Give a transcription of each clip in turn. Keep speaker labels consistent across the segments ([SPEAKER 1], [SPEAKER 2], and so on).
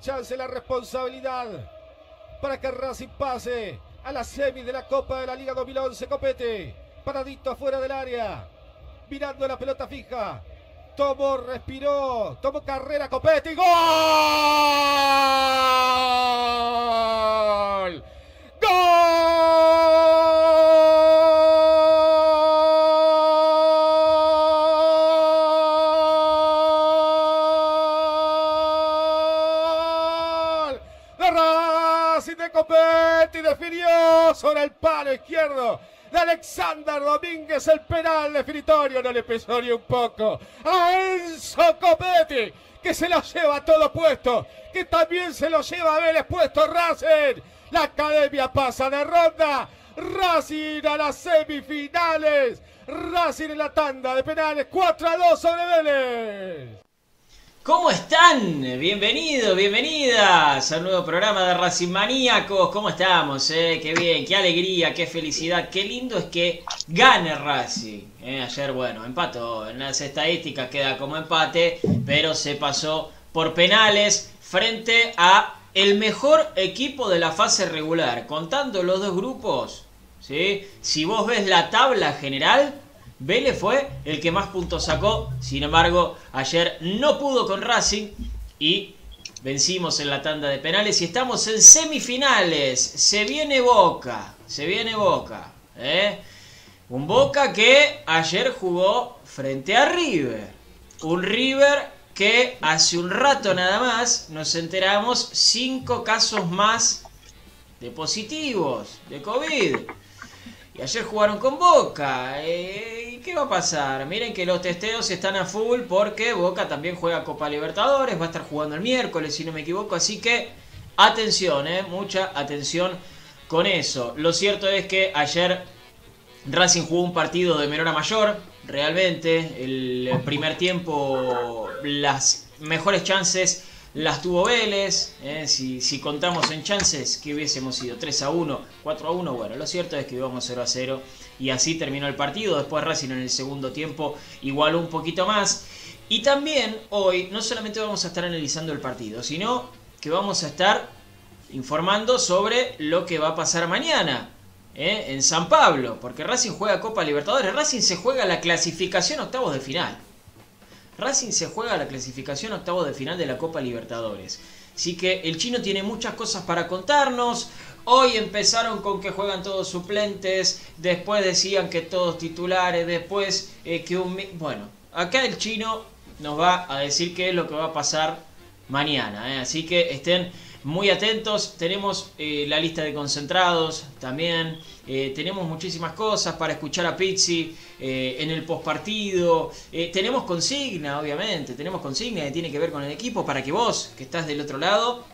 [SPEAKER 1] chance, la responsabilidad para que Racing pase a la semi de la Copa de la Liga 2011. Copete, paradito afuera del área, mirando la pelota fija. Tomó, respiró, tomó carrera Copetti. ¡Gol! ¡Gol! Izquierdo de Alexander Domínguez el penal definitorio. No le pesó ni un poco a Enzo Copetti que se lo lleva todo puesto, que también se lo lleva a Vélez puesto Racing. La academia pasa de ronda. Racing a las semifinales. Racing en la tanda de penales 4 a 2 sobre Vélez.
[SPEAKER 2] ¿Cómo están? Bienvenidos, bienvenidas al nuevo programa de Racing Maníacos. ¿Cómo estamos? Eh? Qué bien, qué alegría, qué felicidad. Qué lindo es que gane Racing. Eh, ayer, bueno, empató. En las estadísticas queda como empate, pero se pasó por penales frente a el mejor equipo de la fase regular. Contando los dos grupos, ¿sí? si vos ves la tabla general, Vélez fue el que más puntos sacó, sin embargo, ayer no pudo con Racing y vencimos en la tanda de penales y estamos en semifinales. Se viene Boca, se viene Boca. ¿eh? Un Boca que ayer jugó frente a River. Un River que hace un rato nada más nos enteramos cinco casos más de positivos de COVID. Y ayer jugaron con Boca. Eh, ¿Y qué va a pasar? Miren que los testeos están a full porque Boca también juega Copa Libertadores. Va a estar jugando el miércoles, si no me equivoco. Así que atención, eh, mucha atención con eso. Lo cierto es que ayer Racing jugó un partido de menor a mayor. Realmente, el primer tiempo, las mejores chances las tuvo Vélez, eh, si, si, contamos en chances, que hubiésemos sido 3 a 1, 4 a 1, bueno, lo cierto es que íbamos 0 a 0 y así terminó el partido, después Racing en el segundo tiempo igualó un poquito más y también hoy no solamente vamos a estar analizando el partido, sino que vamos a estar informando sobre lo que va a pasar mañana. eh, En San Pablo, porque Racing juega Copa Libertadores, Racing se juega la clasificación octavos de final. Racing se juega la clasificación octavos de final de la Copa Libertadores. Así que el chino tiene muchas cosas para contarnos. Hoy empezaron con que juegan todos suplentes, después decían que todos titulares, después eh, que un... Bueno, acá el chino nos va a decir qué es lo que va a pasar mañana. ¿eh? Así que estén muy atentos. Tenemos eh, la lista de concentrados también. Eh, tenemos muchísimas cosas para escuchar a Pizzi eh, en el postpartido. Eh, tenemos consigna, obviamente. Tenemos consigna que tiene que ver con el equipo para que vos, que estás del otro lado,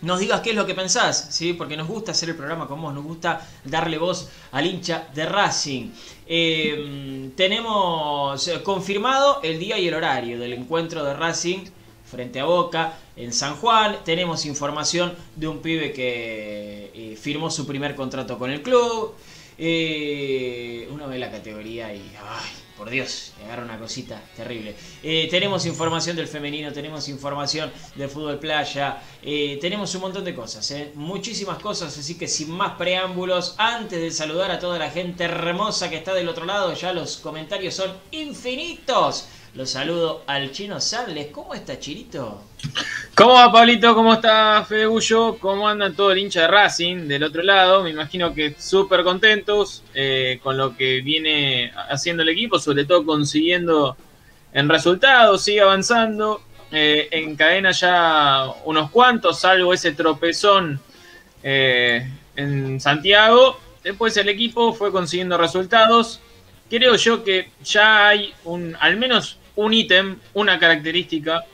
[SPEAKER 2] nos digas qué es lo que pensás, ¿sí? porque nos gusta hacer el programa con vos, nos gusta darle voz al hincha de Racing. Eh, tenemos confirmado el día y el horario del encuentro de Racing frente a Boca en San Juan. Tenemos información de un pibe que eh, firmó su primer contrato con el club. Eh, uno ve la categoría y ay, por Dios, agarra una cosita terrible. Eh, tenemos información del femenino, tenemos información del fútbol playa, eh, tenemos un montón de cosas, muchísimas cosas, así que sin más preámbulos, antes de saludar a toda la gente hermosa que está del otro lado, ya los comentarios son infinitos. Los saludo al chino Sarles. ¿Cómo está, Chirito?
[SPEAKER 3] ¿Cómo va, Pablito? ¿Cómo está, Fede Bullo? ¿Cómo anda todo el hincha de Racing del otro lado? Me imagino que súper contentos eh, con lo que viene haciendo el equipo, sobre todo consiguiendo en resultados, sigue avanzando. Eh, encadena ya unos cuantos, salvo ese tropezón eh, en Santiago. Después el equipo fue consiguiendo resultados. Creo yo que ya hay un, al menos un ítem, una característica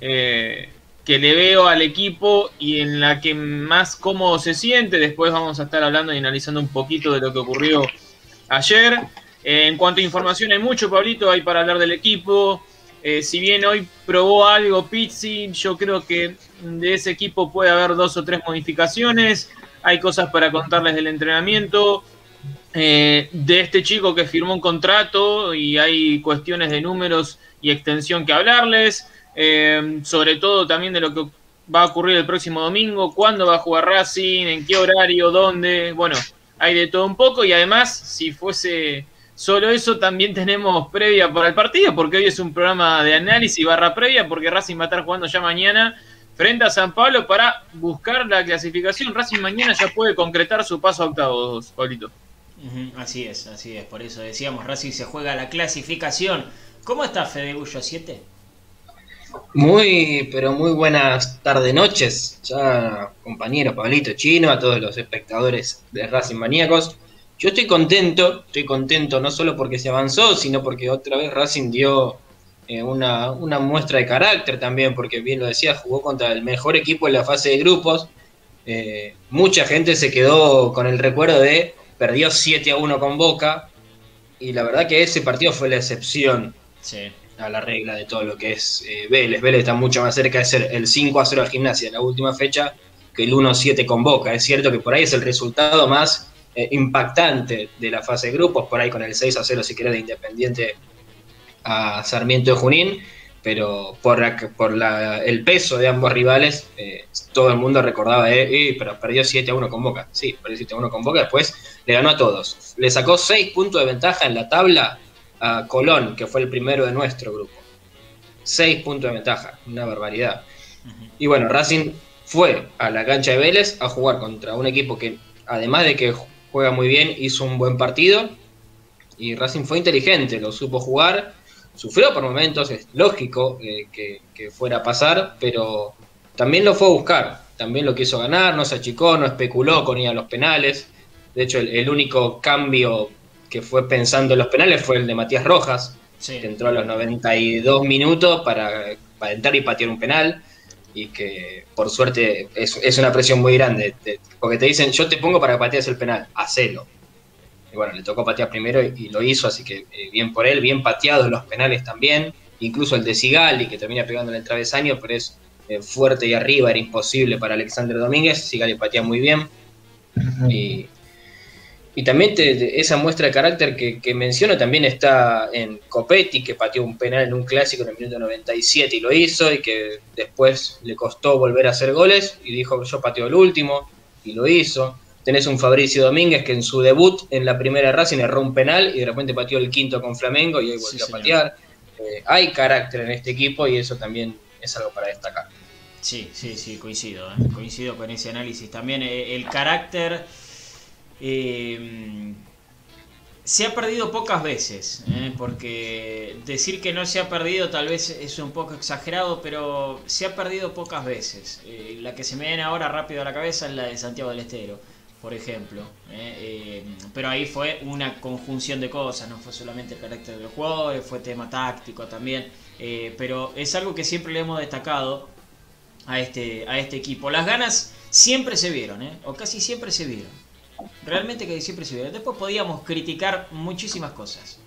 [SPEAKER 3] eh, que le veo al equipo y en la que más cómodo se siente. Después vamos a estar hablando y analizando un poquito de lo que ocurrió ayer. Eh, en cuanto a información, hay mucho, Pablito, hay para hablar del equipo. Eh, si bien hoy probó algo Pizzi, yo creo que de ese equipo puede haber dos o tres modificaciones. Hay cosas para contarles del entrenamiento. Eh, de este chico que firmó un contrato y hay cuestiones de números y extensión que hablarles, eh, sobre todo también de lo que va a ocurrir el próximo domingo, cuándo va a jugar Racing, en qué horario, dónde, bueno, hay de todo un poco y además si fuese solo eso también tenemos previa para el partido porque hoy es un programa de análisis barra previa porque Racing va a estar jugando ya mañana frente a San Pablo para buscar la clasificación. Racing mañana ya puede concretar su paso a octavos, Paulito.
[SPEAKER 2] Así es, así es. Por eso decíamos, Racing se juega la clasificación. ¿Cómo está Fede Gullo 7?
[SPEAKER 4] Muy, pero muy buenas tardes, noches. Ya, compañero Pablito Chino, a todos los espectadores de Racing Maníacos. Yo estoy contento, estoy contento no solo porque se avanzó, sino porque otra vez Racing dio eh, una, una, muestra de carácter también, porque bien lo decía, jugó contra el mejor equipo en la fase de grupos. Eh, mucha gente se quedó con el recuerdo de perdió 7 a 1 con Boca, y la verdad que ese partido fue la excepción a la regla de todo lo que es eh, Vélez. Vélez está mucho más cerca de ser el 5 a 0 al gimnasia en la última fecha que el 1 a 7 con Boca. Es cierto que por ahí es el resultado más eh, impactante de la fase de grupos, por ahí con el 6 a 0 si querés de Independiente a Sarmiento de Junín, pero por, por la, el peso de ambos rivales, eh, todo el mundo recordaba, eh, eh, pero perdió 7 a 1 con Boca. Sí, perdió 7 a 1 con Boca, después le ganó a todos. Le sacó 6 puntos de ventaja en la tabla a Colón, que fue el primero de nuestro grupo. 6 puntos de ventaja, una barbaridad. Y bueno, Racing fue a la cancha de Vélez a jugar contra un equipo que, además de que juega muy bien, hizo un buen partido. Y Racing fue inteligente, lo supo jugar sufrió por momentos, es lógico eh, que, que, fuera a pasar, pero también lo fue a buscar, también lo quiso ganar, no se achicó, no especuló con ir a los penales. De hecho, el, el único cambio que fue pensando en los penales fue el de Matías Rojas, sí. que entró a los 92 minutos para, para, entrar y patear un penal. Y que por suerte es, es una presión muy grande, te, porque te dicen yo te pongo para que patees el penal, hacelo. Y bueno, le tocó patear primero y, y lo hizo, así que eh, bien por él, bien pateado los penales también, incluso el de Sigali, que termina pegando en el travesaño, pero es eh, fuerte y arriba, era imposible para Alexander Domínguez, Sigali patea muy bien. Uh -huh. y, y, también te, te, esa muestra de carácter que, que, menciono también está en Copetti, que pateó un penal en un clásico en el minuto 97 y lo hizo, y que después le costó volver a hacer goles, y dijo yo pateo el último, y lo hizo tenés un Fabricio Domínguez que en su debut en la primera Racing erró un penal y de repente pateó el quinto con Flamengo y hoy volvió sí, a patear. Eh, hay carácter en este equipo y eso también es algo para destacar.
[SPEAKER 2] Sí, sí, sí, coincido. ¿eh? Coincido con ese análisis. También eh, el carácter eh, se ha perdido pocas veces, ¿eh? porque decir que no se ha perdido tal vez es un poco exagerado, pero se ha perdido pocas veces. La que se me viene ahora rápido a la cabeza es la de Santiago del Estero por ejemplo. ¿eh? Eh, pero ahí fue una conjunción de cosas, no fue solamente el carácter de los jugadores, fue tema táctico también. Eh, pero es algo que siempre le hemos destacado a este, a este equipo. Las ganas siempre se vieron, ¿eh? o casi siempre se vieron. Realmente que siempre se vieron. Después podíamos criticar muchísimas cosas.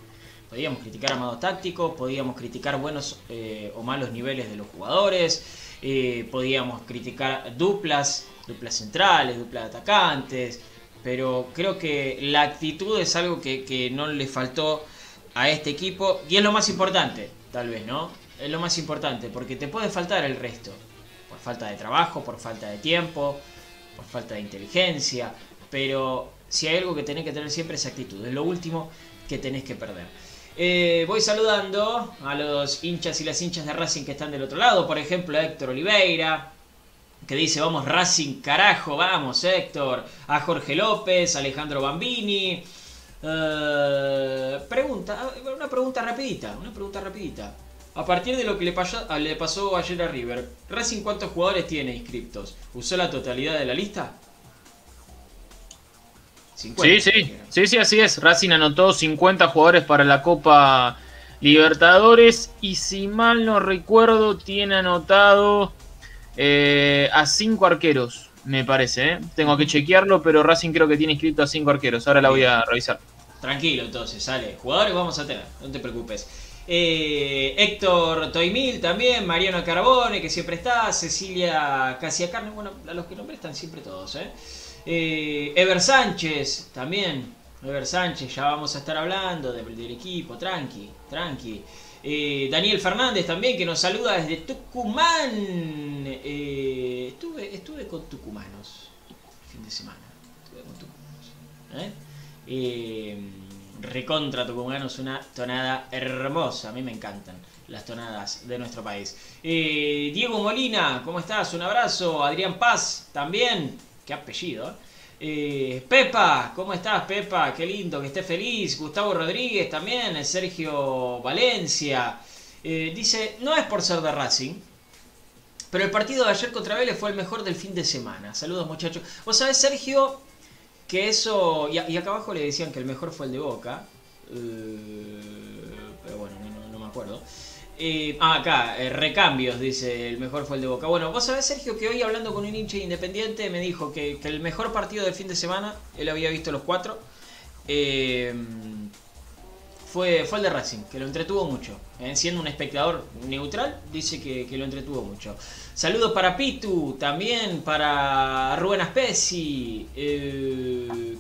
[SPEAKER 2] Podíamos criticar amados tácticos, podíamos criticar buenos eh, o malos niveles de los jugadores, eh, podíamos criticar duplas duplas centrales, duplas atacantes, pero creo que la actitud es algo que, que no le faltó a este equipo. Y es lo más importante, tal vez, ¿no? Es lo más importante, porque te puede faltar el resto. Por falta de trabajo, por falta de tiempo, por falta de inteligencia. Pero si hay algo que tenés que tener siempre es actitud. Es lo último que tenés que perder. Eh, voy saludando a los hinchas y las hinchas de Racing que están del otro lado. Por ejemplo, a Héctor Oliveira, que dice, vamos Racing, carajo, vamos Héctor. A Jorge López, Alejandro Bambini. Eh, pregunta, una pregunta rapidita, una pregunta rapidita. A partir de lo que le pasó, le pasó ayer a River, ¿Racing cuántos jugadores tiene inscriptos? ¿Usó la totalidad de la lista?
[SPEAKER 3] 50, sí, sí, sí, sí, así es. Racing anotó 50 jugadores para la Copa Libertadores y si mal no recuerdo tiene anotado eh, a 5 arqueros, me parece. ¿eh? Tengo que chequearlo, pero Racing creo que tiene inscrito a 5 arqueros. Ahora la voy a revisar.
[SPEAKER 2] Tranquilo, entonces, sale. Jugadores vamos a tener, no te preocupes. Eh, Héctor Toimil también, Mariano Carbone, que siempre está, Cecilia Casiacarne, bueno, a los que nombré están siempre todos, ¿eh? Eh, Ever Sánchez también. Ever Sánchez, ya vamos a estar hablando del, equipo, tranqui, tranqui. Eh, Daniel Fernández también, que nos saluda desde Tucumán. Eh, estuve, estuve con tucumanos el fin de semana. Estuve con tucumanos. recontra tucumanos, una tonada hermosa. A mí me encantan las tonadas de nuestro país. Diego Molina, ¿cómo estás? Un abrazo. Adrián Paz, también qué apellido. Eh, Pepa, ¿cómo estás Pepa? Qué lindo, que estés feliz. Gustavo Rodríguez también, Sergio Valencia. Eh, dice, no es por ser de Racing, pero el partido de ayer contra Vélez fue el mejor del fin de semana. Saludos muchachos. Vos sabés, Sergio, que eso... Y, acá abajo le decían que el mejor fue el de Boca. Eh, pero bueno, no me acuerdo. Eh, ah, acá, eh, recambios, dice, el mejor fue el de Boca. Bueno, vos sabés, Sergio, que hoy hablando con un hincha independiente me dijo que, el mejor partido del fin de semana, él había visto los cuatro, eh, fue, fue el de Racing, que lo entretuvo mucho. siendo un espectador neutral, dice que, lo entretuvo mucho. Saludos para Pitu, también para Rubén Aspesi,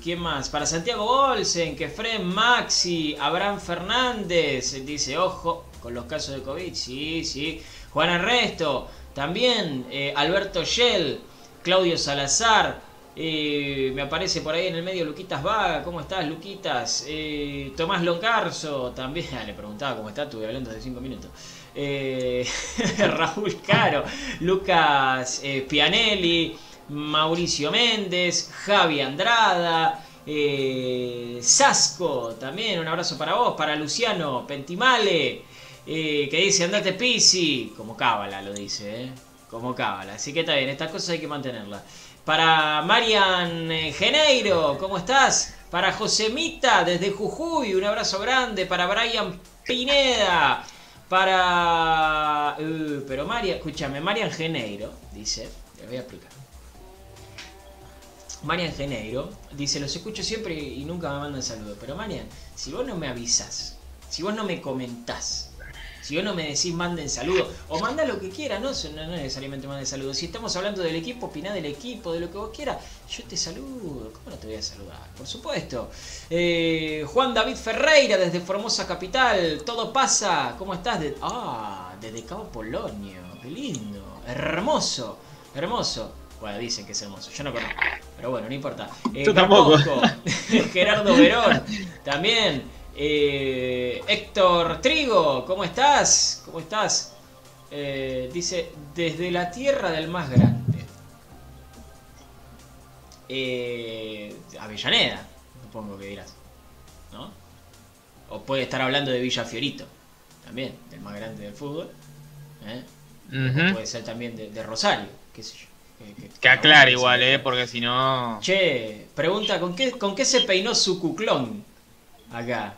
[SPEAKER 2] ¿quién más? Para Santiago Olsen, Kefren Maxi, Abraham Fernández, dice, ojo, con los casos de COVID, sí, sí. Juan Arresto, también eh, Alberto Shell, Claudio Salazar, eh, me aparece por ahí en el medio Luquitas Vaga, ¿cómo estás Luquitas? Eh, Tomás Loncarzo, también, le preguntaba cómo está, estuve hablando de cinco minutos. Raúl Caro, Lucas Pianelli, Mauricio Méndez, Javi Andrada, Sasco, también un abrazo para vos, para Luciano Pentimale. Eh, que dice andate Pisi, como cábala lo dice, ¿eh? como cábala. Así que está bien, estas cosas hay que mantenerlas. Para Marian eh, Geneiro, ¿cómo estás? Para Josemita desde Jujuy, un abrazo grande. Para Brian Pineda. Para... Uh, pero Marian, escúchame, Marian Geneiro dice, le voy a explicar. Marian Geneiro dice, los escucho siempre y nunca me mandan saludos. Pero Marian, si vos no me avisas, si vos no me comentás, si vos no me decís manden saludos, o manda lo que quiera, no, no, necesariamente manden saludos. Si estamos hablando del equipo, opina del equipo, de lo que vos quieras, yo te saludo. ¿Cómo no te voy a saludar? Por supuesto. Eh, Juan David Ferreira desde Formosa Capital. Todo pasa. ¿Cómo estás? ah, desde Cabo Polonio. Qué lindo. Hermoso. Hermoso. Bueno, dicen que es hermoso. Yo no conozco. Pero bueno, no importa.
[SPEAKER 3] Eh, Yo tampoco.
[SPEAKER 2] Gerardo Verón. También. Eh, Héctor Trigo, ¿cómo estás? ¿Cómo estás? Eh, dice, desde la tierra del más grande. Eh, Avellaneda, supongo que dirás. ¿No? O puede estar hablando de Villa Fiorito, también, del más grande del fútbol. ¿eh? puede ser también de, Rosario, qué sé yo.
[SPEAKER 3] Que, aclare igual, ¿eh? Porque si no...
[SPEAKER 2] Che, pregunta, ¿con qué, ¿con qué se peinó su cuclón acá?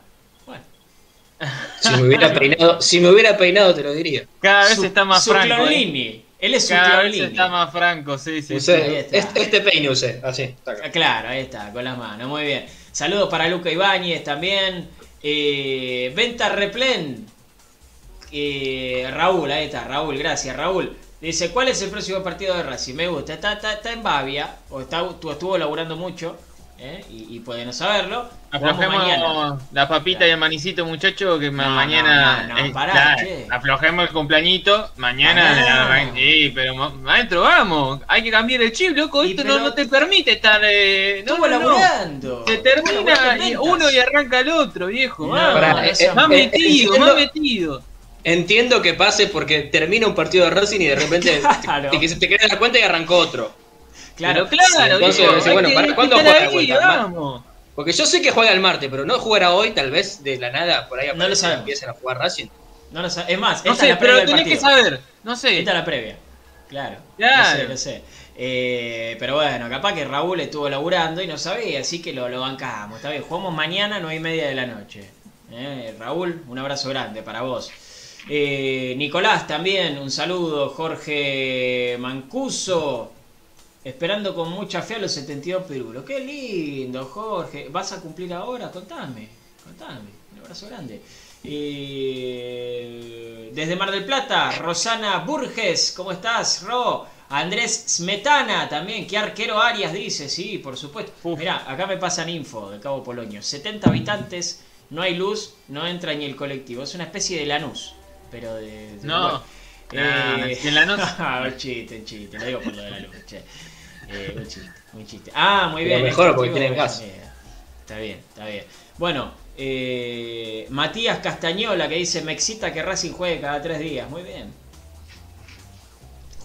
[SPEAKER 4] Si me hubiera peinado, si me hubiera peinado te lo diría.
[SPEAKER 3] Cada vez está más franco.
[SPEAKER 2] ¿eh? Él es su
[SPEAKER 3] Cada vez está más franco, sí, sí.
[SPEAKER 4] Este, este, peine usé, así.
[SPEAKER 2] Ah, claro, ahí está, con las manos, muy bien. Saludos para Luca Ibáñez también. Eh, Venta Replen. Eh, Raúl, ahí está, Raúl, gracias, Raúl. Dice, ¿cuál es el próximo partido de Racing? Me gusta, está, está, en Bavia, o está, estuvo laburando mucho, ¿eh? y, y puede no saberlo.
[SPEAKER 3] Aflojemos la papita y el manicito, muchacho, que
[SPEAKER 2] No,
[SPEAKER 3] mañana.
[SPEAKER 2] no, no,
[SPEAKER 3] eh,
[SPEAKER 2] pará,
[SPEAKER 3] aflojemos el cumpleañito. Mañana. Sí, pero ma- maestro, vamos. Hay que cambiar el chip, loco.
[SPEAKER 2] Y
[SPEAKER 3] Esto
[SPEAKER 2] pero-
[SPEAKER 3] no, no te permite estar. Eh, no,
[SPEAKER 2] laburando.
[SPEAKER 3] Se termina y uno y arranca el otro, viejo.
[SPEAKER 2] No,
[SPEAKER 3] vamos.
[SPEAKER 4] Eh, eh,
[SPEAKER 3] más metido, más metido.
[SPEAKER 4] Entiendo que pase porque termina un partido de Racing y de repente
[SPEAKER 2] Claro.
[SPEAKER 4] te, te, te querés dar cuenta y arrancó otro.
[SPEAKER 2] Claro,
[SPEAKER 3] Pero claro,
[SPEAKER 4] entonces, bueno, ¿para cuándo juega
[SPEAKER 3] ahí,
[SPEAKER 4] vuelta?
[SPEAKER 3] Vamos.
[SPEAKER 4] Porque yo sé que juega el martes, pero no jugará hoy, tal vez de la nada, por ahí
[SPEAKER 2] No lo sabemos.
[SPEAKER 4] empiecen a jugar Racing.
[SPEAKER 2] No lo sa- Es más,
[SPEAKER 3] No
[SPEAKER 2] esta
[SPEAKER 3] sé,
[SPEAKER 2] es la
[SPEAKER 3] pero
[SPEAKER 2] previa
[SPEAKER 3] lo
[SPEAKER 2] del
[SPEAKER 3] tenés que saber. No sé.
[SPEAKER 2] Esta es la previa. Claro.
[SPEAKER 3] Claro.
[SPEAKER 2] Lo sé, lo sé. Eh, pero bueno, capaz que Raúl estuvo laburando y no sabía, así que lo, lo bancamos. Está bien, jugamos mañana, 9 y media de la noche. Eh, Raúl, un abrazo grande para vos. Eh, Nicolás también, un saludo. Jorge Mancuso, esperando con mucha fe a los 72 perulos. Qué lindo, Jorge. ¿Vas a cumplir ahora? Contame, contame. Un abrazo grande. Eh, desde Mar del Plata, Rosana Burges, ¿cómo estás, Ro? Andrés Smetana también, qué arquero Arias dice, sí, por supuesto.
[SPEAKER 3] Uf.
[SPEAKER 2] Mirá, acá me pasan info de Cabo Polonio. 70 habitantes, no hay luz, no entra ni el colectivo. Es una especie de Lanús, pero de... de-
[SPEAKER 3] No. Ah,
[SPEAKER 2] Eh,
[SPEAKER 3] si en Lanús-
[SPEAKER 2] un chiste, chiste, lo digo por lo de la luz, che. Eh, un chiste, un chiste. Ah, muy bien.
[SPEAKER 4] mejor porque
[SPEAKER 2] de
[SPEAKER 4] gas.
[SPEAKER 2] Está bien, está bien. Bueno, eh, Matías Castañola que dice, me excita que Racing juegue cada tres días. Muy bien.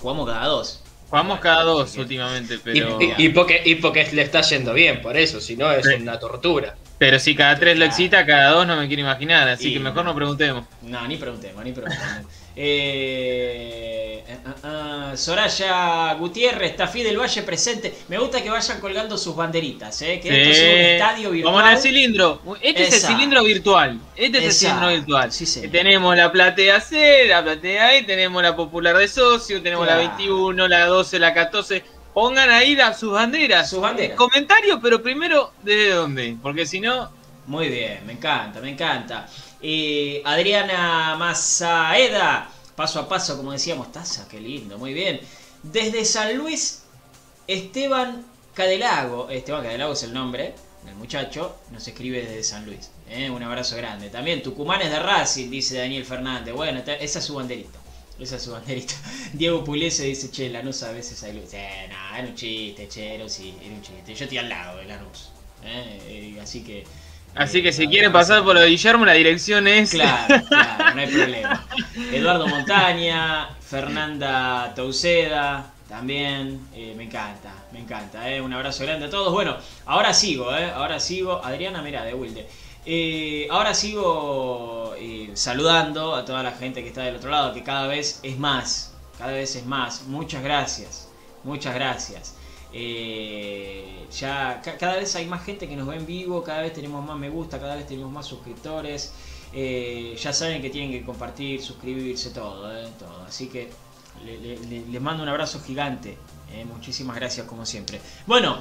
[SPEAKER 2] Jugamos cada dos.
[SPEAKER 3] Jugamos cada dos últimamente,
[SPEAKER 4] Y,
[SPEAKER 3] pero.
[SPEAKER 4] y- y porque, y porque le está yendo bien, por eso, si no es
[SPEAKER 3] Sí.
[SPEAKER 4] una tortura.
[SPEAKER 3] Pero si cada tres lo excita, cada dos no me quiero imaginar, así
[SPEAKER 2] Y
[SPEAKER 3] que mejor
[SPEAKER 2] no
[SPEAKER 3] preguntemos.
[SPEAKER 2] No, ni preguntemos, ni preguntemos. Eh, ah, ah, Soraya Gutiérrez, Tafí del Valle presente. Me gusta que vayan colgando sus banderitas, ¿eh? que esto sea un estadio virtual.
[SPEAKER 3] Como en el cilindro. Este es el cilindro virtual. Este es el cilindro virtual.
[SPEAKER 2] Sí,
[SPEAKER 3] tenemos la platea C, la platea E, tenemos la popular de socio, tenemos
[SPEAKER 2] Claro.
[SPEAKER 3] la 21, la 12, la 14. Pongan ahí las, sus banderas.
[SPEAKER 2] Sus banderas.
[SPEAKER 3] Eh, Comentarios, pero primero, ¿desde dónde? Porque si no,
[SPEAKER 2] Muy bien, me encanta, me encanta. Eh, Adriana Mazaeda, paso a paso, como decíamos, taza, qué lindo, muy bien. Desde San Luis, Esteban Cadelago, Esteban Cadelago es el nombre del muchacho, nos escribe desde San Luis. ¿eh? Un abrazo grande. También Tucumanes de Racing, dice Daniel Fernández. Bueno, esa es su banderita. Esa es su banderita. Diego Pulese dice, che, Lanús a veces hay luz. Eh, no, era un chiste, che, era un chiste. Yo estoy al lado de Lanús. ¿eh? Eh, así que...
[SPEAKER 3] así que si quieren pasar por lo de Guillermo, la dirección es.
[SPEAKER 2] Claro, claro, no hay problema. Eduardo Montaña, Fernanda Tauceda, también, eh, me encanta, me encanta, eh, un abrazo grande a todos. Bueno, ahora sigo, eh, ahora sigo, Adriana, mira, de Wilde. Eh, ahora sigo eh, saludando a toda la gente que está del otro lado, que cada vez es más, cada vez es más. Muchas gracias, muchas gracias. Eh, ya ca- cada vez hay más gente que nos ve en vivo, cada vez tenemos más me gusta, cada vez tenemos más suscriptores. Eh, ya saben que tienen que compartir, suscribirse, todo, eh. Así que le- le- le- les mando un abrazo gigante. muchísimas gracias como siempre. Bueno,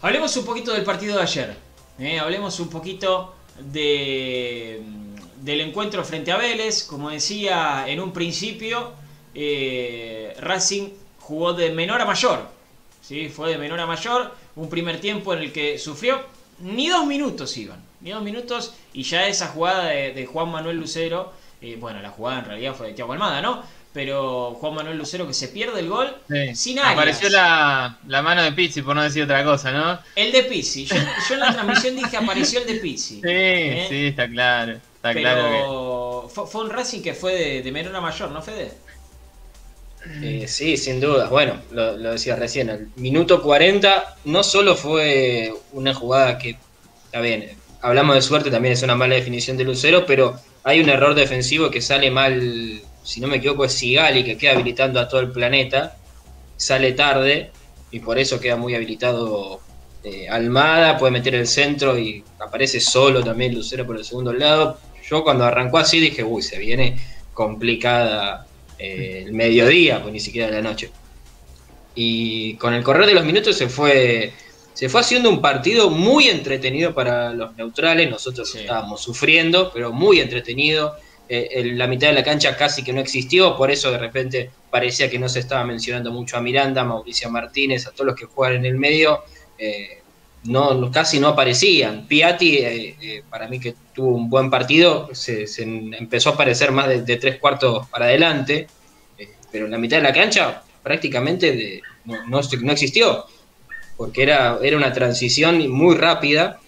[SPEAKER 2] hablemos un poquito del partido de ayer. hablemos un poquito de, del encuentro frente a Vélez. Como decía en un principio, Racing jugó de menor a mayor. ¿Sí? Fue de menor a mayor. Un primer tiempo en el que sufrió. Ni dos minutos iban. Ni dos minutos. Y ya esa jugada de, de Juan Manuel Lucero. eh, bueno, la jugada en realidad fue de Thiago Almada, ¿no? Pero Juan Manuel Lucero que se pierde el gol
[SPEAKER 3] Sí.
[SPEAKER 2] sin Arias.
[SPEAKER 3] Apareció la, la mano de Pizzi, por no decir otra cosa, ¿no?
[SPEAKER 2] El de Pizzi. Yo, yo en la transmisión dije apareció el de Pizzi.
[SPEAKER 3] Sí,
[SPEAKER 2] ¿Eh?
[SPEAKER 3] sí, está claro. Está
[SPEAKER 2] Pero
[SPEAKER 3] claro que.
[SPEAKER 2] fue, fue un Racing que fue de, de menor a mayor, ¿no, Fede?
[SPEAKER 4] Eh, sí, sin duda. Bueno, lo, lo decía recién, al minuto 40 no solo fue una jugada que, está bien, hablamos de suerte, también es una mala definición de Lucero, pero hay un error defensivo que sale mal, si no me equivoco, es Sigali, que queda habilitando a todo el planeta, sale tarde y por eso queda muy habilitado eh, Almada, puede meter el centro y aparece solo también Lucero por el segundo lado. Yo cuando arrancó así dije, uy, se viene complicada eh, el mediodía, pues ni siquiera la noche. Y con el correr de los minutos se fue, se fue haciendo un partido muy entretenido para los neutrales. Nosotros
[SPEAKER 2] Sí.
[SPEAKER 4] estábamos sufriendo, pero muy entretenido. Eh, en la mitad de la cancha casi que no existió, por eso de repente parecía que no se estaba mencionando mucho a Miranda, a Mauricio Martínez, a todos los que juegan en el medio. Eh, no, casi no aparecían. Piatti, eh, eh, para mí que tuvo un buen partido, se, empezó a aparecer más de, tres cuartos para adelante, eh, pero en la mitad de la cancha prácticamente no, no no existió, porque era, era una transición muy rápida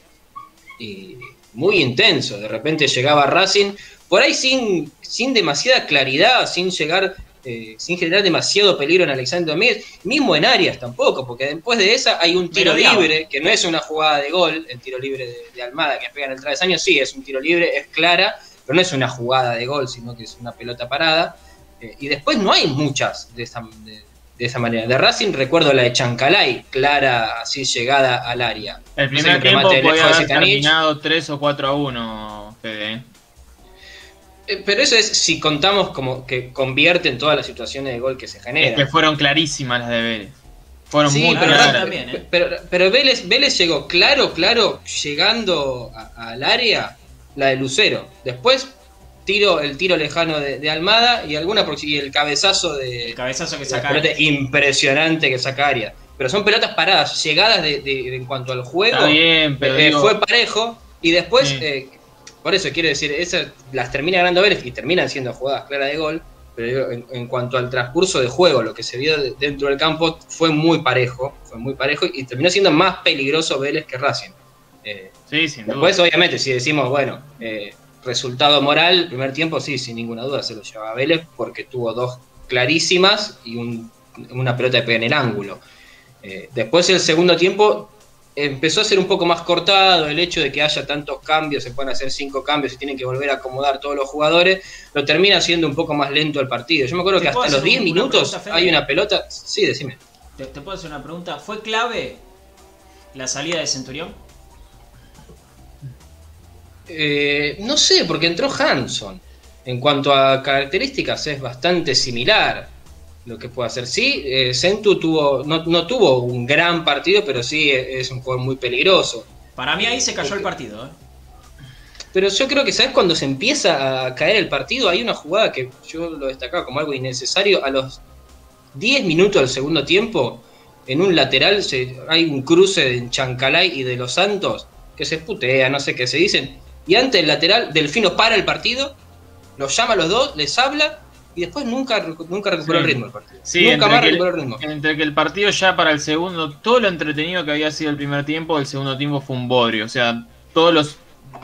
[SPEAKER 4] y muy intenso. De repente llegaba Racing, por ahí sin, sin demasiada claridad, sin llegar, eh, sin generar demasiado peligro en Alexander Domínguez, mismo en Arias tampoco, porque después de esa hay un tiro libre, que no es una jugada de gol, el tiro libre de, de Almada que pega en el travesaño, sí, es un tiro libre, es clara, pero no es una jugada de gol, sino que es una pelota parada. Eh, y después no hay muchas de esa, de, de esa manera. De Racing recuerdo la de Chancalay, clara, así llegada al área.
[SPEAKER 3] El
[SPEAKER 4] No sé
[SPEAKER 3] primer tiempo podía haber terminado 3 o 4 a 1, Fede. ¿Eh?
[SPEAKER 4] Pero eso es si contamos como que convierten todas las situaciones de gol que se
[SPEAKER 3] Es
[SPEAKER 4] generan.
[SPEAKER 3] que fueron clarísimas las de Vélez. Fueron
[SPEAKER 4] Sí,
[SPEAKER 3] muy
[SPEAKER 4] pero,
[SPEAKER 2] claras. también, ¿eh?
[SPEAKER 4] pero, pero Vélez, Vélez llegó claro, claro, llegando a- al área, la de Lucero. Después tiro el tiro lejano de, de Almada y alguna y el cabezazo de
[SPEAKER 2] El cabezazo que saca.
[SPEAKER 4] impresionante que saca área. Pero son pelotas paradas, llegadas de, de- de- en cuanto al juego.
[SPEAKER 3] Está bien, pero
[SPEAKER 4] Eh,
[SPEAKER 3] digo,
[SPEAKER 4] fue parejo y después,
[SPEAKER 3] Sí.
[SPEAKER 4] eh, por eso quiero decir, esas las termina ganando Vélez y terminan siendo jugadas claras de gol, pero en, en cuanto al transcurso de juego, lo que se vio de- dentro del campo fue muy parejo, fue muy parejo y terminó siendo más peligroso Vélez que Racing. Eh,
[SPEAKER 3] sí, sin
[SPEAKER 4] después,
[SPEAKER 3] duda.
[SPEAKER 4] obviamente, si decimos, bueno, eh, resultado moral, primer tiempo, sí, sin ninguna duda se lo llevaba Vélez porque tuvo dos clarísimas y un- una pelota de pega en el ángulo. Eh, después el segundo tiempo empezó a ser un poco más cortado, el hecho de que haya tantos cambios, se pueden hacer cinco cambios y tienen que volver a acomodar todos los jugadores, lo termina siendo un poco más lento el partido. Yo me acuerdo
[SPEAKER 2] ¿Te
[SPEAKER 4] que hasta los
[SPEAKER 2] hacer
[SPEAKER 4] 10
[SPEAKER 2] una
[SPEAKER 4] minutos
[SPEAKER 2] pregunta,
[SPEAKER 4] hay una pelota, sí, decime.
[SPEAKER 2] ¿Te, te puedo hacer una pregunta? ¿Fue clave la salida de Centurión?
[SPEAKER 4] Eh, no sé, porque entró Hanson. En cuanto a características es bastante similar lo que puede hacer. Sí, eh, Centu tuvo, no, no tuvo un gran partido, pero sí es un jugador muy peligroso.
[SPEAKER 2] Para mí ahí se cayó el partido. ¿eh?
[SPEAKER 4] Pero yo creo que, ¿sabes? Cuando se empieza a caer el partido, hay una jugada que yo lo destacaba como algo innecesario. A los 10 minutos del segundo tiempo, en un lateral se, hay un cruce de Chancalay y de los Santos que se putea, no sé qué se dicen. Y antes el lateral, Delfino para el partido, los llama a los dos, les habla y después nunca, nunca recuperó
[SPEAKER 3] Sí.
[SPEAKER 4] el ritmo del partido.
[SPEAKER 3] Sí,
[SPEAKER 4] nunca más recuperó el ritmo.
[SPEAKER 3] Entre que el partido ya para el segundo, todo lo entretenido que había sido el primer tiempo, el segundo tiempo fue un bodrio. O sea, todos los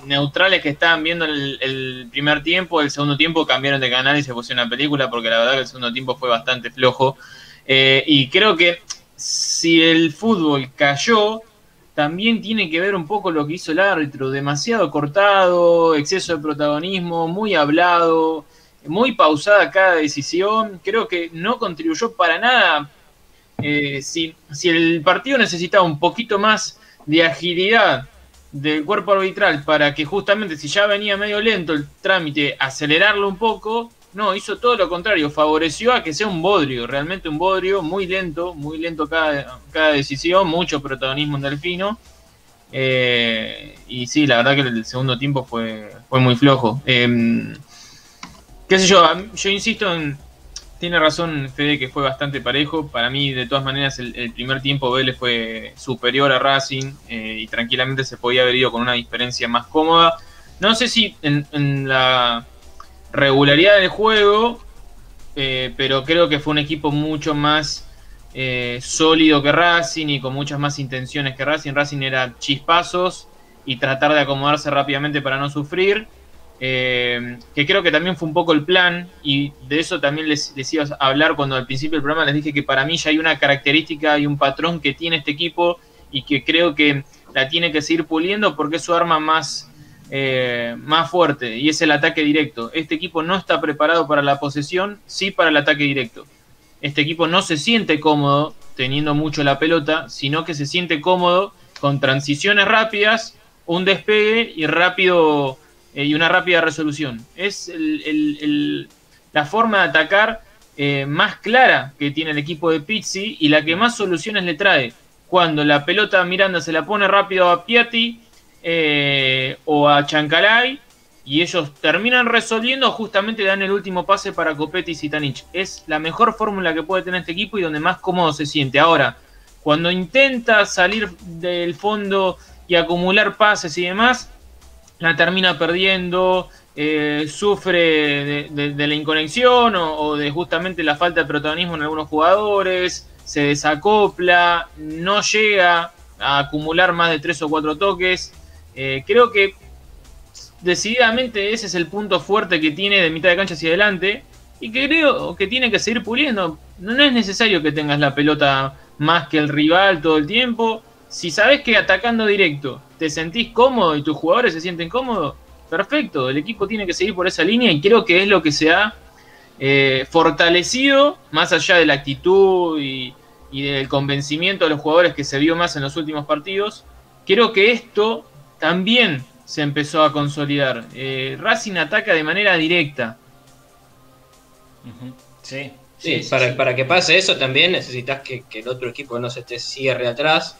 [SPEAKER 3] neutrales que estaban viendo el, el primer tiempo, el segundo tiempo cambiaron de canal y se pusieron una película porque la verdad que el segundo tiempo fue bastante flojo. Eh, y creo que si el fútbol cayó, también tiene que ver un poco lo que hizo el árbitro. Demasiado cortado, exceso de protagonismo, muy hablado, muy pausada cada decisión. Creo que no contribuyó para nada. Eh, si, si el partido necesitaba un poquito más de agilidad del cuerpo arbitral para que justamente si ya venía medio lento el trámite, acelerarlo un poco, no, hizo todo lo contrario, favoreció a que sea un bodrio, realmente un bodrio muy lento, muy lento cada, cada decisión, mucho protagonismo en Delfino. Eh, y sí, la verdad que el segundo tiempo fue, fue muy flojo. Eh, qué sé yo, yo insisto en, tiene razón Fede que fue bastante parejo. Para mí, de todas maneras, el, primer tiempo Vélez fue superior a Racing eh, y tranquilamente se podía haber ido con una diferencia más cómoda. No sé si en, en la regularidad del juego, eh, pero creo que fue un equipo mucho más eh, sólido que Racing y con muchas más intenciones que Racing. Racing era chispazos y tratar de acomodarse rápidamente para no sufrir. Eh, que creo que también fue un poco el plan y de eso también les, les a hablar cuando al principio del programa les dije que para mí ya hay una característica y un patrón que tiene este equipo y que creo que la tiene que seguir puliendo porque es su arma más, eh, más fuerte y es el ataque directo. Este equipo no está preparado para la posesión, sí para el ataque directo. Este equipo no se siente cómodo teniendo mucho la pelota, sino que se siente cómodo con transiciones rápidas, un despegue y rápido eh, y una rápida resolución. Es la forma de atacar eh, más clara que tiene el equipo de Pizzi y la que más soluciones le trae. Cuando la pelota Miranda se la pone rápido a Piatti eh, o a Chancalay y ellos terminan resolviendo, justamente dan el último pase para Copetti y Zitanich. Es la mejor fórmula que puede tener este equipo y donde más cómodo se siente. Ahora, cuando intenta salir del fondo y acumular pases y demás, la termina perdiendo, eh, sufre de, la inconexión o, de justamente la falta de protagonismo en algunos jugadores, se desacopla, no llega a acumular más de tres o cuatro toques. Eh, creo que decididamente ese es el punto fuerte que tiene de mitad de cancha hacia adelante y que creo que tiene que seguir puliendo. No es necesario que tengas la pelota más que el rival todo el tiempo. Si sabes que atacando directo te sentís cómodo y tus jugadores se sienten cómodos, perfecto. El equipo tiene que seguir por esa línea y creo que es lo que se ha eh, fortalecido, más allá de la actitud y, y del convencimiento de los jugadores que se vio más en los últimos partidos. Creo que esto también se empezó a consolidar. Eh, Racing ataca de manera directa.
[SPEAKER 2] Sí.
[SPEAKER 4] Sí, para, para que pase eso también necesitas que, que el otro equipo no se te cierre atrás,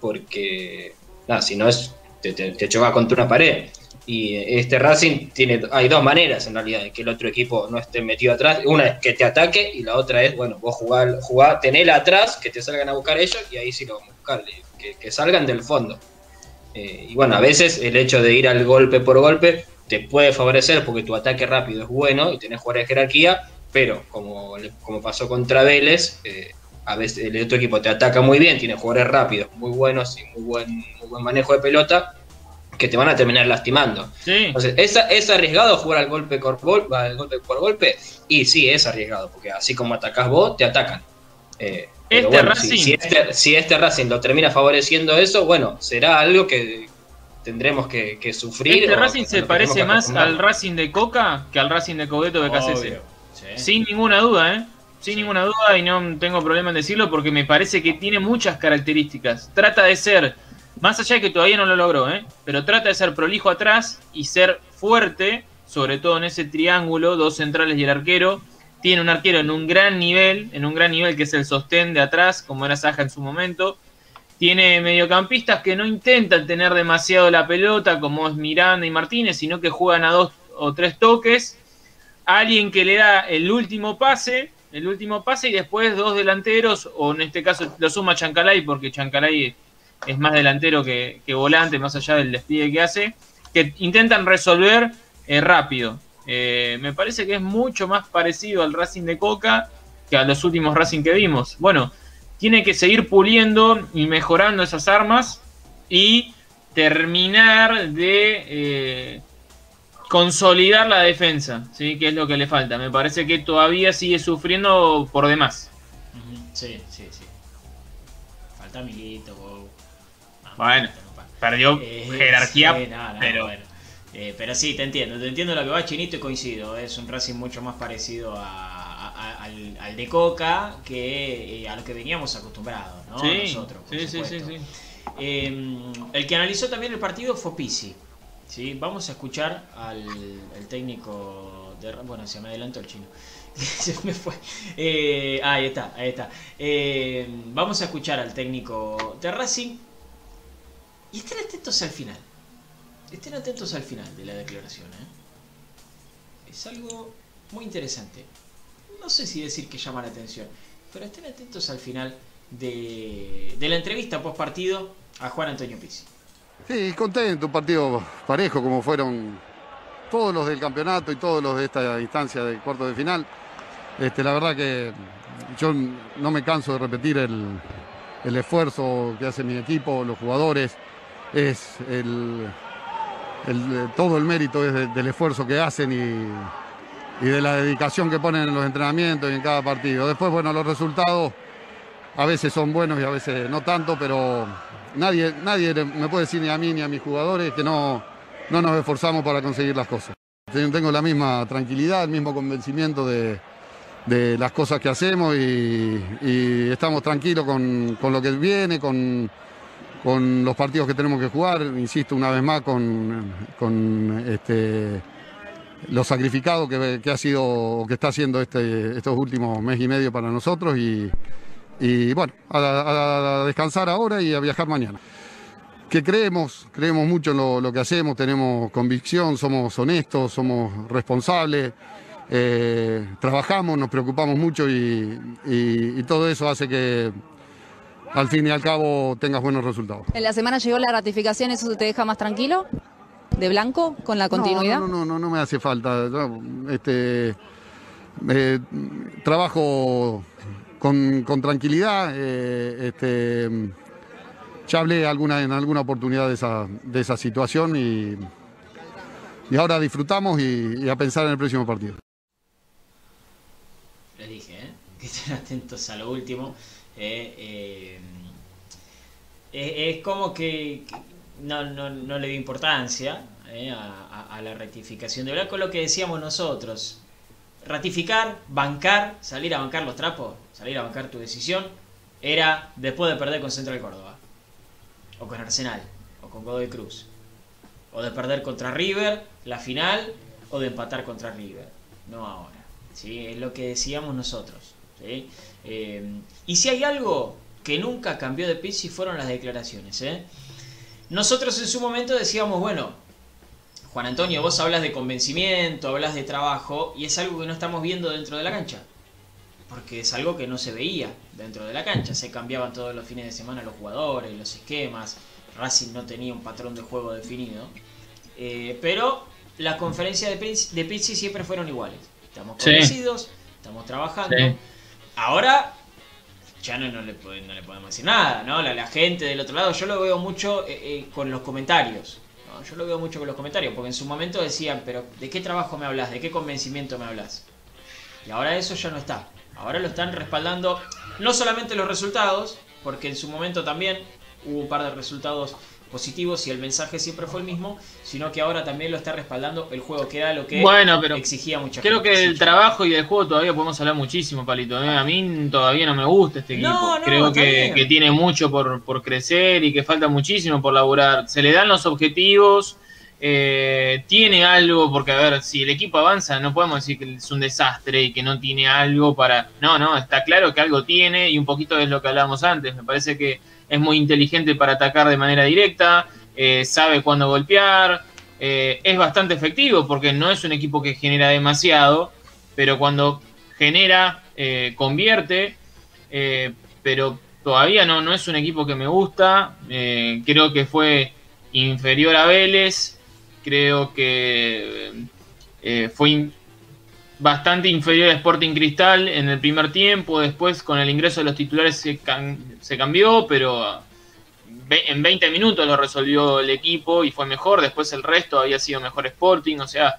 [SPEAKER 4] porque nada, si no es, te, te, choca contra una pared. Y este Racing tiene, hay dos maneras en realidad de que el otro equipo no esté metido atrás. Una es que te ataque y la otra es, bueno, vos jugar, jugar tenela atrás, que te salgan a buscar ellos y ahí sí lo vamos a buscar, que, salgan del fondo. Eh, y bueno, a veces el hecho de ir al golpe por golpe te puede favorecer porque tu ataque rápido es bueno y tenés jugadores de jerarquía, pero como, como pasó contra Vélez, eh, a veces el otro equipo te ataca muy bien, tiene jugadores rápidos, muy buenos y muy buen, muy buen manejo de pelota, que te van a terminar lastimando.
[SPEAKER 3] Sí,
[SPEAKER 4] Entonces, ¿es, es arriesgado jugar al golpe, por golpe, al golpe por golpe? Y sí, es arriesgado, porque así como atacás vos, te atacan. Eh,
[SPEAKER 3] Este
[SPEAKER 4] bueno,
[SPEAKER 3] Racing-
[SPEAKER 4] Si, este, si este Racing lo termina favoreciendo eso, bueno, será algo que tendremos que, que sufrir.
[SPEAKER 3] este Racing se parece más al. Racing de Coca que al Racing de Cobeto de KCC.
[SPEAKER 2] Obvio. Sí.
[SPEAKER 3] Sin ninguna duda, ¿eh? Sin ninguna duda y no tengo problema en decirlo porque me parece que tiene muchas características. Trata de ser, más allá de que todavía no lo logró, ¿eh? Pero trata de ser prolijo atrás y ser fuerte, sobre todo en ese triángulo, dos centrales y el arquero. Tiene un arquero en un gran nivel, en un gran nivel que es el sostén de atrás, como era Saja en su momento. Tiene mediocampistas que no intentan tener demasiado la pelota, como es Miranda y Martínez, sino que juegan a dos o tres toques alguien que le da el último pase, el último pase y después dos delanteros, o en este caso lo suma Chancalay, porque Chancalay es más delantero que, que volante, más allá del despliegue que hace, que intentan resolver eh, rápido. Eh, me parece que es mucho más parecido al Racing de Coca que a los últimos Racing que vimos. Bueno, tiene que seguir puliendo y mejorando esas armas y terminar de eh, consolidar la defensa, ¿sí? que es lo que le falta. Me parece que todavía sigue sufriendo por demás.
[SPEAKER 2] Sí, sí, sí. Falta Milito,
[SPEAKER 3] Bueno. Perdió
[SPEAKER 2] Eh,
[SPEAKER 3] jerarquía,
[SPEAKER 2] sí, no, no,
[SPEAKER 3] pero
[SPEAKER 2] bueno. Eh, pero sí, te entiendo, te entiendo lo que va Chinito y coincido. Es un Racing mucho más parecido a- a- a- al, al de Coca que eh, a lo que veníamos acostumbrados, ¿no?
[SPEAKER 3] sí,
[SPEAKER 2] Nosotros, por
[SPEAKER 3] sí, sí, sí, sí.
[SPEAKER 2] Eh, el que analizó también el partido fue Pisi. ¿Sí? Vamos a escuchar al técnico de... Bueno, se me adelantó el chino. se me fue. Eh, ahí está, ahí está. Eh, vamos a escuchar al técnico de Racing. Y estén atentos al final. Estén atentos al final de la declaración. ¿eh? Es algo muy interesante. No sé si decir que llama la atención, pero estén atentos al final de, de la entrevista post partido a Juan Antonio Pizzi.
[SPEAKER 5] Sí, contento, un partido parejo como fueron todos los del campeonato y todos los de esta instancia de cuarto de final. Este, la verdad que yo no me canso de repetir el, el esfuerzo que hace mi equipo, los jugadores, es el, todo el mérito es de- del esfuerzo que hacen y de la dedicación que ponen en los entrenamientos y en cada partido. Después, bueno, los resultados a veces son buenos y a veces no tanto, pero nadie, nadie me puede decir ni a mí ni a mis jugadores que no, no nos esforzamos para conseguir las cosas. Tengo la misma tranquilidad, el mismo convencimiento de, de las cosas que hacemos y, estamos tranquilos con, con lo que viene, con, con los partidos que tenemos que jugar, insisto una vez más, con, con este, lo sacrificado que, que ha sido o que está haciendo este, estos últimos mes y medio para nosotros y, y bueno, a, a descansar ahora y a viajar mañana. Que creemos, creemos mucho en lo, lo que hacemos, tenemos convicción, somos honestos, somos responsables, eh, trabajamos, nos preocupamos mucho y, y- y todo eso hace que, al fin y al cabo tengas buenos resultados.
[SPEAKER 6] ¿En la semana llegó la ratificación? ¿Eso te deja más tranquilo? ¿De blanco? ¿Con la continuidad?
[SPEAKER 5] No, no, no, no, no me hace falta. Yo, este, eh, trabajo con, con tranquilidad. eh, este, ya hablé alguna, en alguna oportunidad de esa, de esa situación y, y ahora disfrutamos y, a pensar en el próximo partido.
[SPEAKER 2] Les dije, ¿eh? que estén atentos a lo último. Eh, eh, es, es como que no, no, no le dio importancia eh, a la rectificación de Blanco, lo que decíamos nosotros. Ratificar, bancar, salir a bancar los trapos, salir a bancar tu decisión, era después de perder con Central Córdoba, o con Arsenal, o con Godoy Cruz, o de perder contra River la final, o de empatar contra River, no ahora. ¿sí? Es lo que decíamos nosotros. Eh, y si hay algo que nunca cambió de Pizzi fueron las declaraciones. ¿eh? Nosotros en su momento decíamos, bueno, Juan Antonio, vos hablas de convencimiento, hablas de trabajo, y es algo que no estamos viendo dentro de la cancha. Porque es algo que no se veía dentro de la cancha. Se cambiaban todos los fines de semana los jugadores, los esquemas. Racing no tenía un patrón de juego definido. Eh, pero las conferencias de Pizzi, de Pizzi siempre fueron iguales. Estamos
[SPEAKER 3] Sí.
[SPEAKER 2] convencidos, estamos trabajando.
[SPEAKER 3] Sí.
[SPEAKER 2] Ahora ya no, no le, puede- no le podemos decir nada, ¿no? La, la gente del otro lado, yo lo veo mucho eh, eh, con los comentarios. ¿no? Yo lo veo mucho con los comentarios, porque en su momento decían, pero ¿de qué trabajo me hablas? ¿De qué convencimiento me hablas? Y ahora eso ya no está. Ahora lo están respaldando no solamente los resultados, porque en su momento también hubo un par de resultados positivos y el mensaje siempre fue el mismo, sino que ahora también lo está respaldando el juego, que era lo que
[SPEAKER 3] Bueno, pero
[SPEAKER 2] exigía mucha
[SPEAKER 3] Creo
[SPEAKER 2] gente.
[SPEAKER 3] que del trabajo y del juego todavía podemos hablar muchísimo, Palito. ¿eh? A mí todavía no me gusta este equipo.
[SPEAKER 2] No, no,
[SPEAKER 3] Creo que, que tiene mucho por, por crecer y que falta muchísimo por laburar. Se le dan los objetivos, eh, tiene algo, porque a ver, si el equipo avanza, no podemos decir que es un desastre y que no tiene algo para... No, no, está claro que algo tiene y un poquito es lo que hablábamos antes. Me parece que es muy inteligente para atacar de manera directa, eh, sabe cuándo golpear, eh, es bastante efectivo porque no es un equipo que genera demasiado, pero cuando genera, convierte, pero todavía no, no es un equipo que me gusta, creo que fue inferior a Vélez, creo que eh, fue bastante inferior a Sporting Cristal en el primer tiempo, después con el ingreso de los titulares se, cam- se cambió, pero en 20 minutos lo resolvió el equipo y fue mejor, después el resto había sido mejor Sporting, o sea,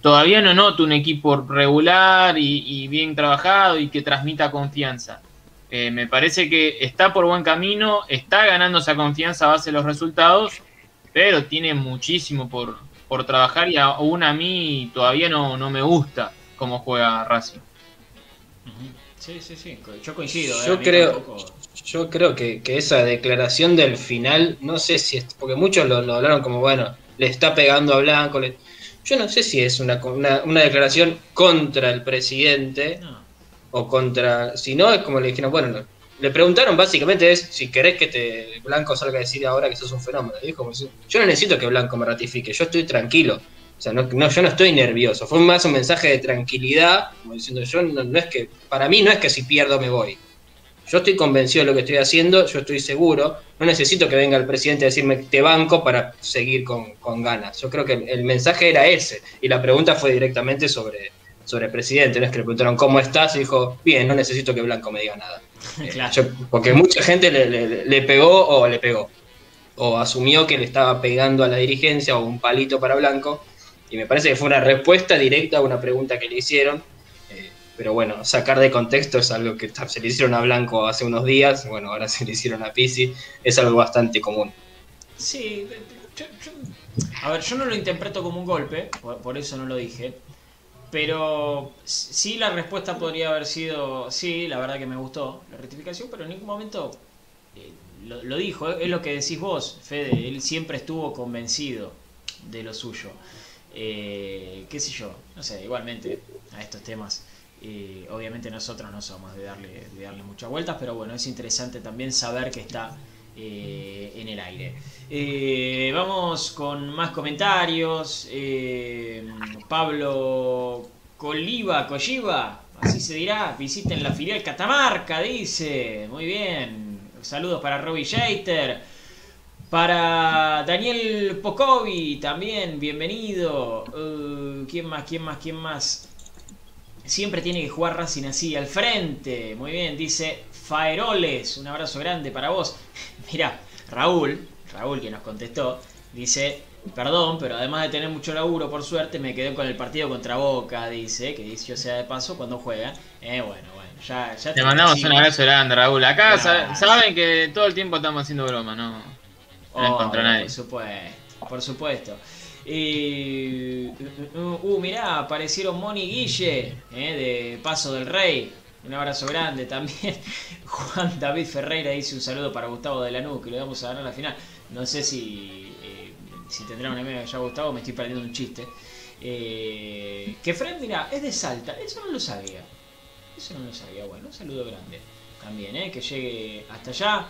[SPEAKER 3] todavía no noto un equipo regular y, y bien trabajado y que transmita confianza. Eh, me parece que está por buen camino, está ganando esa confianza a base de los resultados, pero tiene muchísimo por, por trabajar y aún a mí todavía no, no me gusta cómo juega Racing.
[SPEAKER 2] Sí, sí, sí, yo coincido. eh,
[SPEAKER 4] Yo creo-
[SPEAKER 2] tampoco-
[SPEAKER 4] Yo creo que, que esa declaración del final, no sé si es, porque muchos lo, lo hablaron como, bueno, le está pegando a Blanco. le- yo no sé si es una, una, una declaración contra el presidente
[SPEAKER 2] No.
[SPEAKER 4] o contra, si no, es como le dijeron, bueno, no. Le preguntaron básicamente es si querés que te Blanco salga a decir ahora que sos un fenómeno. Dijo, yo no necesito que Blanco me ratifique, yo estoy tranquilo. O sea, no, no, yo no estoy nervioso. Fue más un mensaje de tranquilidad, como diciendo, yo no, no es que, para mí no es que si pierdo me voy. Yo estoy convencido de lo que estoy haciendo, yo estoy seguro. No necesito que venga el presidente a decirme te banco para seguir con, con ganas. Yo creo que el mensaje era ese. Y la pregunta fue directamente sobre, sobre el presidente. No es que le preguntaron cómo estás y dijo, bien, no necesito que Blanco me diga nada. Eh,
[SPEAKER 2] Claro.
[SPEAKER 4] yo- porque mucha gente le, le- le pegó o le pegó. O asumió que le estaba pegando a la dirigencia o un palito para Blanco. Y me parece que fue una respuesta directa a una pregunta que le hicieron. Eh, pero bueno, sacar de contexto es algo que se le hicieron a Blanco hace unos días. Bueno, ahora se le hicieron a Pisi. Es algo bastante común.
[SPEAKER 2] Sí, yo- yo- a ver, yo no lo interpreto como un golpe, por, por eso no lo dije. Pero sí la respuesta podría haber sido, sí, la verdad que me gustó la rectificación, pero en ningún momento eh, lo, lo dijo, es lo que decís vos, Fede, él siempre estuvo convencido de lo suyo. Eh, qué sé yo, no sé, igualmente a estos temas, eh, obviamente nosotros no somos de darle, de darle muchas vueltas, pero bueno, es interesante también saber que está eh, en el aire. Eh, vamos con más comentarios. Eh, Pablo Coliva, Colliva, así se dirá. Visiten la filial Catamarca, dice. Muy bien. saludos para Robbie Jeter. Para Daniel Pocovi también, bienvenido. ¿Quién más? ¿Quién más? ¿Quién más? Siempre tiene que jugar Racing así, al frente. Muy bien, dice Faeroles. Un abrazo grande para vos. Mira, Raúl, Raúl que nos contestó, dice, perdón, pero además de tener mucho laburo, por suerte, me quedé con el partido contra Boca, dice, que dicho sea de paso, cuando juega. Eh, bueno, bueno, ya, ya
[SPEAKER 3] Te mandamos un abrazo grande, Raúl. Acá saben que todo el tiempo estamos haciendo broma, ¿no? Contra
[SPEAKER 2] Obvio,
[SPEAKER 3] nadie.
[SPEAKER 2] Por supuesto, por supuesto. Y, uh, uh, mirá, aparecieron Moni Guille, eh, de Paso del Rey. Un abrazo grande también. Juan David Ferreira dice un saludo para Gustavo de Lanús, que le vamos a ganar la final. No sé si, eh, si tendrá un amigo que ya Gustavo, me estoy perdiendo un chiste. Eh, que Fred, mirá, es de Salta, eso no lo sabía. Eso no lo sabía, bueno, un saludo grande también, eh, que llegue hasta allá.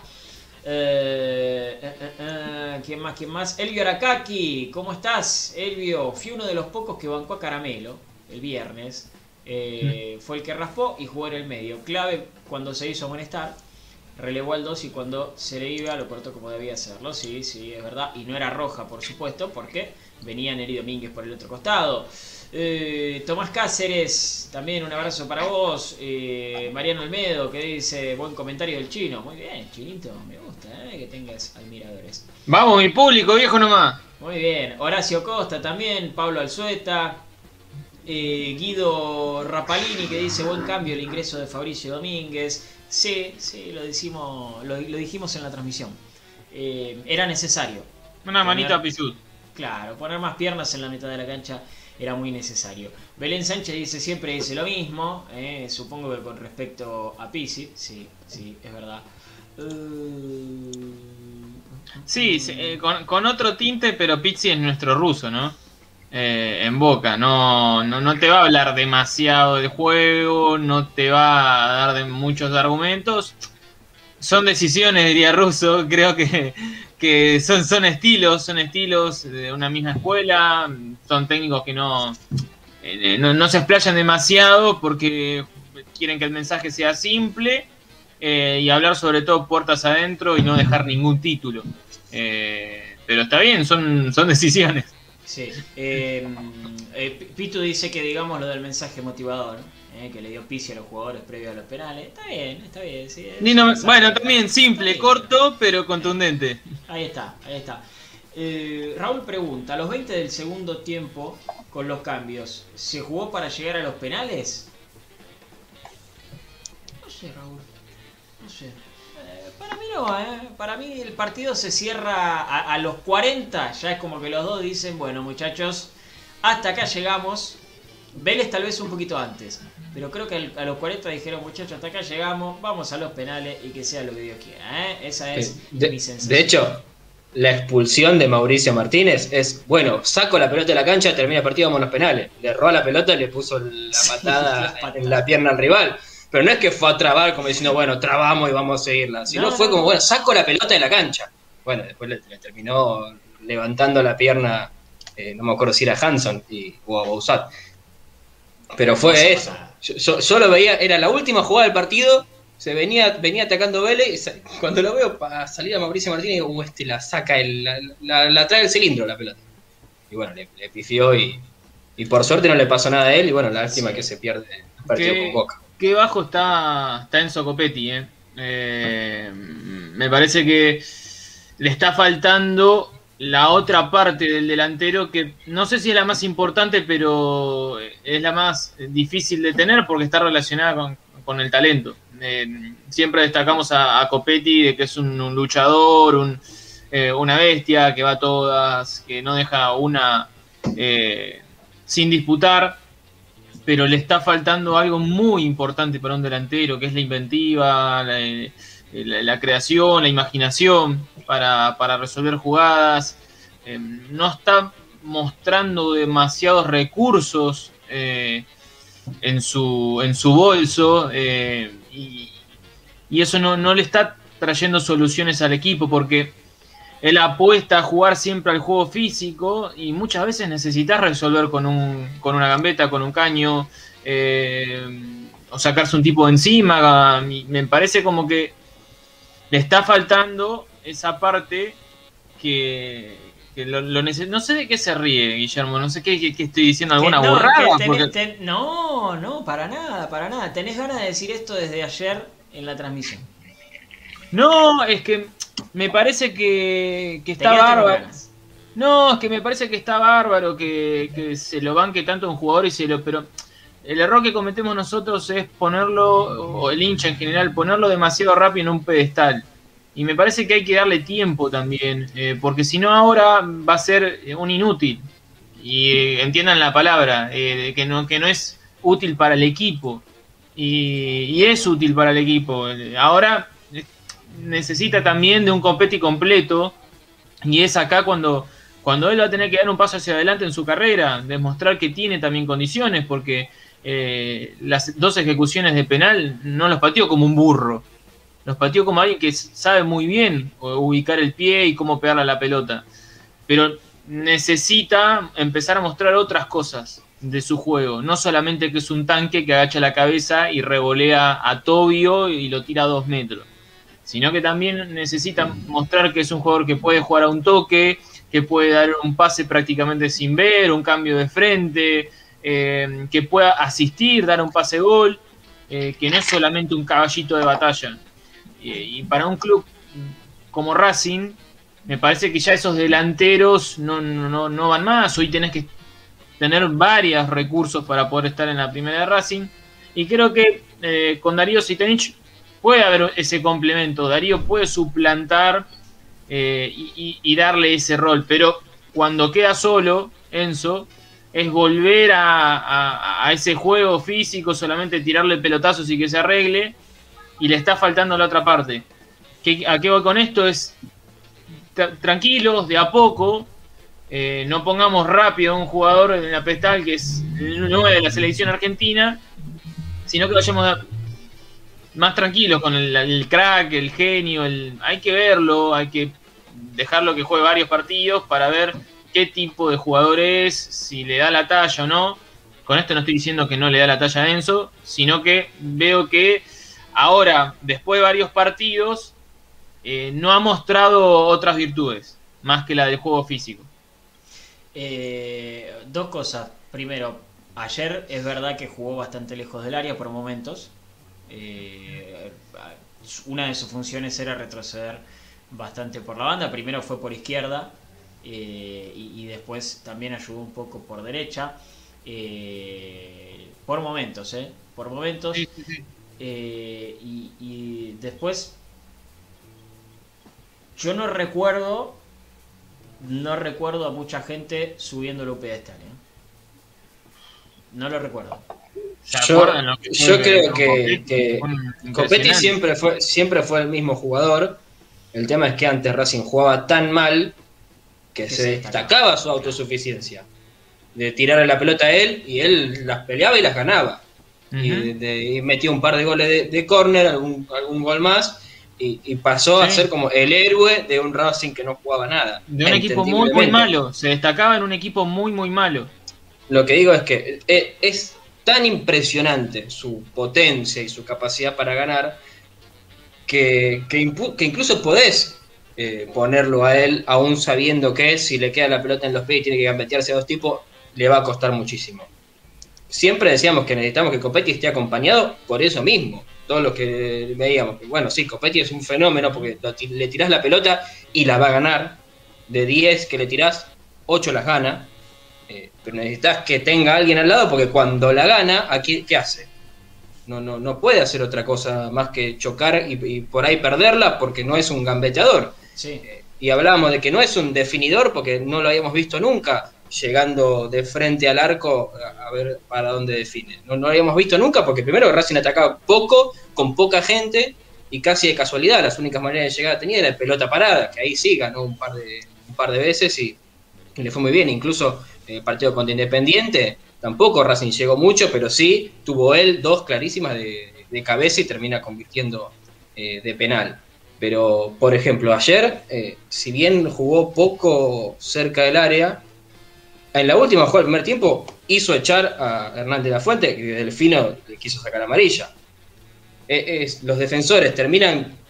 [SPEAKER 2] Eh, eh, ¿Quién más? ¿Quién más? Elvio Arakaki, ¿cómo estás? Elvio, fui uno de los pocos que bancó a Caramelo el viernes. Eh, Fue el que raspó y jugó en el medio. Clave cuando se hizo amonestar. Relevó al 2 y cuando se le iba lo cortó como debía hacerlo. Sí, sí, es verdad. Y no era roja, por supuesto, porque venía Neri Domínguez por el otro costado. Eh, Tomás Cáceres, también un abrazo para vos. Eh, Mariano Almedo, que dice buen comentario del chino. Muy bien, chinito, me gusta eh, que tengas admiradores.
[SPEAKER 3] Vamos, mi público, viejo nomás.
[SPEAKER 2] Muy bien, Horacio Costa también, Pablo Alzueta, eh, Guido Rapalini que dice buen cambio el ingreso de Fabricio Domínguez. Sí, sí, lo, decimos, lo, lo dijimos en la transmisión. Eh, era necesario.
[SPEAKER 3] Una manita a Pisud.
[SPEAKER 2] Claro, poner más piernas en la mitad de la cancha era muy necesario. Belén Sánchez dice siempre dice lo mismo, eh, supongo que con respecto a Pisi, sí, sí, es verdad.
[SPEAKER 3] Sí, sí, con, con otro tinte, pero Pizzi es nuestro ruso, ¿no? Eh, en boca, no, no, no te va a hablar demasiado de juego, no te va a dar de muchos argumentos. Son decisiones, diría Russo, creo que, que son, son estilos, son estilos de una misma escuela, son técnicos que no, eh, no, no se explayan demasiado porque quieren que el mensaje sea simple eh, y hablar sobre todo puertas adentro y no dejar ningún título. Eh, pero está bien, son, son decisiones.
[SPEAKER 2] Sí. Eh, eh, Pitu dice que digamos lo del mensaje motivador eh, que le dio Pisi a los jugadores previo a los penales. Está bien, está bien. Sí, es
[SPEAKER 3] bueno, también simple,
[SPEAKER 2] bien.
[SPEAKER 3] corto, pero contundente.
[SPEAKER 2] Ahí está, ahí está. Eh, Raúl pregunta, a los 20 del segundo tiempo, con los cambios, ¿se jugó para llegar a los penales? No sé, Raúl. Para mí no, ¿eh? Para mí el partido se cierra a, a los 40. Ya es como que los dos dicen, bueno muchachos, hasta acá llegamos. Vélez tal vez un poquito antes. Pero creo que a los 40 dijeron, muchachos, hasta acá llegamos, vamos a los penales y que sea lo que Dios quiera. ¿eh? Esa es
[SPEAKER 4] De,
[SPEAKER 2] mi sensación.
[SPEAKER 4] de hecho, la expulsión de Mauricio Martínez es, bueno, saco la pelota de la cancha, termina el partido, vamos a los penales. Le roba la pelota y le puso la
[SPEAKER 2] Sí,
[SPEAKER 4] patada
[SPEAKER 2] la patada.
[SPEAKER 4] en la pierna al rival. Pero no es que fue a trabar como diciendo, bueno, trabamos y vamos a seguirla. Sino
[SPEAKER 2] No,
[SPEAKER 4] fue como, bueno, saco la pelota de la cancha. Bueno, después le, le terminó levantando la pierna, eh, no me acuerdo si era Hanson y, o a Bausat. Pero fue eso. Yo, lo veía, era la última jugada del partido, se venía, venía atacando Vélez, y cuando lo veo para salir a Mauricio Martínez, digo, "Uh, este la saca, el, la, la- la trae el cilindro la pelota. Y bueno, le, le pifió y, y por suerte no le pasó nada a él, y bueno, la lástima
[SPEAKER 2] Sí.
[SPEAKER 4] que se pierde el partido
[SPEAKER 3] ¿Qué,
[SPEAKER 4] con Boca.
[SPEAKER 3] Qué bajo está, está Enzo Copetti, eh? Eh, Me parece que le está faltando la otra parte del delantero que no sé si es la más importante, pero es la más difícil de tener porque está relacionada con, con el talento. Eh, siempre destacamos a, Copetti de que es un, luchador, un, eh, una bestia que va a todas, que no deja una sin disputar, pero le está faltando algo muy importante para un delantero, que es la inventiva, la, eh, creación, la imaginación para, para resolver jugadas. Eh, no está mostrando demasiados recursos eh, en, su, en su bolso eh, y, y eso no, no le está trayendo soluciones al equipo porque él apuesta a jugar siempre al juego físico y muchas veces necesitas resolver con, un, con una gambeta, con un caño, eh, o sacarse un tipo de encima. Me parece como que le está faltando esa parte que, que lo, No sé de qué se ríe, Guillermo, no sé qué, qué- qué estoy diciendo, alguna
[SPEAKER 2] no, tenés-
[SPEAKER 3] porque-
[SPEAKER 2] ten- no, no, para nada, para nada. Tenés ganas de decir esto desde ayer en la transmisión.
[SPEAKER 3] No, es que me parece que, que está bárbaro. No, es que me parece que está bárbaro que, que se lo banque tanto un jugador y se lo. Pero el error que cometemos nosotros es ponerlo, o el hincha en general, ponerlo demasiado rápido en un pedestal. Y me parece que hay que darle tiempo también, eh, porque si no ahora va a ser eh, un inútil. Y eh, entiendan la palabra, eh, que, no, que no es útil para el equipo. Y, y es útil para el equipo. Ahora necesita también de un competi completo. Y es acá cuando, cuando él va a tener que dar un paso hacia adelante en su carrera, demostrar que tiene también condiciones, porque eh, las dos ejecuciones de penal no los pateó como un burro, los pateó como alguien que sabe muy bien ubicar el pie y cómo pegarle a la pelota. Pero necesita empezar a mostrar otras cosas de su juego, no solamente que es un tanque que agacha la cabeza y revolea a Tobio y lo tira a dos metros sino que también necesita mostrar que es un jugador que puede jugar a un toque, que puede dar un pase prácticamente sin ver, un cambio de frente, eh, que pueda asistir, dar un pase gol, eh, que no es solamente un caballito de batalla. Y, para un club como Racing, me parece que ya esos delanteros no, no, no van más. Hoy tenés que tener varios recursos para poder estar en la primera de Racing. Y creo que eh, con Darío Sitanich puede haber ese complemento. Darío puede suplantar eh, y, darle ese rol. Pero cuando queda solo, Enzo, es volver a, ese juego físico, solamente tirarle pelotazos y que se arregle. Y le está faltando la otra parte. ¿Qué- ¿A qué voy con esto? Es tra- tranquilos, de a poco. eh, no pongamos rápido a un jugador en la pedestal que es el 9 de la selección argentina, sino que vayamos a- más tranquilos con el, el crack, el genio. El, hay que verlo, hay que dejarlo que juegue varios partidos para ver qué tipo de jugador es, si le da la talla o no. Con esto no estoy diciendo que no le da la talla a Enzo, sino que veo que ahora, después de varios partidos, eh, no ha mostrado otras virtudes, más que la del juego físico.
[SPEAKER 2] Eh, dos cosas. Primero, ayer es verdad que jugó bastante lejos del área por momentos. Eh, una de sus funciones era retroceder bastante por la banda. Primero fue por izquierda eh, y, y después también ayudó un poco por derecha. Eh, por momentos, ¿eh? Por momentos. Y, y después, yo no recuerdo, no recuerdo a mucha gente subiéndolo a un pedestal. No lo recuerdo.
[SPEAKER 3] ¿Se
[SPEAKER 4] Yo,
[SPEAKER 3] que
[SPEAKER 4] creo que,
[SPEAKER 3] Copetti?
[SPEAKER 4] que siempre fue, siempre fue el mismo jugador. El tema es que antes Racing jugaba tan mal que, se destacaba su autosuficiencia. De tirarle la pelota a él y él las peleaba y las ganaba. y,
[SPEAKER 3] Ujú.
[SPEAKER 4] de- de- y metió un par de goles de, de córner, algún, algún gol más. Y, y pasó a ser como el héroe de un Racing que no jugaba nada.
[SPEAKER 3] De un equipo muy, muy malo. Se destacaba en un equipo muy, muy malo.
[SPEAKER 4] Lo que digo es que eh, es tan impresionante su potencia y su capacidad para ganar que, que, incluso podés eh, ponerlo a él, aún sabiendo que si le queda la pelota en los pies y tiene que gambetearse a dos tipos, le va a costar muchísimo. Siempre decíamos que necesitamos que Copetti esté acompañado por eso mismo. Todos los que veíamos bueno, sí, Copetti es un fenómeno porque le tirás la pelota y la va a ganar. De 10 que le tirás, 8 las gana. Eh, pero necesitas que tenga alguien al lado porque cuando la gana, aquí, ¿qué hace? No, no, no puede hacer otra cosa más que chocar y, y por ahí perderla porque no es un gambeteador.
[SPEAKER 2] Sí.
[SPEAKER 4] Y hablábamos de que no es un definidor porque no lo habíamos visto nunca llegando de frente al arco a, a ver para dónde define. No, no lo habíamos visto nunca porque primero Racing atacaba poco, con poca gente y casi de casualidad. Las únicas maneras de llegar tenía era el pelota parada, que ahí sí ganó un par de, un par de veces y, y le fue muy bien. Incluso el partido contra Independiente, tampoco Racing llegó mucho, pero sí tuvo él dos clarísimas de, cabeza y termina convirtiendo eh, de penal. Pero, por ejemplo, ayer, eh, si bien jugó poco cerca del área, en la última jugada del primer tiempo hizo echar a Hernández de la Fuente, que Delfino le quiso sacar amarilla. Eh, los defensores terminan eh,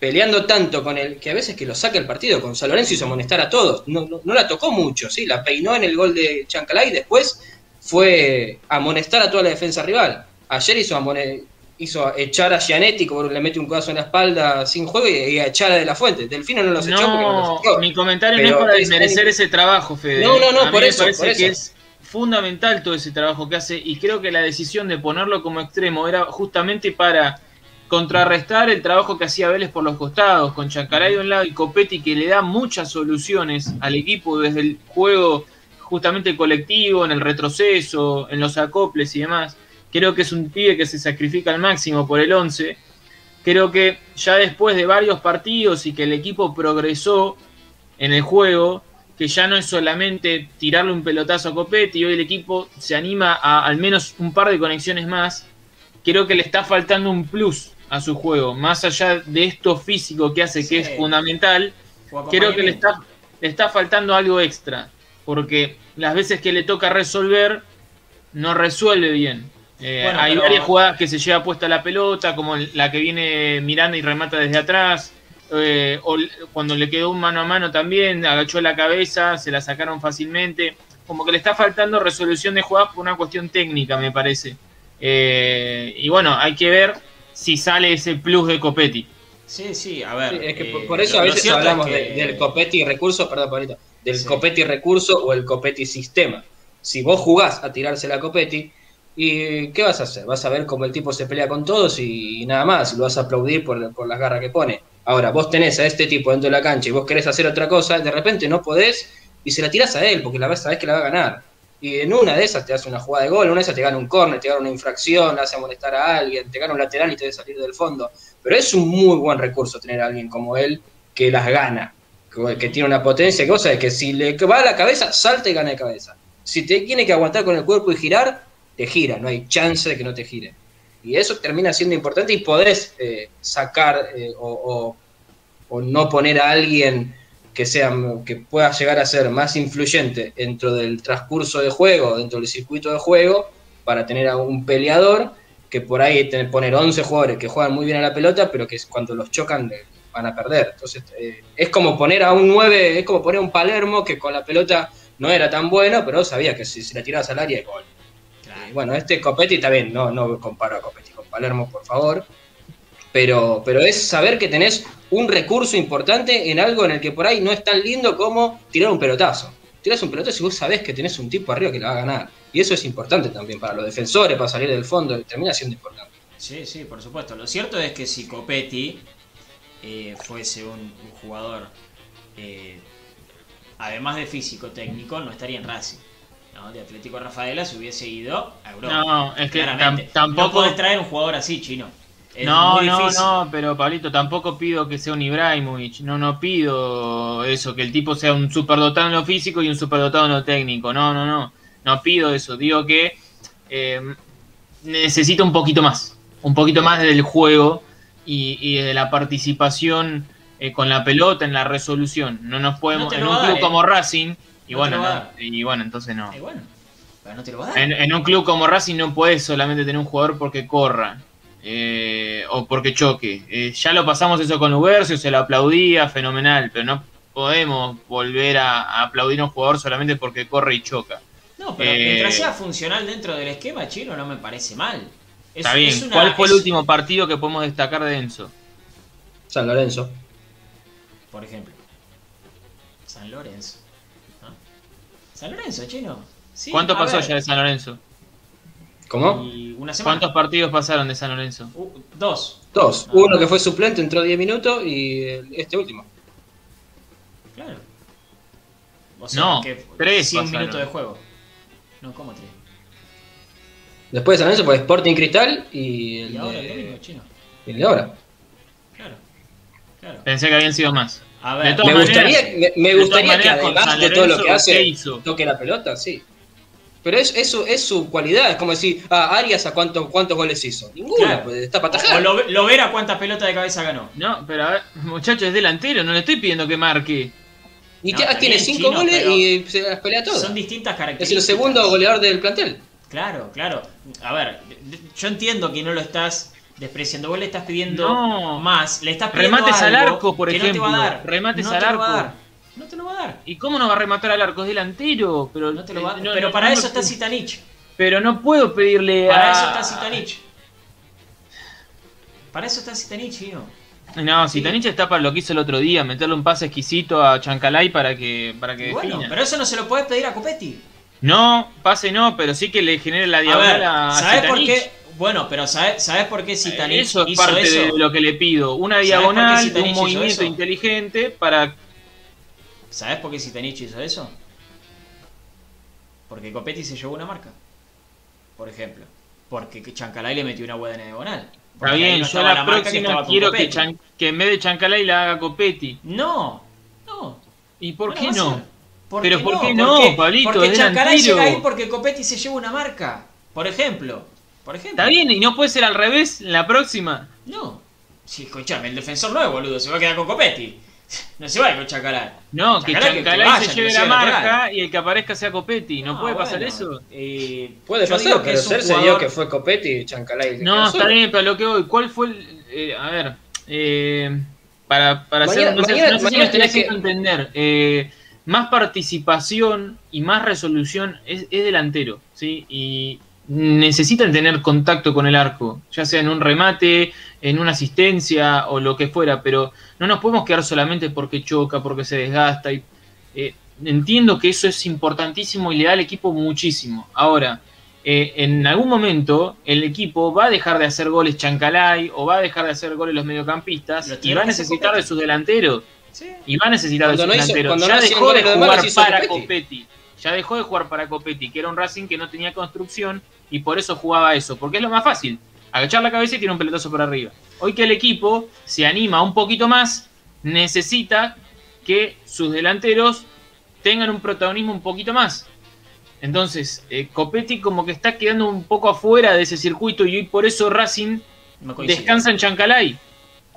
[SPEAKER 4] peleando tanto con él que a veces que lo saca el partido. Con San Lorenzo hizo amonestar a todos. No, no, no la tocó mucho, sí, la peinó en el gol de Chancalay y después fue amonestar a toda la defensa rival. Ayer hizo, amone- hizo echar a Gianetti, como le mete un codazo en la espalda sin juego, y, y a echar a De La Fuente. Delfino no los echó porque no
[SPEAKER 3] No,
[SPEAKER 4] los echó.
[SPEAKER 3] mi comentario no
[SPEAKER 4] Pero
[SPEAKER 3] es para
[SPEAKER 4] es-
[SPEAKER 3] desmerecer ese trabajo, Fede.
[SPEAKER 4] No, no, no,
[SPEAKER 3] A mí
[SPEAKER 4] por
[SPEAKER 3] me
[SPEAKER 4] eso,
[SPEAKER 3] parece
[SPEAKER 4] por
[SPEAKER 3] que
[SPEAKER 4] eso.
[SPEAKER 3] es fundamental todo ese trabajo que hace y creo que la decisión de ponerlo como extremo era justamente para contrarrestar el trabajo que hacía Vélez por los costados, con Chacaray de un lado y Copetti que le da muchas soluciones al equipo desde el juego justamente colectivo, en el retroceso, en los acoples y demás. Creo que es un pibe que se sacrifica al máximo por el 11. Creo que ya después de varios partidos y que el equipo progresó en el juego, que ya no es solamente tirarle un pelotazo a Copetti, hoy el equipo se anima a al menos un par de conexiones más, creo que le está faltando un plus a su juego, más allá de esto físico que hace que es fundamental, creo que le está, le está faltando algo extra, porque las veces que le toca resolver, no resuelve bien. Eh,
[SPEAKER 2] Bueno,
[SPEAKER 3] hay
[SPEAKER 2] pero-
[SPEAKER 3] varias jugadas que se lleva puesta la pelota, como la que viene Miranda y remata desde atrás, eh, o cuando le quedó un mano a mano también, agachó la cabeza, se la sacaron fácilmente. Como que le está faltando resolución de jugadas por una cuestión técnica, me parece. Eh, y bueno, hay que ver si sale ese plus de Copetti.
[SPEAKER 2] Sí, sí, a ver.
[SPEAKER 4] Sí, es que por-
[SPEAKER 2] eh,
[SPEAKER 4] por eso a veces hablamos
[SPEAKER 2] es
[SPEAKER 4] de-
[SPEAKER 2] que-
[SPEAKER 4] del Copetti recurso, perdón, Pablito, del
[SPEAKER 2] Sí.
[SPEAKER 4] Copetti recurso o el Copetti sistema. Si vos jugás a tirársela a Copetti, ¿y qué vas a hacer? Vas a ver cómo el tipo se pelea con todos y, nada más, lo vas a aplaudir por, por las garras que pone. Ahora, vos tenés a este tipo dentro de la cancha y vos querés hacer otra cosa, de repente no podés y se la tirás a él porque la sabés que la va a ganar. Y en una de esas te hace una jugada de gol, en una de esas te gana un córner, te gana una infracción, hace molestar a alguien, te gana un lateral y te debe salir del fondo. Pero es un muy buen recurso tener a alguien como él que las gana, que, tiene una potencia, vos sabés que si le va a la cabeza, salta y gana de cabeza. Si te tiene que aguantar con el cuerpo y girar, te gira, no hay chance de que no te gire. Y eso termina siendo importante y podés eh, sacar eh, o no poner a alguien que sea que pueda llegar a ser más influyente dentro del transcurso de juego, dentro del circuito de juego, para tener a un peleador que por ahí tener, poner 11 jugadores que juegan muy bien a la pelota, pero que cuando los chocan van a perder. Entonces, eh, es como poner a un 9, es como poner a un Palermo que con la pelota no era tan bueno, pero sabía que si, si la tirabas al área, gol. Y bueno, este Copetti bien, no, no comparo a Copetti con Palermo, por favor. Pero, pero es saber que tenés un recurso importante en algo en el que por ahí no es tan lindo como tirar un pelotazo. Tirás un pelotazo y vos sabés que tenés un tipo arriba que la va a ganar. Y eso es importante también para los defensores, para salir del fondo, termina siendo importante.
[SPEAKER 2] Sí, sí, por supuesto. Lo cierto es que si Copetti eh, fuese un, un jugador, eh, además de físico técnico, no estaría en Racing. ¿no? De Atlético Rafaela se hubiese ido a Europa.
[SPEAKER 3] No, es que tam- tampoco-
[SPEAKER 2] No podés traer un jugador así, chino. Es
[SPEAKER 3] no, no, no, pero Pablito, tampoco pido que sea un Ibrahimovic. No, no pido eso, que el tipo sea un superdotado en lo físico y un superdotado en lo técnico. No, no, no. No pido eso. Digo que eh, necesita un poquito más. Un poquito más del juego y, y de la participación eh, con la pelota en la resolución. No nos podemos.
[SPEAKER 2] No
[SPEAKER 3] en un club
[SPEAKER 2] dar,
[SPEAKER 3] como
[SPEAKER 2] eh.
[SPEAKER 3] Racing. Y
[SPEAKER 2] No
[SPEAKER 3] bueno, no, y bueno, entonces no.
[SPEAKER 2] Bueno, pero no te lo va a dar.
[SPEAKER 3] En, en un club como Racing no puedes solamente tener un jugador porque corra eh, o porque choque. Eh, ya lo pasamos eso con Ubercio, se lo aplaudía, fenomenal, pero no podemos volver a, a aplaudir a un jugador solamente porque corre y choca.
[SPEAKER 2] No, pero
[SPEAKER 3] Eh,
[SPEAKER 2] mientras sea funcional dentro del esquema chino no me parece mal. Es-
[SPEAKER 3] Está bien.
[SPEAKER 2] es una-
[SPEAKER 3] ¿Cuál fue el último partido que podemos destacar de Enzo?
[SPEAKER 4] San Lorenzo.
[SPEAKER 2] Por ejemplo. San Lorenzo. ¿no? San Lorenzo, chino. Sí,
[SPEAKER 3] ¿Cuánto pasó
[SPEAKER 2] ver,
[SPEAKER 3] ya de San Lorenzo?
[SPEAKER 4] ¿Cómo?
[SPEAKER 2] y una semana.
[SPEAKER 3] ¿Cuántos partidos pasaron de San Lorenzo?
[SPEAKER 2] Uh, dos.
[SPEAKER 4] Dos.
[SPEAKER 2] Ah.
[SPEAKER 4] Uno que fue suplente, entró 10 minutos y el- este último.
[SPEAKER 2] Claro. O sea,
[SPEAKER 3] No,
[SPEAKER 2] que
[SPEAKER 3] tres
[SPEAKER 2] 100
[SPEAKER 3] pasaron.
[SPEAKER 2] minutos de juego. No, ¿cómo tres?
[SPEAKER 4] Después de San Lorenzo fue Sporting Cristal y el,
[SPEAKER 2] Y ahora el
[SPEAKER 4] de,
[SPEAKER 2] domingo, chino.
[SPEAKER 4] el de ahora.
[SPEAKER 2] Claro. Claro.
[SPEAKER 3] Pensé que habían sido más.
[SPEAKER 2] A ver,
[SPEAKER 4] Me
[SPEAKER 3] maneras-
[SPEAKER 4] gustaría, me, gustaría que además de todo lo que hace, toque la pelota, sí. Pero es, es, su, es su cualidad, es como decir, ah, Arias a cuántos, cuántos goles hizo. Ninguna,
[SPEAKER 2] Claro.
[SPEAKER 4] pues está para
[SPEAKER 2] o lo, lo verá cuántas pelotas de cabeza ganó.
[SPEAKER 3] No, pero a ver, muchachos, es delantero, no le estoy pidiendo que marque.
[SPEAKER 4] Y
[SPEAKER 2] No, está
[SPEAKER 4] tiene
[SPEAKER 2] bien,
[SPEAKER 4] 5
[SPEAKER 2] Chino,
[SPEAKER 4] goles y se las pelea todas.
[SPEAKER 2] Son distintas
[SPEAKER 4] Es
[SPEAKER 2] características.
[SPEAKER 4] el segundo goleador del plantel.
[SPEAKER 2] Claro, claro. A ver, yo entiendo que no lo estás despreciando. Vos le estás pidiendo
[SPEAKER 3] No.
[SPEAKER 2] más. Le estás pidiendo
[SPEAKER 3] Remates al arco, por
[SPEAKER 2] que
[SPEAKER 3] ejemplo.
[SPEAKER 2] No te va a dar.
[SPEAKER 3] Remates
[SPEAKER 2] no
[SPEAKER 3] al
[SPEAKER 2] te lo va a
[SPEAKER 3] arco.
[SPEAKER 2] No te lo va a dar.
[SPEAKER 3] ¿Y cómo no va a rematar al arco? Delantero. Pero,
[SPEAKER 2] No te lo va a
[SPEAKER 3] eh,
[SPEAKER 2] dar.
[SPEAKER 3] no-
[SPEAKER 2] Pero
[SPEAKER 3] no-
[SPEAKER 2] para eso está Zitanich.
[SPEAKER 3] Pero no puedo pedirle
[SPEAKER 2] Para
[SPEAKER 3] a...
[SPEAKER 2] eso está Zitanich. Para eso está Zitanich, Gino.
[SPEAKER 3] No, Zitanich está para lo que hizo el otro día, meterle un pase exquisito a Chancalay para que, para que
[SPEAKER 2] bueno,
[SPEAKER 3] defina.
[SPEAKER 2] pero eso no se lo podés pedir a Copetti.
[SPEAKER 3] No, pase no, pero sí que le genere la
[SPEAKER 2] A
[SPEAKER 3] diagonal
[SPEAKER 2] ver,
[SPEAKER 3] a,
[SPEAKER 2] ¿sabés por qué? Bueno, pero ¿sabés, ¿sabés por qué Zitanich
[SPEAKER 3] Eso es
[SPEAKER 2] hizo
[SPEAKER 3] parte
[SPEAKER 2] eso?
[SPEAKER 3] de lo que le pido. Una
[SPEAKER 2] ¿Sabés por qué
[SPEAKER 3] diagonal, un movimiento inteligente para...
[SPEAKER 2] ¿Sabés por qué Zitanich hizo eso? Porque Copetti se llevó una marca. Por ejemplo. Porque Chancalay le metió una hueá en diagonal.
[SPEAKER 3] Está bien,
[SPEAKER 2] no
[SPEAKER 3] yo la
[SPEAKER 2] que
[SPEAKER 3] próxima quiero que,
[SPEAKER 2] Copetti.
[SPEAKER 3] Chan- que en vez de Chancalay la haga Copetti.
[SPEAKER 2] No, no.
[SPEAKER 3] ¿Y por qué no?
[SPEAKER 2] ¿Por
[SPEAKER 3] Pero
[SPEAKER 2] qué
[SPEAKER 3] ¿por qué no,
[SPEAKER 2] Porque-
[SPEAKER 3] Pablito?
[SPEAKER 2] Porque Chancalay llega ahí porque Copetti se lleva una marca. Por ejemplo. Por ejemplo.
[SPEAKER 3] Está bien, y no puede ser al revés en la próxima.
[SPEAKER 2] No. Sí, escuchame, el defensor no es boludo, se va a quedar con Copetti. No se va a ir con Chancalay.
[SPEAKER 3] No, que
[SPEAKER 2] Chancalay que- vaya,
[SPEAKER 3] se lleve la marca y el que aparezca sea Copetti. ¿No, puede pasar
[SPEAKER 2] bueno,
[SPEAKER 3] eso?
[SPEAKER 2] eh,
[SPEAKER 4] Puede pasar,
[SPEAKER 2] que
[SPEAKER 4] pero se dio que fue Copetti y Chancalay. le
[SPEAKER 3] No, está bien, pero lo que voy, ¿cuál fue el. eh, a ver, eh, para, para hacer.
[SPEAKER 4] Mañana-
[SPEAKER 3] No sé,
[SPEAKER 4] mañana-
[SPEAKER 3] no sé si me estoy
[SPEAKER 4] tenés que-
[SPEAKER 3] entender. eh, más participación y más resolución es, es delantero, ¿sí? Y necesitan tener contacto con el arco, ya sea en un remate, en una asistencia o lo que fuera, pero no nos podemos quedar solamente porque choca, porque se desgasta. Y, eh, entiendo que eso es importantísimo y le da al equipo muchísimo. Ahora, eh, en algún momento el equipo va a dejar de hacer goles Chancalay o va a dejar de hacer goles los mediocampistas y va a necesitar de sus delanteros.
[SPEAKER 2] Sí.
[SPEAKER 3] Y va a necesitar de sus
[SPEAKER 4] no
[SPEAKER 3] delanteros. Ya
[SPEAKER 4] no
[SPEAKER 3] dejó de jugar para
[SPEAKER 4] Copetti.
[SPEAKER 3] Copetti. Ya dejó de jugar para Copetti, que era un Racing que no tenía construcción y por eso jugaba eso. Porque es lo más fácil. Agachar la cabeza y tiene un pelotazo por arriba. Hoy que el equipo se anima un poquito más, necesita que sus delanteros tengan un protagonismo un poquito más. Entonces, eh, Copetti como que está quedando un poco afuera de ese circuito y hoy por eso Racing
[SPEAKER 2] No
[SPEAKER 3] descansa en Chancalay.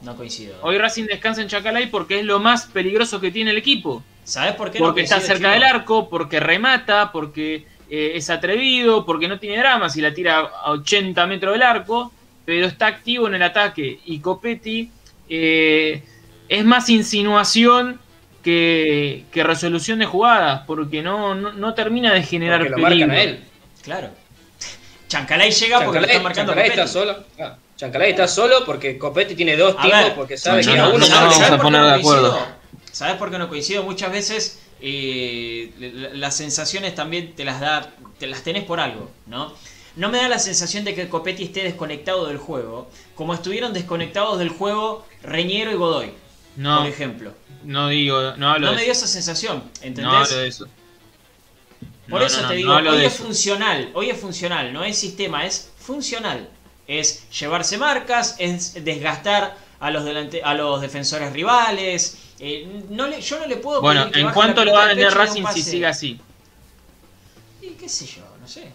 [SPEAKER 2] No coincido.
[SPEAKER 3] Hoy Racing descansa en Chancalay porque es lo más peligroso que tiene el equipo.
[SPEAKER 2] ¿Sabes por qué no
[SPEAKER 3] Porque está cerca
[SPEAKER 2] chico?
[SPEAKER 3] del arco, porque remata, porque eh, es atrevido, porque no tiene drama si la tira a 80 metros del arco, pero está activo en el ataque. Y Copetti eh, es más insinuación que, que resolución de jugadas, porque no, no, no termina de generar
[SPEAKER 4] Porque lo
[SPEAKER 3] peligro.
[SPEAKER 4] marcan a él.
[SPEAKER 2] Claro. Chancalay llega porque lo está marcando
[SPEAKER 4] Chancalay
[SPEAKER 2] Copetti.
[SPEAKER 4] está solo. Ah, Chancalay está solo porque Copetti tiene dos tipos porque sabe
[SPEAKER 3] no,
[SPEAKER 4] que
[SPEAKER 3] no,
[SPEAKER 4] a uno
[SPEAKER 3] no, no, vamos a poner de acuerdo.
[SPEAKER 2] ¿Sabes por qué no coincido? Muchas veces eh, la- las sensaciones también te las da, te las tenés por algo, ¿no? No me da la sensación de que Copetti esté desconectado del juego, como estuvieron desconectados del juego Reñero y Godoy,
[SPEAKER 3] No,
[SPEAKER 2] por ejemplo.
[SPEAKER 3] no digo, no hablo
[SPEAKER 2] No
[SPEAKER 3] de
[SPEAKER 2] me dio
[SPEAKER 3] eso.
[SPEAKER 2] esa sensación, ¿entendés?
[SPEAKER 3] No hablo de eso.
[SPEAKER 2] Por
[SPEAKER 3] No,
[SPEAKER 2] eso
[SPEAKER 3] no,
[SPEAKER 2] te digo, hoy es
[SPEAKER 3] eso.
[SPEAKER 2] funcional, hoy es funcional, no es sistema, es funcional. Es llevarse marcas, es desgastar a los, delante- a los defensores rivales. Eh, no le, yo no le puedo
[SPEAKER 3] Bueno, ¿en cuánto lo va a vender Racing si sigue así?
[SPEAKER 2] Y qué sé yo, no sé.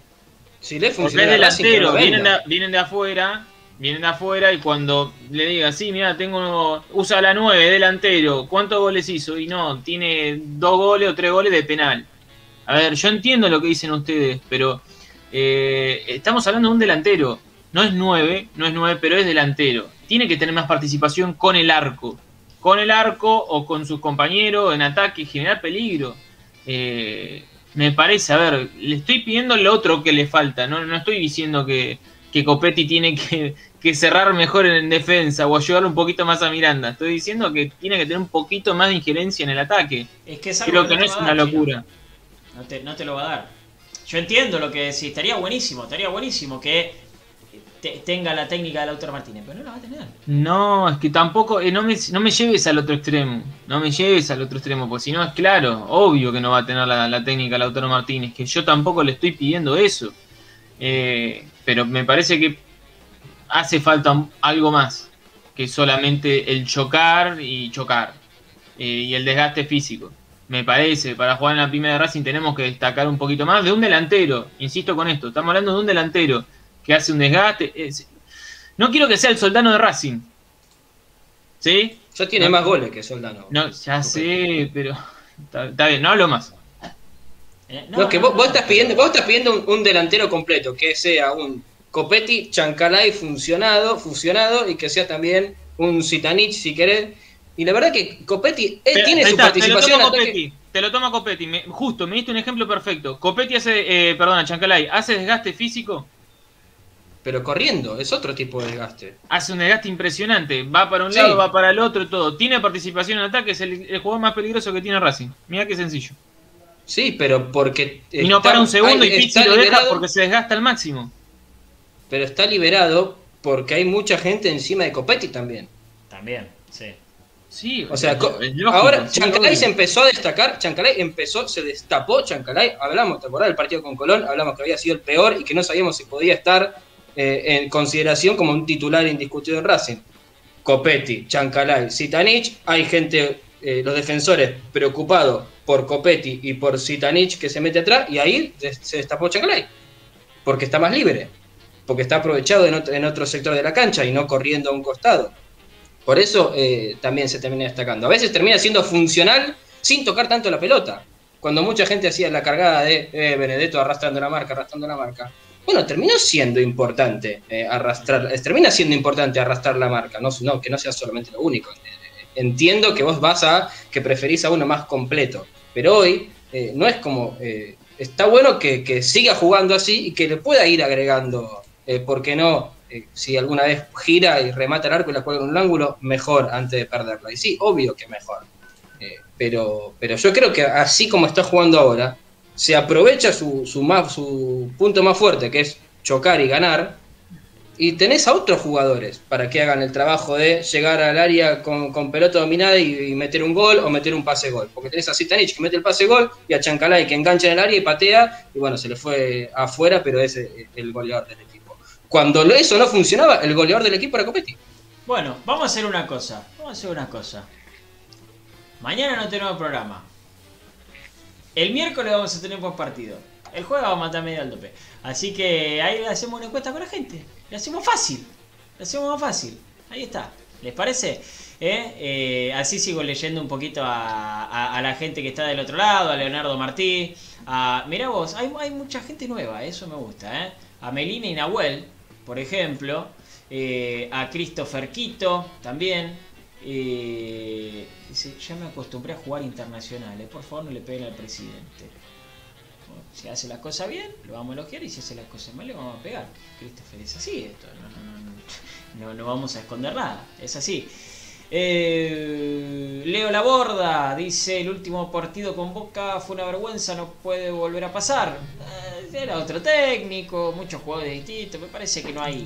[SPEAKER 4] Si le
[SPEAKER 3] Porque
[SPEAKER 4] funciona
[SPEAKER 3] es
[SPEAKER 4] a Racing, que
[SPEAKER 3] delantero, vienen de, vienen de afuera, vienen de afuera y cuando le diga, sí, mira, tengo, usa la 9, delantero, ¿cuántos goles hizo? Y no, tiene dos goles o tres goles de penal. A ver, yo entiendo lo que dicen ustedes, pero eh, estamos hablando de un delantero. No es 9, no es 9, pero es delantero. Tiene que tener más participación con el arco. Con el arco o con sus compañeros en ataque, generar peligro. Eh, me parece, a ver, le estoy pidiendo lo otro que le falta. No, no estoy diciendo que, que Copetti tiene que, que cerrar mejor en defensa o ayudarle un poquito más a Miranda. Estoy diciendo que tiene que tener un poquito más de injerencia en el ataque.
[SPEAKER 2] Es que es algo
[SPEAKER 3] Creo que no es una
[SPEAKER 2] dar,
[SPEAKER 3] locura.
[SPEAKER 2] No te, no te lo va a dar. Yo entiendo lo que decís, estaría buenísimo, estaría buenísimo que te- tenga la técnica de Lautaro Martínez, pero no la va a tener.
[SPEAKER 3] No, es que tampoco, eh, no, me, no me lleves al otro extremo, no me lleves al otro extremo, porque si no es claro, obvio que no va a tener la, la técnica Lautaro Martínez, que yo tampoco le estoy pidiendo eso, Eh, pero me parece que hace falta algo más que solamente el chocar y chocar, eh, y el desgaste físico. Me parece, para jugar en la primera de Racing tenemos que destacar un poquito más de un delantero, insisto con esto, estamos hablando de un delantero que hace un desgaste. es- no quiero que sea el soldano de Racing. ¿Sí?
[SPEAKER 4] Ya tiene
[SPEAKER 3] No.
[SPEAKER 4] más goles que Soldano.
[SPEAKER 3] No, ya sé, pero. Está, está bien, no hablo más.
[SPEAKER 2] Eh,
[SPEAKER 4] No, es que vos, vos estás pidiendo, vos estás pidiendo un, un delantero completo, que sea un Copetti, Chancalay funcionado, fusionado y que sea también un Zitanich si querés. Y la verdad que Copetti
[SPEAKER 3] Te-
[SPEAKER 4] tiene su participación
[SPEAKER 3] Te lo
[SPEAKER 4] ataque.
[SPEAKER 3] Copetti. Te lo toma Copetti. Me- justo, me diste un ejemplo perfecto. Copetti hace, eh, perdona, Chancalay, hace desgaste físico.
[SPEAKER 4] Pero corriendo, es otro tipo de desgaste.
[SPEAKER 3] Hace un desgaste impresionante. Va para un
[SPEAKER 4] Sí.
[SPEAKER 3] lado, va para el otro y todo. Tiene participación en ataque. Es el, el jugador más peligroso que tiene Racing. Mira qué sencillo.
[SPEAKER 4] Sí, pero porque.
[SPEAKER 3] Y no
[SPEAKER 4] está-
[SPEAKER 3] para un segundo
[SPEAKER 4] hay-
[SPEAKER 3] y Pizzi lo deja
[SPEAKER 4] liberado,
[SPEAKER 3] porque se desgasta al máximo.
[SPEAKER 4] Pero está liberado porque hay mucha gente encima de Copetti también.
[SPEAKER 2] También, sí.
[SPEAKER 3] Sí,
[SPEAKER 4] O sea,
[SPEAKER 3] lógico,
[SPEAKER 4] ahora
[SPEAKER 3] sí,
[SPEAKER 4] Chancalay
[SPEAKER 3] obvio.
[SPEAKER 4] se empezó a destacar, Chancalay empezó, se destapó Chancalay, hablamos, ¿te acordás del partido con Colón? Hablamos que había sido el peor y que no sabíamos si podía estar eh, en consideración como un titular indiscutido en Racing. Copetti, Chancalay, Zitanich, hay gente, eh, los defensores preocupados por Copetti y por Zitanich que se mete atrás y ahí se destapó Chancalay, porque está más libre, porque está aprovechado en otro, en otro sector de la cancha y no corriendo a un costado. Por eso eh, también se termina destacando. A veces termina siendo funcional sin tocar tanto la pelota. Cuando mucha gente hacía la cargada de eh, Benedetto arrastrando la marca, arrastrando la marca. Bueno, terminó siendo importante eh, arrastrar, eh, termina siendo importante arrastrar la marca, no, no, que no sea solamente lo único. Eh, Entiendo que vos vas a, que preferís a uno más completo, pero hoy no es como, eh, está bueno que, que siga jugando así y que le pueda ir agregando, ¿por qué no? Si alguna vez gira y remata el arco y la cuelga en un ángulo, mejor antes de perderla. Y sí, obvio que mejor. Pero, pero yo creo que así como está jugando ahora, se aprovecha su, su, más, su punto más fuerte, que es chocar y ganar, y tenés a otros jugadores para que hagan el trabajo de llegar al área con, con pelota dominada y, meter un gol o meter un pase gol. Porque tenés a Zitanich que mete el pase gol y a Chancalay que engancha en el área y patea, y bueno, se le fue afuera, pero es el, el goleador del equipo. Cuando eso no funcionaba, el goleador del equipo era Copetti.
[SPEAKER 2] Bueno, vamos a hacer una cosa. Vamos a hacer una cosa. Mañana no tenemos programa. El miércoles vamos a tener post partido. El jueves vamos a matar medio al dope. Así que ahí hacemos una encuesta con la gente. Le hacemos fácil. Le hacemos más fácil. Ahí está. ¿Les parece? ¿Eh? Eh, así sigo leyendo un poquito a, a- a la gente que está del otro lado, a Leonardo Martí. A, mirá vos, hay, hay mucha gente nueva, eso me gusta. ¿eh? A Melina y Nahuel, por ejemplo. Eh, a Christopher Quito también. Eh, dice, ya me acostumbré a jugar internacionales. Por favor, no le peguen al presidente. Bueno, si hace las cosas bien, lo vamos a elogiar. Y si hace las cosas mal, le vamos a pegar. Christopher es así, esto. No, no, no, no, vamos a esconder nada. Es así. Eh, Leo Laborda dice: El último partido con Boca fue una vergüenza, no puede volver a pasar. Eh, era otro técnico, muchos jugadores distintos. Me parece que no hay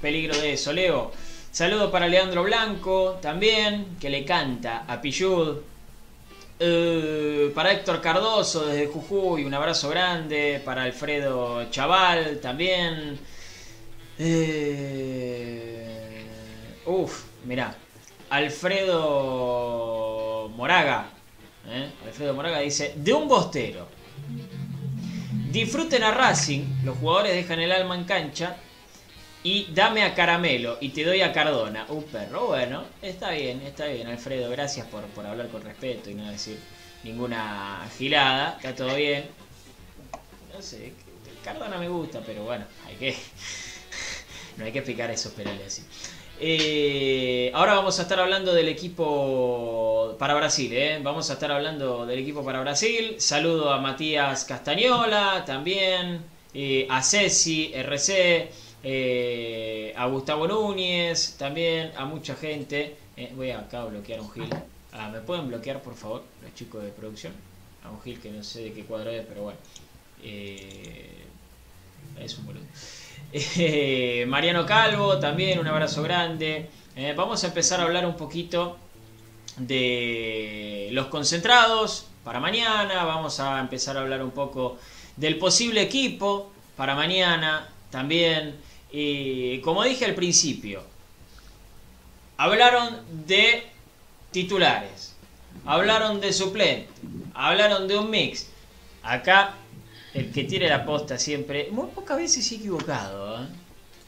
[SPEAKER 2] peligro de eso, Leo. Saludo para Leandro Blanco también, que le canta a Pillud. Eh, para Héctor Cardoso desde Jujuy, un abrazo grande. Para Alfredo Chaval también. Eh, uf, mirá. Alfredo Moraga. ¿eh? Alfredo Moraga dice: De un bostero. Disfruten a Racing, los jugadores dejan el alma en cancha. Y dame a Caramelo y te doy a Cardona. Un perro, bueno, está bien, está bien, Alfredo. Gracias por, por hablar con respeto y no decir ninguna gilada. Está todo bien. No sé, Cardona me gusta, pero bueno, hay que. no hay que explicar esos penales así. Eh, ahora vamos a estar hablando del equipo para Brasil, ¿eh? Vamos a estar hablando del equipo para Brasil. Saludo a Matías Castañola también, eh, a Ceci, RC, eh, a Gustavo Núñez también, a mucha gente. Eh, voy acá a bloquear a un Gil. Ah, ¿Me pueden bloquear, por favor, los chicos de producción? A un Gil que no sé de qué cuadro es, pero bueno. Eh, es un boludo. Eh, Mariano Calvo, también un abrazo grande. Vamos a empezar a hablar un poquito de los concentrados para mañana. Vamos a empezar a hablar un poco del posible equipo para mañana también. Y como dije al principio, hablaron de titulares, hablaron de suplentes, hablaron de un mix. Acá el que tire la posta siempre, muy pocas veces ha equivocado. ¿eh?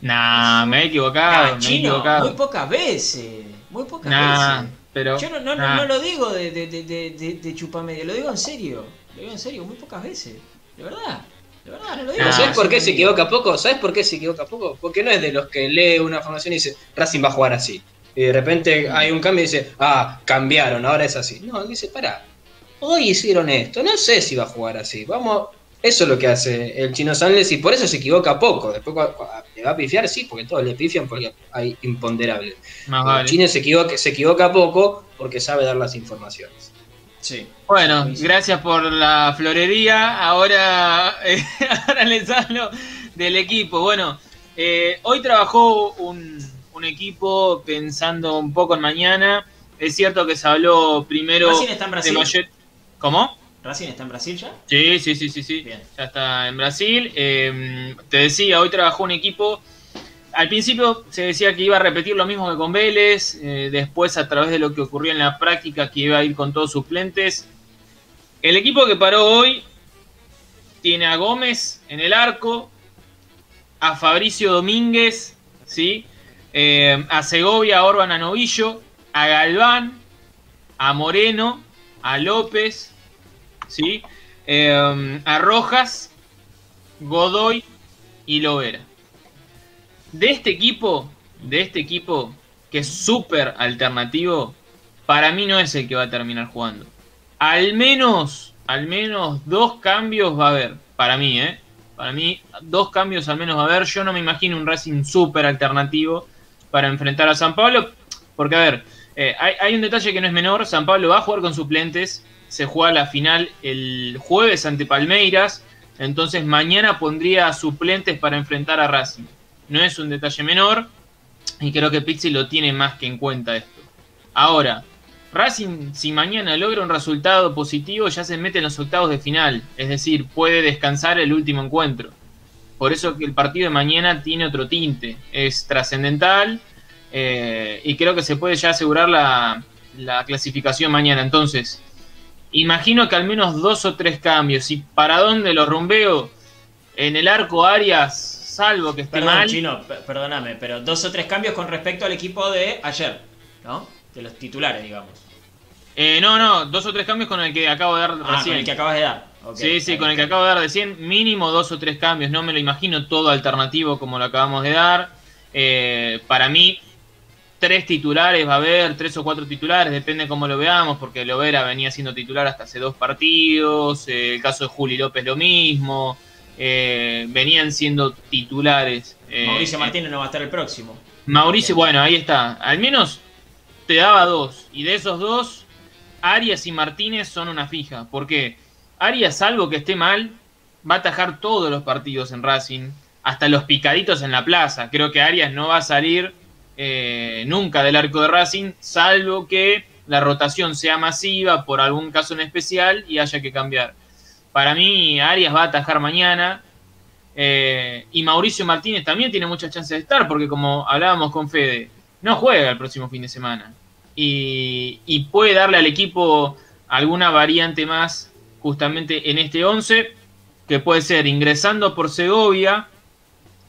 [SPEAKER 3] Nah, me he equivocado,
[SPEAKER 2] Ah,
[SPEAKER 3] me he
[SPEAKER 2] chino,
[SPEAKER 3] equivocado.
[SPEAKER 2] muy pocas veces, muy pocas
[SPEAKER 3] Nah,
[SPEAKER 2] veces.
[SPEAKER 3] pero.
[SPEAKER 2] Yo no, no,
[SPEAKER 3] nah.
[SPEAKER 2] no lo digo de, de, de, de, de- de chupamedia, lo digo en serio, lo digo en serio, muy pocas veces, de verdad. De verdad, no lo digo.
[SPEAKER 3] Ah,
[SPEAKER 4] ¿Sabes por qué se equivoca poco? ¿Sabes por qué se equivoca poco? Porque no es de los que lee una formación y dice, Racing va a jugar así. Y de repente hay un cambio y dice, ah, cambiaron, ahora es así. No, dice, pará, hoy hicieron esto, no sé si va a jugar así. Vamos, eso es lo que hace el chino Sanles y por eso se equivoca poco. Después le va a pifiar, sí, porque todos le pifian porque hay imponderables.
[SPEAKER 3] Más
[SPEAKER 4] El
[SPEAKER 3] vale.
[SPEAKER 4] chino se equivoca, se equivoca poco porque sabe dar las informaciones.
[SPEAKER 2] Sí.
[SPEAKER 3] Bueno,
[SPEAKER 2] Sí, sí.
[SPEAKER 3] gracias por la florería. Ahora, eh, ahora les hablo del equipo. Bueno, eh, hoy trabajó un, un equipo pensando un poco en mañana. Es cierto que se habló primero
[SPEAKER 2] ¿Racing está en
[SPEAKER 3] de mayor... ¿Cómo?
[SPEAKER 2] ¿Racing está en Brasil ya?
[SPEAKER 3] Sí, sí, sí, sí, sí.
[SPEAKER 2] Bien.
[SPEAKER 3] Ya está en Brasil. Eh, te decía, hoy trabajó un equipo. Al principio se decía que iba a repetir lo mismo que con Vélez. eh, después, a través de lo que ocurrió en la práctica, que iba a ir con todos suplentes. El equipo que paró hoy tiene a Gómez en el arco, a Fabricio Domínguez, ¿sí? Eh, a Segovia, a Orban, a Novillo, a Galván, a Moreno, a López, ¿sí? Eh, a Rojas, Godoy y Lovera. De este equipo, de este equipo que es súper alternativo, para mí no es el que va a terminar jugando. Al menos, al menos dos cambios va a haber, para mí, ¿eh? Para mí, dos cambios al menos va a haber. Yo no me imagino un Racing súper alternativo para enfrentar a San Pablo, porque a ver, eh, hay, hay un detalle que no es menor, San Pablo va a jugar con suplentes, se juega la final el jueves ante Palmeiras, entonces mañana pondría suplentes para enfrentar a Racing. No es un detalle menor y creo que Pixi lo tiene más que en cuenta esto. Ahora, Racing si mañana logra un resultado positivo ya se mete en los octavos de final, es decir, puede descansar el último encuentro. Por eso que el partido de mañana tiene otro tinte, es trascendental eh, y creo que se puede ya asegurar la, la clasificación mañana. Entonces, imagino que al menos dos o tres cambios. ¿Y para dónde los rumbeo? En el arco Arias, salvo que esté
[SPEAKER 2] Perdón,
[SPEAKER 3] mal.
[SPEAKER 2] Chino, per- perdóname, pero dos o tres cambios con respecto al equipo de ayer, ¿no? De los titulares, digamos.
[SPEAKER 3] Eh, no, no, dos o tres cambios con el que acabo de dar
[SPEAKER 2] Ah, con el que acabas de dar. Ok,
[SPEAKER 3] sí, sí, con el que acabo de dar recién, mínimo dos o tres cambios. No me lo imagino todo alternativo como lo acabamos de dar. Eh, para mí, tres titulares va a haber, tres o cuatro titulares, depende cómo lo veamos, porque Lovera venía siendo titular hasta hace dos partidos. eh, el caso de Juli López lo mismo. Eh, venían siendo titulares. eh,
[SPEAKER 2] Mauricio
[SPEAKER 3] eh,
[SPEAKER 2] Martínez no va a estar el próximo.
[SPEAKER 3] Mauricio, bueno, ahí está. Al menos te daba dos. Y de esos dos, Arias y Martínez son una fija. Porque Arias, salvo que esté mal, va a atajar todos los partidos en Racing. Hasta los picaditos en la plaza. Creo que Arias no va a salir eh, nunca del arco de Racing, salvo que la rotación sea masiva por algún caso en especial y haya que cambiar. Para mí, Arias va a atajar mañana. Eh, y Mauricio Martínez también tiene muchas chances de estar, porque como hablábamos con Fede, no juega el próximo fin de semana. Y, puede darle al equipo alguna variante más justamente en este 11, que puede ser ingresando por Segovia,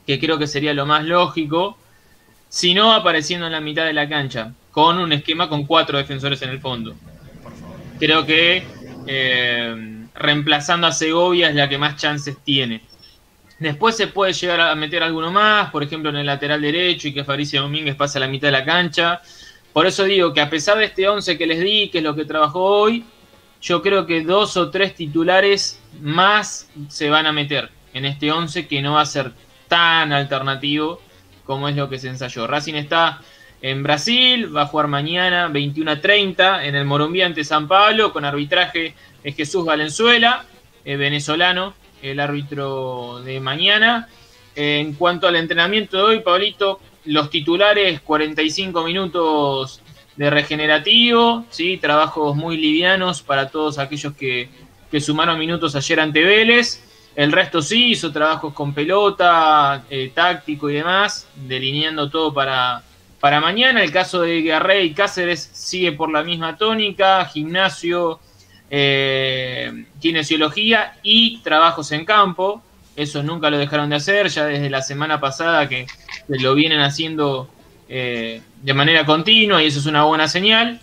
[SPEAKER 3] que creo que sería lo más lógico, si no apareciendo en la mitad de la cancha, con un esquema con cuatro defensores en el fondo. Creo que eh, reemplazando a Segovia es la que más chances tiene. Después se puede llegar a meter alguno más, por ejemplo en el lateral derecho y que Fabricio Domínguez pase a la mitad de la cancha. Por eso digo que a pesar de este 11 que les di, que es lo que trabajó hoy, yo creo que dos o tres titulares más se van a meter en este 11 que no va a ser tan alternativo como es lo que se ensayó. Racing está en Brasil, va a jugar mañana 21 a 30 en el Morumbí ante San Pablo, con arbitraje es Jesús Valenzuela, venezolano, el árbitro de mañana. En cuanto al entrenamiento de hoy, Pablito, los titulares 45 minutos de regenerativo, ¿sí? trabajos muy livianos para todos aquellos que, que sumaron minutos ayer ante Vélez. El resto sí, hizo trabajos con pelota, eh, táctico y demás, delineando todo para, para mañana. El caso de Garré y Cáceres sigue por la misma tónica, gimnasio, eh, kinesiología y trabajos en campo. Eso nunca lo dejaron de hacer, ya desde la semana pasada que, lo vienen haciendo eh, de manera continua y eso es una buena señal.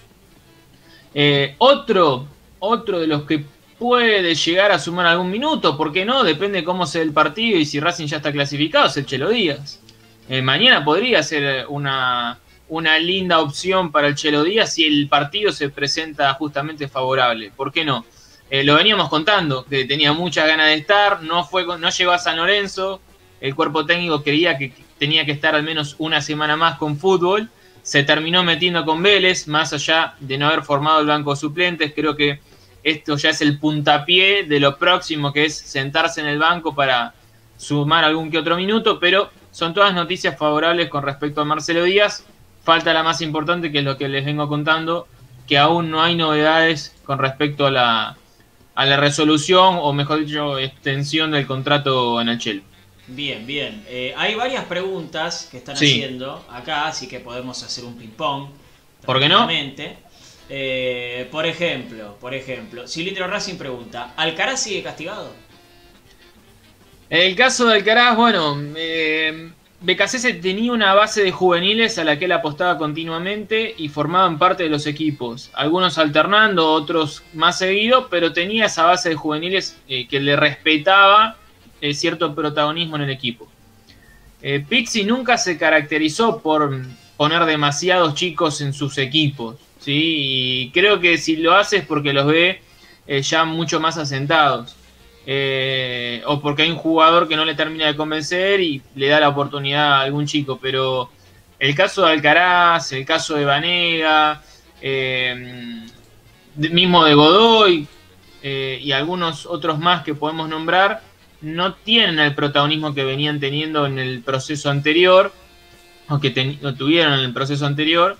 [SPEAKER 3] Eh, otro, otro de los que puede llegar a sumar algún minuto, ¿por qué no? Depende cómo sea el partido y si Racing ya está clasificado, es el Chelo Díaz. Eh, mañana podría ser una, una linda opción para el Chelo Díaz si el partido se presenta justamente favorable. ¿Por qué no? Eh, lo veníamos contando, que tenía muchas ganas de estar, no, fue, no llegó a San Lorenzo, el cuerpo técnico creía que tenía que estar al menos una semana más con fútbol, se terminó metiendo con Vélez, más allá de no haber formado el banco de suplentes, creo que esto ya es el puntapié de lo próximo, que es sentarse en el banco para sumar algún que otro minuto, pero son todas noticias favorables con respecto a Marcelo Díaz. Falta la más importante, que es lo que les vengo contando, que aún no hay novedades con respecto a la, a la resolución, o mejor dicho, extensión del contrato en el.
[SPEAKER 2] Bien, bien. Eh, hay varias preguntas que están
[SPEAKER 3] Sí.
[SPEAKER 2] haciendo acá, así que podemos hacer un ping-pong.
[SPEAKER 3] ¿Por qué no?
[SPEAKER 2] Eh, por ejemplo, por ejemplo, Cilindro Racing pregunta, ¿Alcaraz sigue castigado?
[SPEAKER 3] El caso de Alcaraz, bueno, eh, BKC tenía una base de juveniles a la que él apostaba continuamente y formaban parte de los equipos. Algunos alternando, otros más seguido, pero tenía esa base de juveniles eh, que le respetaba eh, cierto protagonismo en el equipo. Eh, Pixi nunca se caracterizó por poner demasiados chicos en sus equipos, ¿sí? Y creo que si lo hace es porque los ve eh, ya mucho más asentados. Eh, o porque hay un jugador que no le termina de convencer y le da la oportunidad a algún chico. Pero el caso de Alcaraz, el caso de Vanega, eh, mismo de Godoy eh, y algunos otros más que podemos nombrar, no tienen el protagonismo que venían teniendo en el proceso anterior, o que tuvieron en el proceso anterior.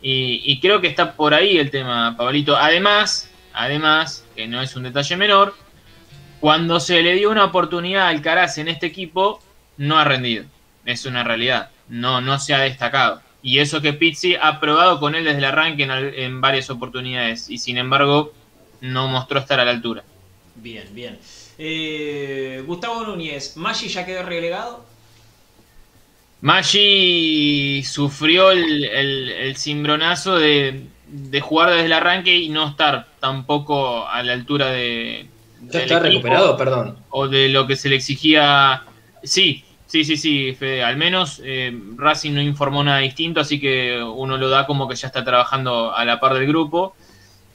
[SPEAKER 3] Y, y creo que está por ahí el tema, Pablito. Además, además, que no es un detalle menor, cuando se le dio una oportunidad a Alcaraz en este equipo, no ha rendido. Es una realidad. No, no se ha destacado. Y eso que Pizzi ha probado con él desde el arranque en, varias oportunidades. Y sin embargo, no mostró estar a la altura.
[SPEAKER 2] Bien, bien. Eh, Gustavo Núñez, ¿Maggi ya quedó relegado?
[SPEAKER 3] Maggi sufrió el, el- el cimbronazo de, de jugar desde el arranque y no estar tampoco a la altura de.
[SPEAKER 4] ¿Ya está recuperado? Perdón.
[SPEAKER 3] o de lo que se le exigía. Sí, sí, sí, sí, Fede. Al menos eh, Racing no informó nada distinto, así que uno lo da como que ya está trabajando a la par del grupo.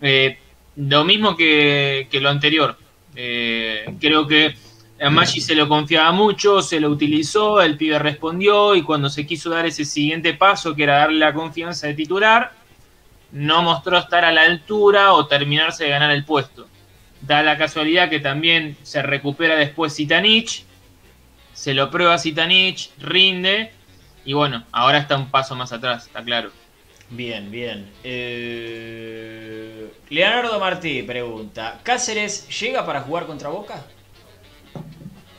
[SPEAKER 3] Eh, lo mismo que, que lo anterior. Eh, creo que a Maggi se lo confiaba mucho, se lo utilizó, el pibe respondió y cuando se quiso dar ese siguiente paso, que era darle la confianza de titular, no mostró estar a la altura o terminarse de ganar el puesto. Da la casualidad que también se recupera después Zitanich, se lo prueba Zitanich, rinde y bueno, ahora está un paso más atrás, está claro.
[SPEAKER 2] Bien, bien. Eh, Leonardo Martí pregunta, ¿Cáceres llega para jugar contra Boca?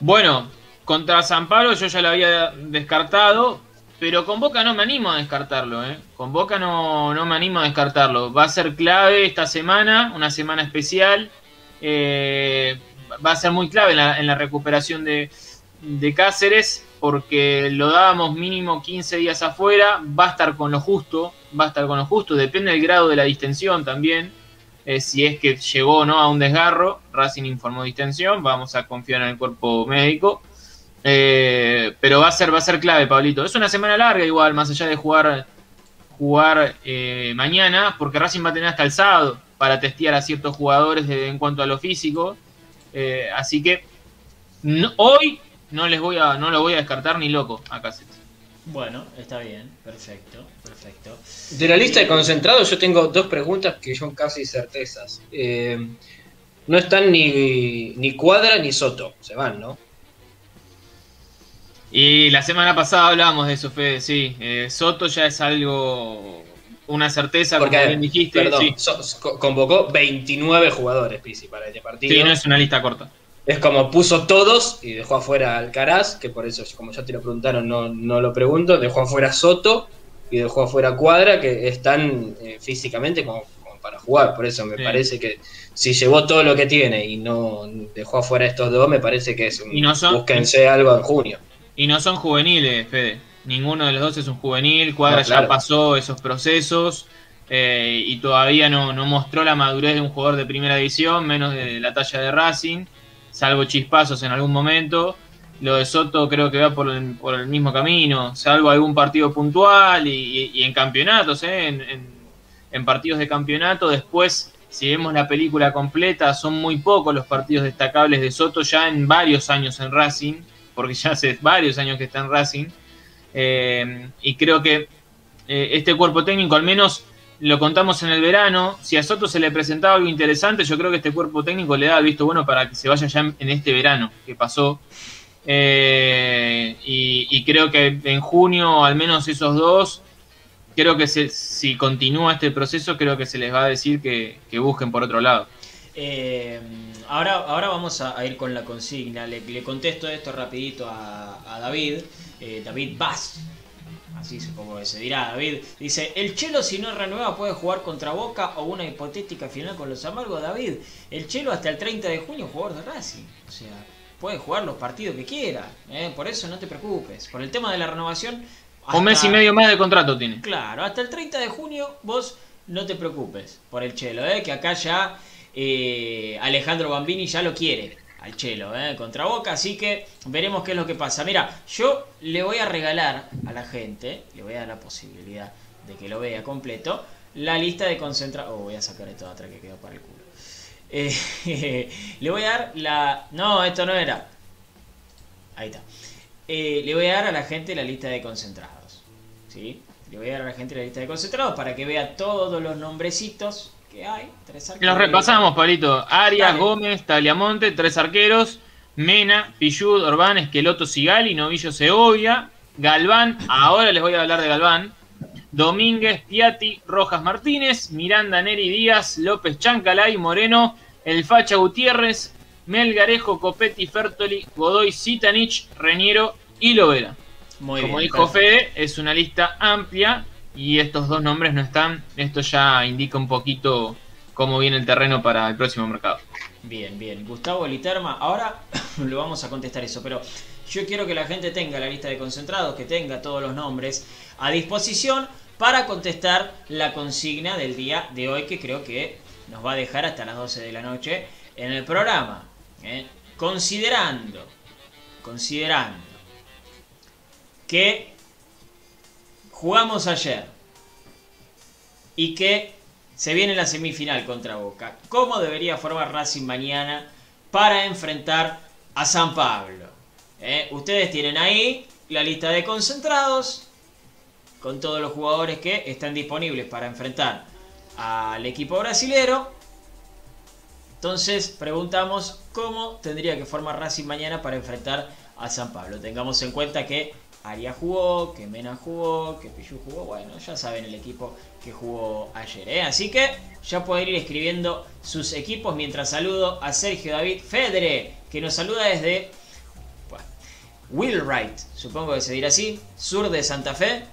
[SPEAKER 3] Bueno, contra San Pablo yo ya lo había descartado, pero con Boca no me animo a descartarlo, ¿eh? Con Boca no, no me animo a descartarlo. Va a ser clave esta semana, una semana especial. Eh, va a ser muy clave en la, recuperación de, Cáceres, porque lo dábamos mínimo 15 días afuera. Va a estar con lo justo, va a estar con lo justo. Depende del grado de la distensión también. eh, si es que llegó o no a un desgarro, Racing informó distensión, vamos a confiar en el cuerpo médico. Eh, pero va a ser, va a ser clave, Pablito. Es una semana larga igual, más allá de jugar, jugar mañana, porque Racing va a tener hasta el sábado para testear a ciertos jugadores de- en cuanto a lo físico. Eh, así que no- hoy no les voy a, no lo voy a descartar ni loco a Cáceres.
[SPEAKER 2] Bueno, está bien, perfecto, perfecto.
[SPEAKER 4] De la lista de concentrados yo tengo dos preguntas que son casi certezas. Eh, no están ni, ni Cuadra ni Soto, se van, ¿no?
[SPEAKER 3] Y la semana pasada hablábamos de eso, Fede, sí. Eh, Soto ya es algo, una certeza,
[SPEAKER 4] Porque,
[SPEAKER 3] como bien dijiste.
[SPEAKER 4] perdón,
[SPEAKER 3] sí.
[SPEAKER 4] convocó 29 jugadores, Pizzi, para este partido.
[SPEAKER 3] Sí, no es una lista corta.
[SPEAKER 4] Es como puso todos y dejó afuera a Alcaraz, que por eso, como ya te lo preguntaron, no, no lo pregunto. Dejó afuera a Soto y dejó afuera a Cuadra, que están eh, físicamente como, como para jugar. Por eso me
[SPEAKER 3] Sí.
[SPEAKER 4] parece que si llevó todo lo que tiene y no dejó afuera a estos dos, me parece que es un.
[SPEAKER 3] Y no son-
[SPEAKER 4] búsquense algo en junio.
[SPEAKER 3] Y no son juveniles, Fede. Ninguno de los dos es un juvenil. Cuadra
[SPEAKER 4] No, claro.
[SPEAKER 3] ya pasó esos procesos. eh, y todavía no, no mostró la madurez de un jugador de primera división, menos de la talla de Racing, salvo chispazos en algún momento. Lo de Soto creo que va por el, por el mismo camino, salvo algún partido puntual y, y en campeonatos, ¿eh? en, en- en partidos de campeonato. Después, si vemos la película completa, son muy pocos los partidos destacables de Soto ya en varios años en Racing, porque ya hace varios años que está en Racing. Eh, y creo que eh, este cuerpo técnico, al menos lo contamos en el verano, si a Soto se le presentaba algo interesante, yo creo que este cuerpo técnico le da el visto bueno para que se vaya ya en, este verano que pasó. Eh, y, creo que en junio, al menos esos dos, creo que si continúa este proceso, creo que se les va a decir que, que busquen por otro lado.
[SPEAKER 2] Eh, ahora, ahora vamos a, ir con la consigna. Le, contesto esto rapidito a David. Eh, David Bass. Así supongo que se dirá David. Dice, el Chelo si no renueva puede jugar contra Boca o una hipotética final con los amargos. David, el Chelo hasta el 30 de junio jugador de Racing. O sea, puede jugar los partidos que quiera. ¿eh? Por eso no te preocupes. Por el tema de la renovación...
[SPEAKER 3] Un mes y
[SPEAKER 2] hasta-
[SPEAKER 3] medio más de contrato tiene.
[SPEAKER 2] Claro, hasta el 30 de junio vos no te preocupes por el Chelo, ¿eh? que acá ya eh, Alejandro Bambini ya lo quiere al Chelo ¿eh? contra Boca, así que veremos qué es lo que pasa. Mira, yo le voy a regalar a la gente, le voy a dar la posibilidad de que lo vea completo, la lista de concentrados... Oh, voy a sacar esto atrás que quedó para el culo. Eh, le voy a dar la... No, esto no era. Ahí está. Eh, le voy a dar a la gente la lista de concentrados. ¿sí? Le voy a dar a la gente la lista de concentrados para que vea todos los nombrecitos que hay. Tres arqueros.
[SPEAKER 3] Los repasamos, Pablito. Arias,
[SPEAKER 2] Dale.
[SPEAKER 3] Gómez, Tagliamonte, tres arqueros. Mena, Pillud, Orbán, Esqueloto, Sigali, Novillo, Segovia. Galván, ahora les voy a hablar de Galván. Domínguez, Piatti, Rojas Martínez, Miranda, Neri Díaz, López Chancalay, Moreno, El Facha Gutiérrez, Melgarejo, Copetti, Fertoli, Godoy, Sitanich, Reñero y Lovera.
[SPEAKER 2] Muy
[SPEAKER 3] Como
[SPEAKER 2] bien,
[SPEAKER 3] dijo
[SPEAKER 2] perfecto.
[SPEAKER 3] Fede, es una lista amplia y estos dos nombres no están. Esto ya indica un poquito cómo viene el terreno para el próximo mercado.
[SPEAKER 2] Bien, bien. Gustavo Literma, ahora lo vamos a contestar eso, pero yo quiero que la gente tenga la lista de concentrados, que tenga todos los nombres a disposición para contestar la consigna del día de hoy, que creo que nos va a dejar hasta las 12 de la noche en el programa. ¿eh? Considerando, considerando que jugamos ayer y que se viene la semifinal contra Boca. ¿Cómo debería formar Racing mañana para enfrentar a San Pablo? ¿Eh? Ustedes tienen ahí la lista de concentrados con todos los jugadores que están disponibles para enfrentar al equipo brasilero. Entonces preguntamos cómo tendría que formar Racing mañana para enfrentar a San Pablo. Tengamos en cuenta que Arias jugó, que Mena jugó, que Pichu jugó. Bueno, ya saben el equipo que jugó ayer. ¿eh? Así que ya pueden ir escribiendo sus equipos mientras saludo a Sergio David Fedre, que nos saluda desde bueno, Wheelwright, supongo que se dirá así, sur de Santa Fe.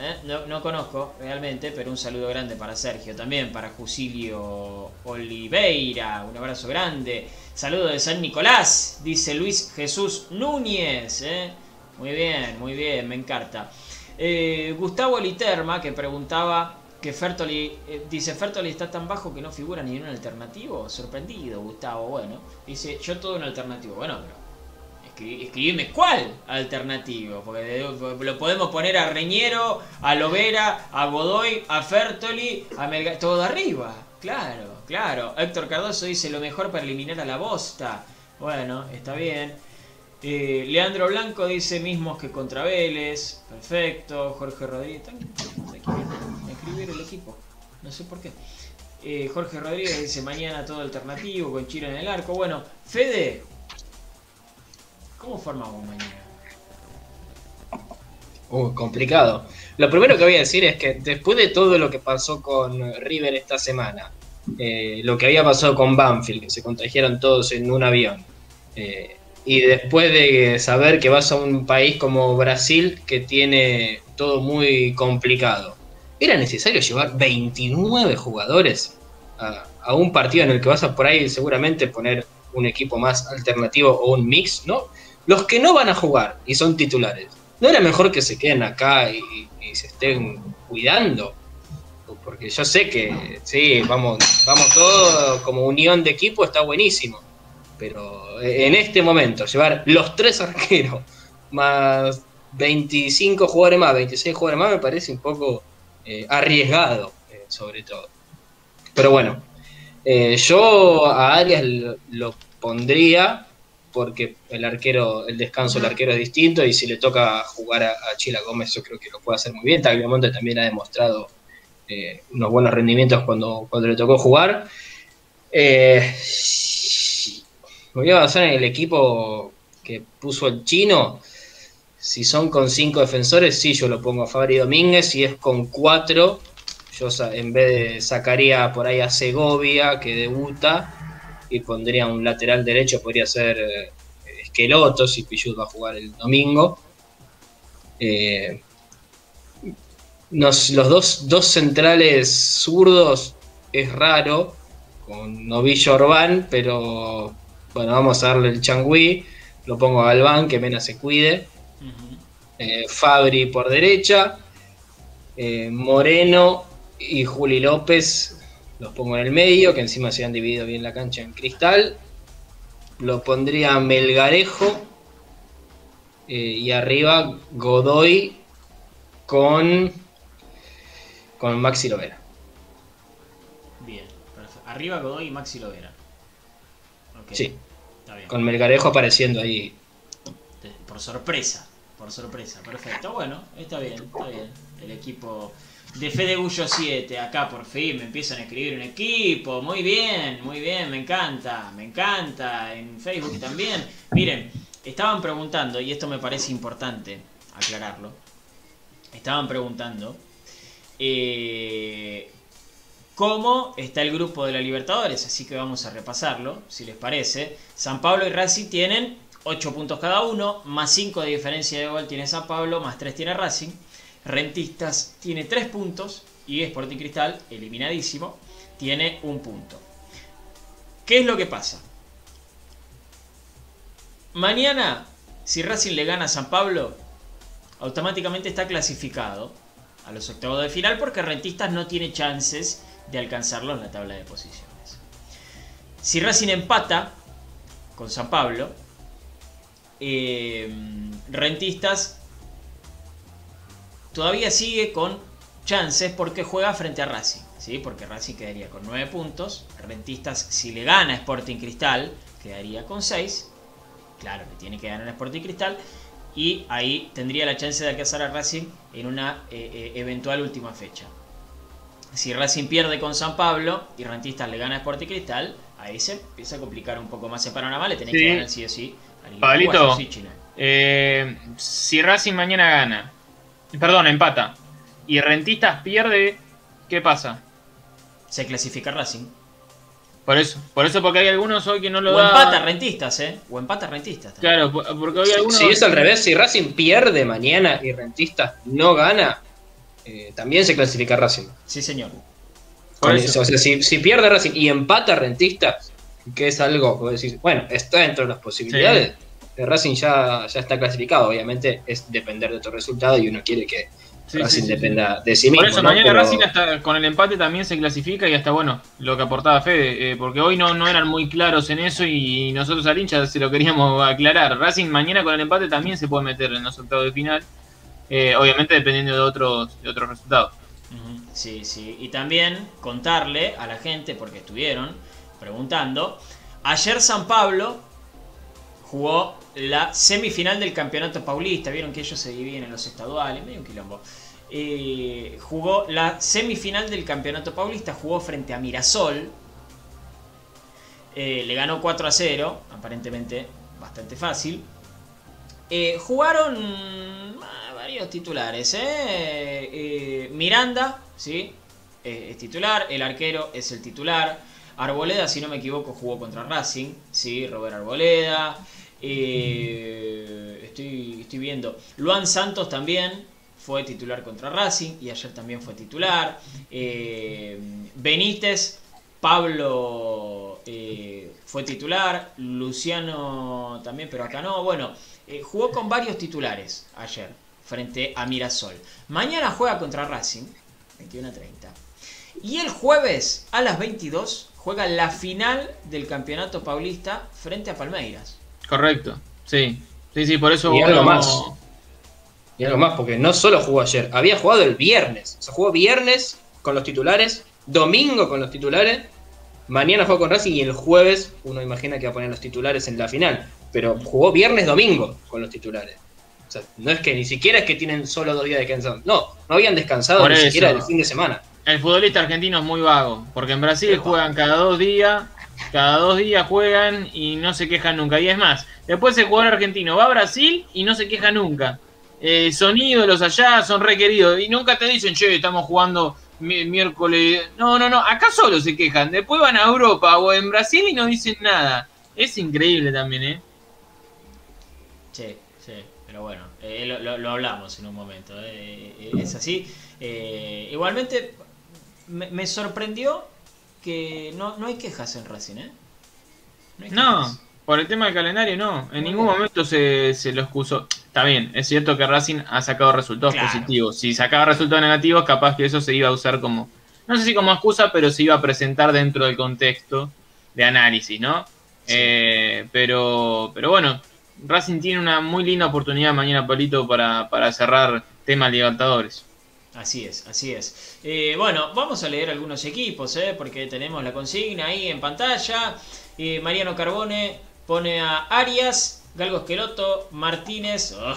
[SPEAKER 2] ¿eh? No, no conozco realmente, pero un saludo grande para Sergio, también para Jusilio Oliveira, un abrazo grande. Saludo de San Nicolás, dice Luis Jesús Núñez. ¿eh? Muy bien, muy bien, me encanta. Eh, Gustavo Literma, que preguntaba que Fertoli, eh, dice Fertoli está tan bajo que no figura ni en un alternativo. Sorprendido, Gustavo. Bueno, dice yo todo un alternativo. Bueno, pero escri- escribime cuál alternativo. Porque lo podemos poner a Reñero, a Lovera, a Godoy, a Fertoli, a Melga, todo arriba. Claro, claro. Héctor Cardoso dice lo mejor para eliminar a la bosta. Bueno, está bien. Eh, Leandro Blanco dice mismos que contra Vélez. Perfecto. Jorge Rodríguez. Escribir el equipo. No sé por qué. Eh, Jorge Rodríguez dice mañana todo alternativo con Chiro en el arco. Bueno, Fede. ¿Cómo formamos mañana?
[SPEAKER 4] Uh, complicado. Lo primero que voy a decir es que después de todo lo que pasó con River esta semana, eh, lo que había pasado con Banfield, que se contagiaron todos en un avión, eh, y después de saber que vas a un país como Brasil que tiene todo muy complicado, ¿era necesario llevar 29 jugadores a, un partido en el que vas a por ahí seguramente poner un equipo más alternativo o un mix? ¿no? Los que no van a jugar y son titulares, ¿no era mejor que se queden acá y, y se estén cuidando? porque yo sé que sí, vamos, vamos todos como unión de equipo, está buenísimo. Pero en este momento, llevar los tres arqueros más 25 jugadores más, 26 jugadores más, me parece un poco eh, arriesgado, eh, sobre todo. Pero bueno, eh, yo a Arias lo, lo pondría porque el arquero, el descanso del arquero es distinto y si le toca jugar a, a Chila Gómez yo creo que lo puede hacer muy bien. Tagliamonte también ha demostrado eh, unos buenos rendimientos cuando, cuando le tocó jugar. Eh, voy a basar en el equipo que puso el chino. Si son con cinco defensores, sí, yo lo pongo a Fabri Domínguez. Si es con cuatro, yo en vez de sacaría por ahí a Segovia, que debuta, y pondría un lateral derecho, podría ser eh, Esqueloto, si Pichut va a jugar el domingo. Eh, los dos, dos centrales zurdos es raro, con Novillo Orbán, pero bueno, vamos a darle el changüí. Lo pongo a Galván, que Mena se cuide. Eh, Fabri por derecha. eh, Moreno y Juli López los pongo en el medio, que encima se han dividido bien la cancha en cristal. Lo pondría Melgarejo. eh, y arriba Godoy con, con Maxi Lovera.
[SPEAKER 2] Bien, perfecto. Arriba Godoy y Maxi Lovera.
[SPEAKER 4] Sí,
[SPEAKER 2] Está bien.
[SPEAKER 4] con Melgarejo apareciendo ahí.
[SPEAKER 2] Por sorpresa, por sorpresa, perfecto. Bueno, está bien, está bien. El equipo de Fede Gullo 7, acá por fin me empiezan a escribir un equipo. Muy bien, muy bien, me encanta, me encanta. En Facebook también. Miren, estaban preguntando, y esto me parece importante aclararlo. Estaban preguntando eh, cómo está el grupo de la Libertadores, así que vamos a repasarlo, si les parece. San Pablo y Racing tienen 8 puntos cada uno, más 5 de diferencia de gol tiene San Pablo, más 3 tiene Racing. Rentistas tiene 3 puntos y Sporting Cristal, eliminadísimo, tiene un punto. ¿Qué es lo que pasa? Mañana, si Racing le gana a San Pablo, automáticamente está clasificado a los octavos de final porque Rentistas no tiene chances de alcanzarlo en la tabla de posiciones. Si Racing empata con San Pablo, eh, Rentistas todavía sigue con chances porque juega frente a Racing, ¿sí? porque Racing quedaría con 9 puntos, Rentistas si le gana Sporting Cristal quedaría con 6, claro que tiene que ganar Sporting Cristal, y ahí tendría la chance de alcanzar a Racing en una eh, eh, eventual última fecha. Si Racing pierde con San Pablo y Rentistas le gana a Sporting Cristal, ahí se empieza a complicar un poco más el panorama, le tenés
[SPEAKER 3] Sí.
[SPEAKER 2] que ganar sí o sí
[SPEAKER 3] Pablito.
[SPEAKER 2] sí.
[SPEAKER 3] Eh, si Racing mañana gana, perdón, empata, y Rentistas pierde, ¿qué pasa?
[SPEAKER 2] Se clasifica Racing.
[SPEAKER 3] Por eso, por eso porque hay algunos hoy que no lo
[SPEAKER 2] O
[SPEAKER 3] dan.
[SPEAKER 2] empata Rentistas, ¿eh? O empata Rentistas. también.
[SPEAKER 3] Claro, por- porque hoy algunos.
[SPEAKER 4] Si es al revés, si Racing pierde mañana y Rentistas no gana, eh, también se clasifica Racing.
[SPEAKER 2] Sí, señor.
[SPEAKER 3] Por
[SPEAKER 4] Con
[SPEAKER 3] eso.
[SPEAKER 4] eso, O sea, si, si pierde Racing y empata Rentistas, que es algo, decir, bueno, está dentro de las posibilidades, eh, Racing ya, ya está clasificado. Obviamente es depender de otro resultado y uno quiere que
[SPEAKER 3] Sí,
[SPEAKER 4] Racing
[SPEAKER 3] sí,
[SPEAKER 4] dependa de sí mismo.
[SPEAKER 3] Por eso
[SPEAKER 4] ¿no?
[SPEAKER 3] mañana
[SPEAKER 4] Pero-
[SPEAKER 3] Racing hasta con el empate también se clasifica y hasta bueno, lo que aportaba Fede, eh, porque hoy no, no eran muy claros en eso y nosotros al hincha se lo queríamos aclarar. Racing mañana con el empate también se puede meter en los octavos de final, eh, obviamente dependiendo de otros, de otros resultados.
[SPEAKER 2] Sí, sí. Y también contarle a la gente, porque estuvieron preguntando, ayer San Pablo jugó la semifinal del Campeonato Paulista. Vieron que ellos se dividen en los estaduales, medio un quilombo. Eh, jugó la semifinal del Campeonato Paulista, jugó frente a Mirasol. Eh, le ganó 4 a 0, aparentemente bastante fácil. Jugaron varios titulares. ¿eh? Eh, Miranda, ¿sí? Eh, es titular. El arquero es el titular. Arboleda, si no me equivoco, jugó contra Racing. ¿sí? Robert Arboleda. Eh, estoy, viendo. Luan Santos también fue titular contra Racing y ayer también fue titular. Benítez, Pablo fue titular. Luciano también, pero acá no. Bueno, jugó con varios titulares ayer frente a Mirasol. Mañana juega contra Racing, 21 a 30. Y el jueves a las 22 juega la final del Campeonato Paulista frente a Palmeiras.
[SPEAKER 3] Correcto, sí. Sí, sí, por eso
[SPEAKER 4] Y algo
[SPEAKER 3] uno-
[SPEAKER 4] más. Y algo más, porque no solo jugó ayer, había jugado el viernes. O sea, jugó viernes con los titulares, domingo con los titulares, mañana jugó con Racing y el jueves uno imagina que va a poner los titulares en la final. Pero jugó viernes, domingo con los titulares. Sea, no es que ni siquiera es que tienen solo dos días de descanso. No, no habían descansado
[SPEAKER 3] Por
[SPEAKER 4] ni
[SPEAKER 3] eso.
[SPEAKER 4] siquiera el fin de semana.
[SPEAKER 3] El futbolista argentino es muy vago, porque en Brasil juegan cada dos días, cada dos días juegan y no se quejan nunca. Y es más, después el jugador argentino va a Brasil y no se queja nunca. Eh, son ídolos allá, son requeridos y nunca te dicen, che, estamos jugando mi- miércoles. No, no, no, acá solo se quejan. Después van a Europa o en Brasil y no dicen nada. Es increíble también, ¿eh?
[SPEAKER 2] Sí, pero bueno, eh, lo, lo- lo hablamos en un momento. eh, eh, es así. Igualmente, me, me sorprendió que no, no hay quejas en Racing, ¿eh? hay
[SPEAKER 3] No, por el tema del calendario no. En ningún momento se, se lo excusó. Está bien, es cierto que Racing ha sacado resultados
[SPEAKER 2] Claro.
[SPEAKER 3] positivos. Si sacaba resultados negativos, capaz que eso se iba a usar como, no sé si como excusa, pero se iba a presentar dentro del contexto de análisis, ¿no?
[SPEAKER 2] Sí.
[SPEAKER 3] Eh, pero, pero bueno, Racing tiene una muy linda oportunidad mañana, Polito, para, para cerrar tema Libertadores.
[SPEAKER 2] Así es, así es. Eh, bueno, vamos a leer algunos equipos, ¿eh? porque tenemos la consigna ahí en pantalla. Eh, Mariano Carbone pone a Arias, Galgo Esqueloto, Martínez, ugh,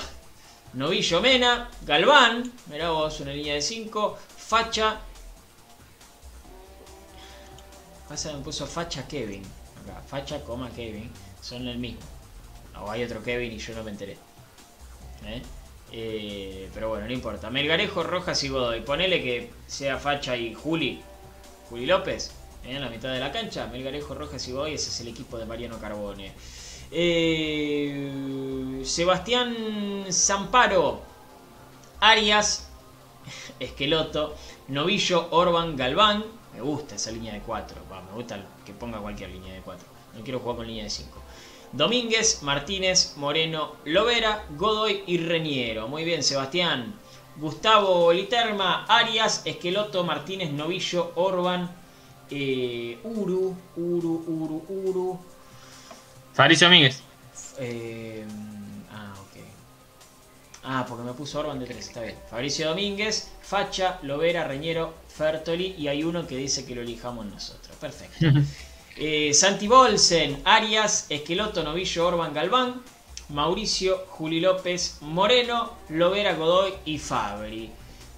[SPEAKER 2] Novillo Mena, Galván, mirá vos, una línea de 5, Facha. Pasa, me puso Facha Kevin. Acá, Facha, coma Kevin. Son el mismo. O hay otro Kevin y yo no me enteré. ¿Eh? Eh, pero bueno, no importa. Melgarejo, Rojas y Godoy. Ponele que sea Facha y Juli. Juli López. ¿eh? En la mitad de la cancha. Melgarejo, Rojas y Godoy. Ese es el equipo de Mariano Carbone. Sebastián Zamparo. Arias. Esqueloto. Novillo, Orban, Galván. Me gusta esa línea de 4. Me gusta que ponga cualquier línea de 4. No quiero jugar con línea de 5. Domínguez, Martínez, Moreno, Lovera, Godoy y Reñero. Muy bien, Sebastián. Gustavo Literma, Arias, Esqueloto, Martínez, Novillo, Orban, eh, Uru, Uru, Uru, Uru.
[SPEAKER 3] Fabricio Míguez.
[SPEAKER 2] eh, ah, ok. Ah, porque me puso Orban de 3, está bien. Fabricio Domínguez, Facha, Lovera, Reñero, Fertoli y hay uno que dice que lo elijamos nosotros. Perfecto. Eh, Santi Bolsen, Arias, Esqueloto, Novillo, Orban, Galván, Mauricio, Juli López, Moreno, Lovera, Godoy y Fabri.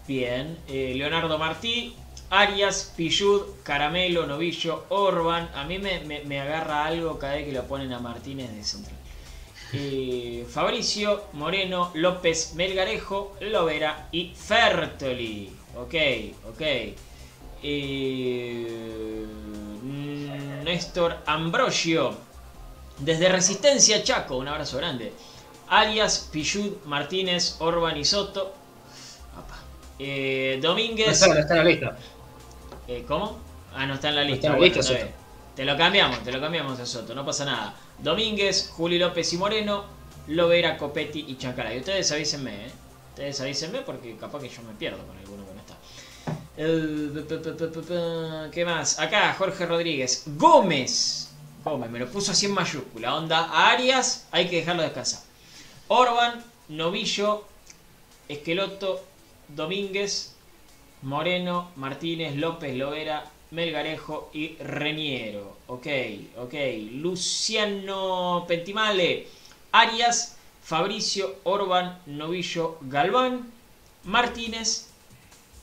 [SPEAKER 2] Bien, eh, Leonardo Martí, Arias, Pillud, Caramelo, Novillo, Orban. A mí me, me- agarra algo cada vez que lo ponen a Martínez de central. Eh, Fabricio, Moreno, López, Melgarejo, Lovera y Fertoli. Ok, ok. Eh, Néstor Ambrosio. Desde Resistencia Chaco, un abrazo grande. Arias, Pillud, Martínez, Orban y Soto. Eh,
[SPEAKER 4] No
[SPEAKER 2] Domínguez.
[SPEAKER 4] está, no está en la lista.
[SPEAKER 2] Eh, ¿Cómo? Ah, no está en la lista.
[SPEAKER 4] en la.
[SPEAKER 2] Te lo cambiamos, te lo cambiamos a Soto, no pasa nada. Domínguez, Juli López y Moreno, Lovera, Copetti y Chancalay. Ustedes avísenme, ¿eh? Ustedes avísenme porque capaz que yo me pierdo con alguno ¿Qué más? Acá, Jorge Rodríguez. Gómez. Gómez, me lo puso así en mayúscula. Onda, a Arias hay que dejarlo descansar. Orban, Novillo, Esqueloto, Domínguez, Moreno, Martínez, López, Lovera, Melgarejo y Reñero. Ok, ok. Luciano Pentimale, Arias, Fabricio, Orban, Novillo, Galván, Martínez,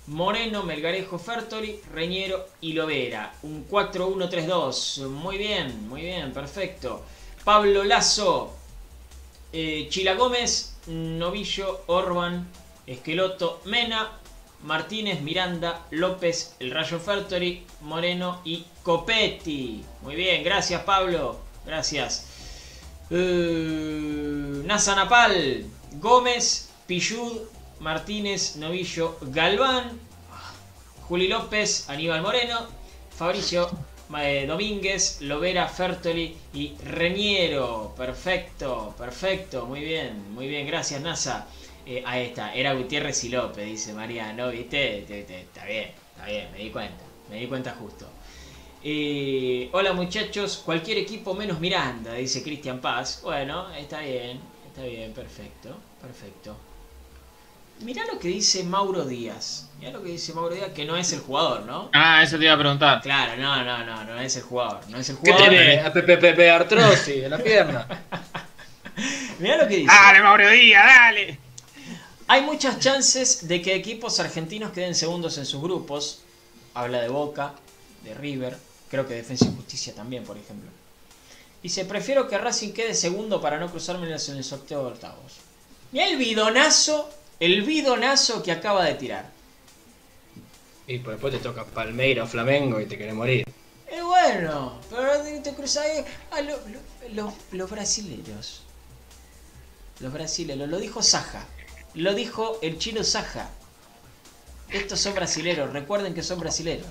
[SPEAKER 2] Moreno, Melgarejo, Fertoli, Reñero y Lovera. Un 4-1-3-2. Muy bien, muy bien, perfecto. Pablo Lazo, eh, Chila Gómez, Novillo, Orban, Esqueloto, Mena, Martínez, Miranda, López, El Rayo Fertori, Moreno y Copetti. Muy bien, gracias Pablo, gracias. Eh, Nazanapal, Gómez, Pillud, Martínez, Novillo, Galván, Juli López, Aníbal Moreno, Fabricio eh, Domínguez, Lovera, Fertoli y Reñero. Perfecto, perfecto, muy bien, muy bien, gracias NASA. Eh, ahí está, era Gutiérrez y López, dice Mariano, ¿viste? Te- te- Está bien, está bien, me di cuenta. Me di cuenta justo. Eh, hola muchachos, cualquier equipo menos Miranda, dice Cristian Paz. Bueno, está bien, está bien, perfecto, perfecto. Mirá lo que dice Mauro Díaz. Mirá lo que dice Mauro Díaz, que no es el jugador, ¿no?
[SPEAKER 3] Ah, eso te iba a preguntar.
[SPEAKER 2] Claro, no, no, no, no es el jugador. No es el
[SPEAKER 4] ¿Qué
[SPEAKER 2] jugador.
[SPEAKER 4] tiene? A PPP artrosis en la pierna.
[SPEAKER 2] Mirá lo que dice.
[SPEAKER 3] Dale, Mauro Díaz, dale.
[SPEAKER 2] Hay muchas chances de que equipos argentinos queden segundos en sus grupos. Habla de Boca, de River, creo que Defensa y Justicia también, por ejemplo. Dice, prefiero que Racing quede segundo para no cruzarme en el sorteo de octavos. Mirá el bidonazo, el bidonazo que acaba de tirar.
[SPEAKER 4] Y pues después te toca Palmeira o Flamengo y te querés morir.
[SPEAKER 2] Es bueno, pero te cruzas ahí a lo- lo- lo- los brasileños. Los brasileños, lo dijo Saja. Lo dijo el chino Saja. Estos son brasileros, recuerden que son brasileros.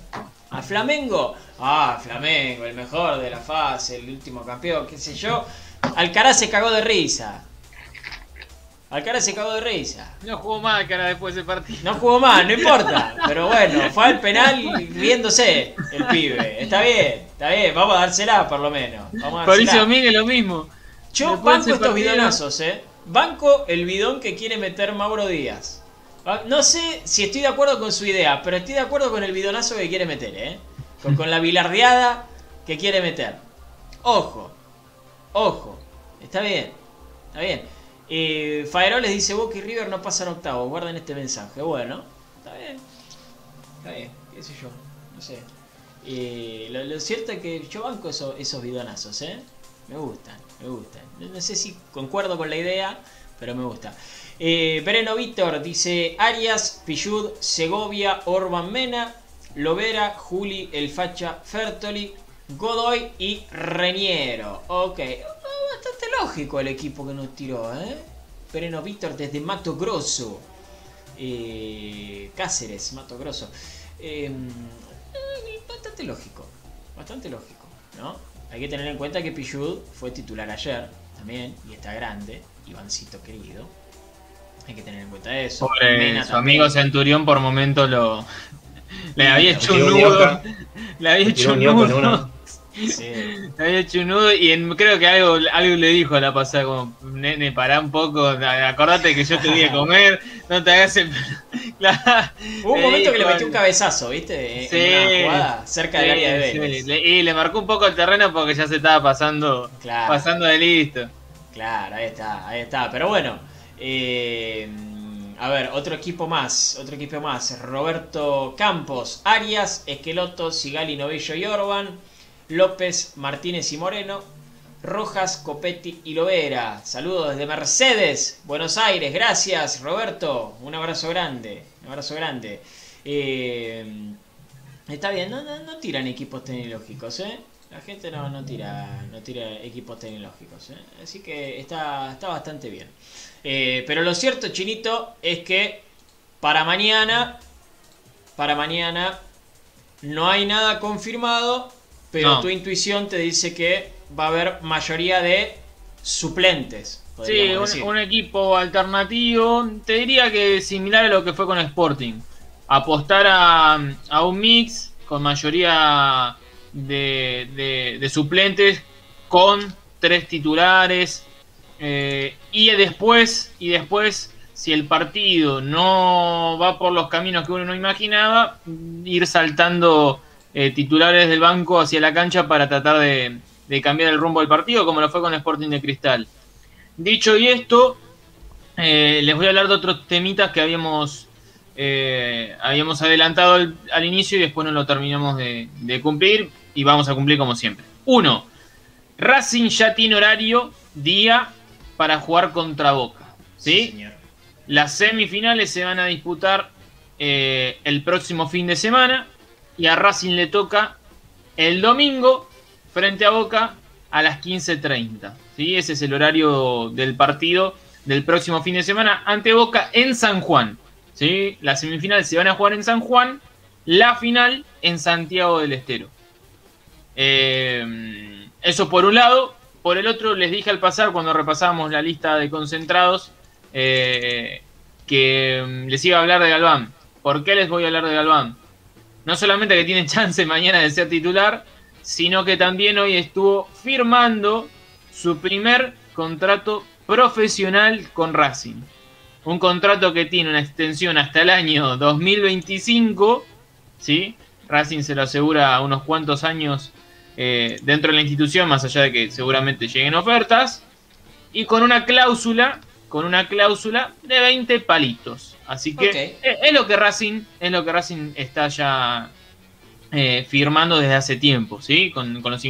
[SPEAKER 2] A Flamengo, ah, Flamengo, el mejor de la fase, el último campeón, qué sé yo. Alcaraz se cagó de risa. Alcaraz se cagó de risa.
[SPEAKER 3] No jugó más cara después de ese partido.
[SPEAKER 2] No jugó más, no importa. Pero bueno, fue al penal riéndose el pibe. Está bien, está bien. Vamos a dársela por lo menos. Vamos a dársela.
[SPEAKER 3] Domínguez lo mismo.
[SPEAKER 2] Yo
[SPEAKER 3] Después
[SPEAKER 2] banco estos
[SPEAKER 3] partido-
[SPEAKER 2] bidonazos, eh. Banco el bidón que quiere meter Mauro Díaz. Ah, No sé si estoy de acuerdo con su idea, pero estoy de acuerdo con el bidonazo que quiere meter, eh. Con, con la bilardeada que quiere meter. Ojo, ojo. Está bien, está bien. Eh, Faeroles dice Boca y River no pasan octavos. Guarden este mensaje. Bueno, está bien. Está bien, qué sé yo. No sé. Eh, lo, cierto es que yo banco eso- esos bidonazos, ¿eh? Me gustan, me gustan. No, no sé si concuerdo con la idea, pero me gusta. Eh, Breno Víctor dice Arias, Pillud, Segovia, Orban Mena, Lovera, Juli, El Facha, Fertoli, Godoy y Reñero. Ok, Ah, bastante lógico el equipo que nos tiró, ¿eh? Breno Víctor desde Mato Grosso. Eh, Cáceres, Mato Grosso. Eh, eh, bastante lógico, bastante lógico, ¿no? Hay que tener en cuenta que Pichud fue titular ayer también y está grande, Ivancito querido. Hay que tener en cuenta eso.
[SPEAKER 3] Pobre,
[SPEAKER 2] Mena
[SPEAKER 3] su
[SPEAKER 2] también.
[SPEAKER 3] amigo Centurión por momento lo. Le había hecho un nudo. Le había hecho un nudo.
[SPEAKER 2] Sí.
[SPEAKER 3] Había hecho un nudo y en- creo que algo, algo le dijo a la pasada, como, nene, pará un poco, acordate que yo te di de comer, no te hagas el...
[SPEAKER 2] Hubo un momento que le metió un cabezazo, ¿viste? En
[SPEAKER 3] Sí.
[SPEAKER 2] una jugada cerca del área de Vélez.
[SPEAKER 3] le- y le marcó un poco el terreno porque ya se estaba pasando,
[SPEAKER 2] Claro.
[SPEAKER 3] pasando de listo.
[SPEAKER 2] Claro, ahí está, ahí está. Pero bueno, eh, a ver, otro equipo más, otro equipo más. Roberto Campos, Arias, Esqueloto, Sigali, Novillo y Orban, López, Martínez y Moreno, Rojas, Copetti y Lovera. Saludos desde Mercedes, Buenos Aires. Gracias, Roberto. Un abrazo grande, un abrazo grande. Eh, está bien, no, no, no tiran equipos tecnológicos, ¿eh? La gente no, no tira no tira equipos tecnológicos, ¿eh? así que está, está bastante bien. Eh, pero lo cierto, Chinito, es que para mañana, para mañana no hay nada confirmado, pero
[SPEAKER 3] No.
[SPEAKER 2] tu intuición te dice que va a haber mayoría de suplentes.
[SPEAKER 3] Sí, un,
[SPEAKER 2] decir.
[SPEAKER 3] un equipo alternativo, te diría que similar a lo que fue con Sporting. Apostar a, a un mix con mayoría de, de- de suplentes con tres titulares eh, y después y después si el partido no va por los caminos que uno no imaginaba ir saltando eh, titulares del banco hacia la cancha para tratar de, de cambiar el rumbo del partido como lo fue con Sporting de Cristal Dicho y esto, eh, les voy a hablar de otros temitas que habíamos, eh, habíamos adelantado al, al inicio y después no lo terminamos de, de cumplir y vamos a cumplir como siempre. Uno, Racing ya tiene horario, día para jugar contra Boca. ¿sí? Las semifinales se van a disputar eh, el próximo fin de semana y a Racing le toca el domingo frente a Boca a las 15.30. ¿sí? Ese es el horario del partido del próximo fin de semana ante Boca en San Juan. ¿sí? Las semifinales se van a jugar en San Juan, la final en Santiago del Estero. Eh, eso por un lado. Por el otro, les dije al pasar, cuando repasábamos la lista de concentrados, eh, que mm, les iba a hablar de Galván. ¿Por qué les voy a hablar de Galván? No solamente que tiene chance mañana de ser titular, sino que también hoy estuvo firmando su primer contrato profesional con Racing. Un contrato que tiene una extensión hasta el año 2025, ¿sí? Racing se lo asegura unos cuantos años eh, dentro de la institución, más allá de que seguramente lleguen ofertas, y con una cláusula, con una cláusula de 20 palitos. Así que
[SPEAKER 2] Ok.
[SPEAKER 3] es, es lo que Racing, es lo que Racing está ya eh, firmando desde hace tiempo, ¿sí? Con, con los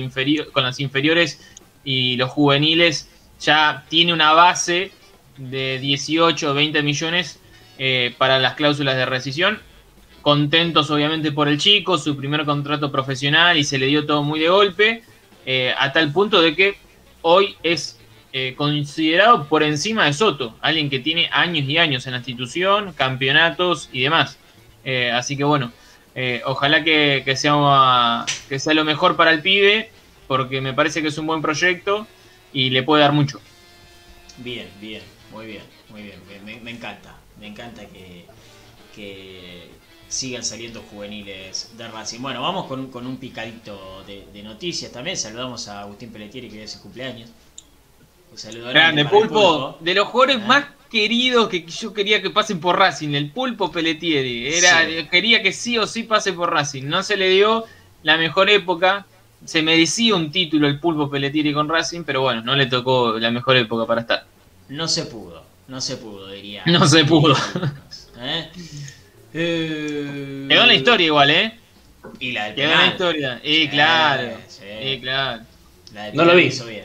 [SPEAKER 3] con las inferiores y los juveniles ya tiene una base de 18 o 20 millones eh, para las cláusulas de rescisión. Contentos obviamente por el chico, su primer contrato profesional y se le dio todo muy de golpe, eh, a tal punto de que hoy es eh, considerado por encima de Soto, alguien que tiene años y años en la institución, campeonatos y demás. Eh, así que bueno, eh, ojalá que, sea, que sea lo mejor para el pibe, porque me parece que es un buen proyecto y le puede dar mucho.
[SPEAKER 2] Bien, bien, muy bien, muy bien. Me, me- encanta, me encanta que, sigan saliendo juveniles de Racing. Bueno, vamos con, un picadito de, de noticias también. Saludamos a Agustín Pelletieri que hoy es su cumpleaños. Un saludo
[SPEAKER 3] Grande,
[SPEAKER 2] para el
[SPEAKER 3] Pulpo, de los jugadores
[SPEAKER 2] Ah.
[SPEAKER 3] más queridos que yo quería que pasen por Racing, el Pulpo Pelletieri. Era,
[SPEAKER 2] Sí.
[SPEAKER 3] Quería que sí o sí pase por Racing. No se le dio la mejor época. Se merecía un título el Pulpo Pelletieri con Racing, pero bueno, no le tocó la mejor época para estar.
[SPEAKER 2] No se pudo, no se pudo, diría.
[SPEAKER 3] No se pudo.
[SPEAKER 2] ¿Eh? Eh,
[SPEAKER 3] Quedó en la historia igual, ¿eh?
[SPEAKER 2] Y la del
[SPEAKER 3] Quedó en la historia. Y
[SPEAKER 2] Sí,
[SPEAKER 3] claro.
[SPEAKER 2] sí.
[SPEAKER 3] Y claro.
[SPEAKER 2] La del
[SPEAKER 4] No lo vi.
[SPEAKER 2] hizo bien.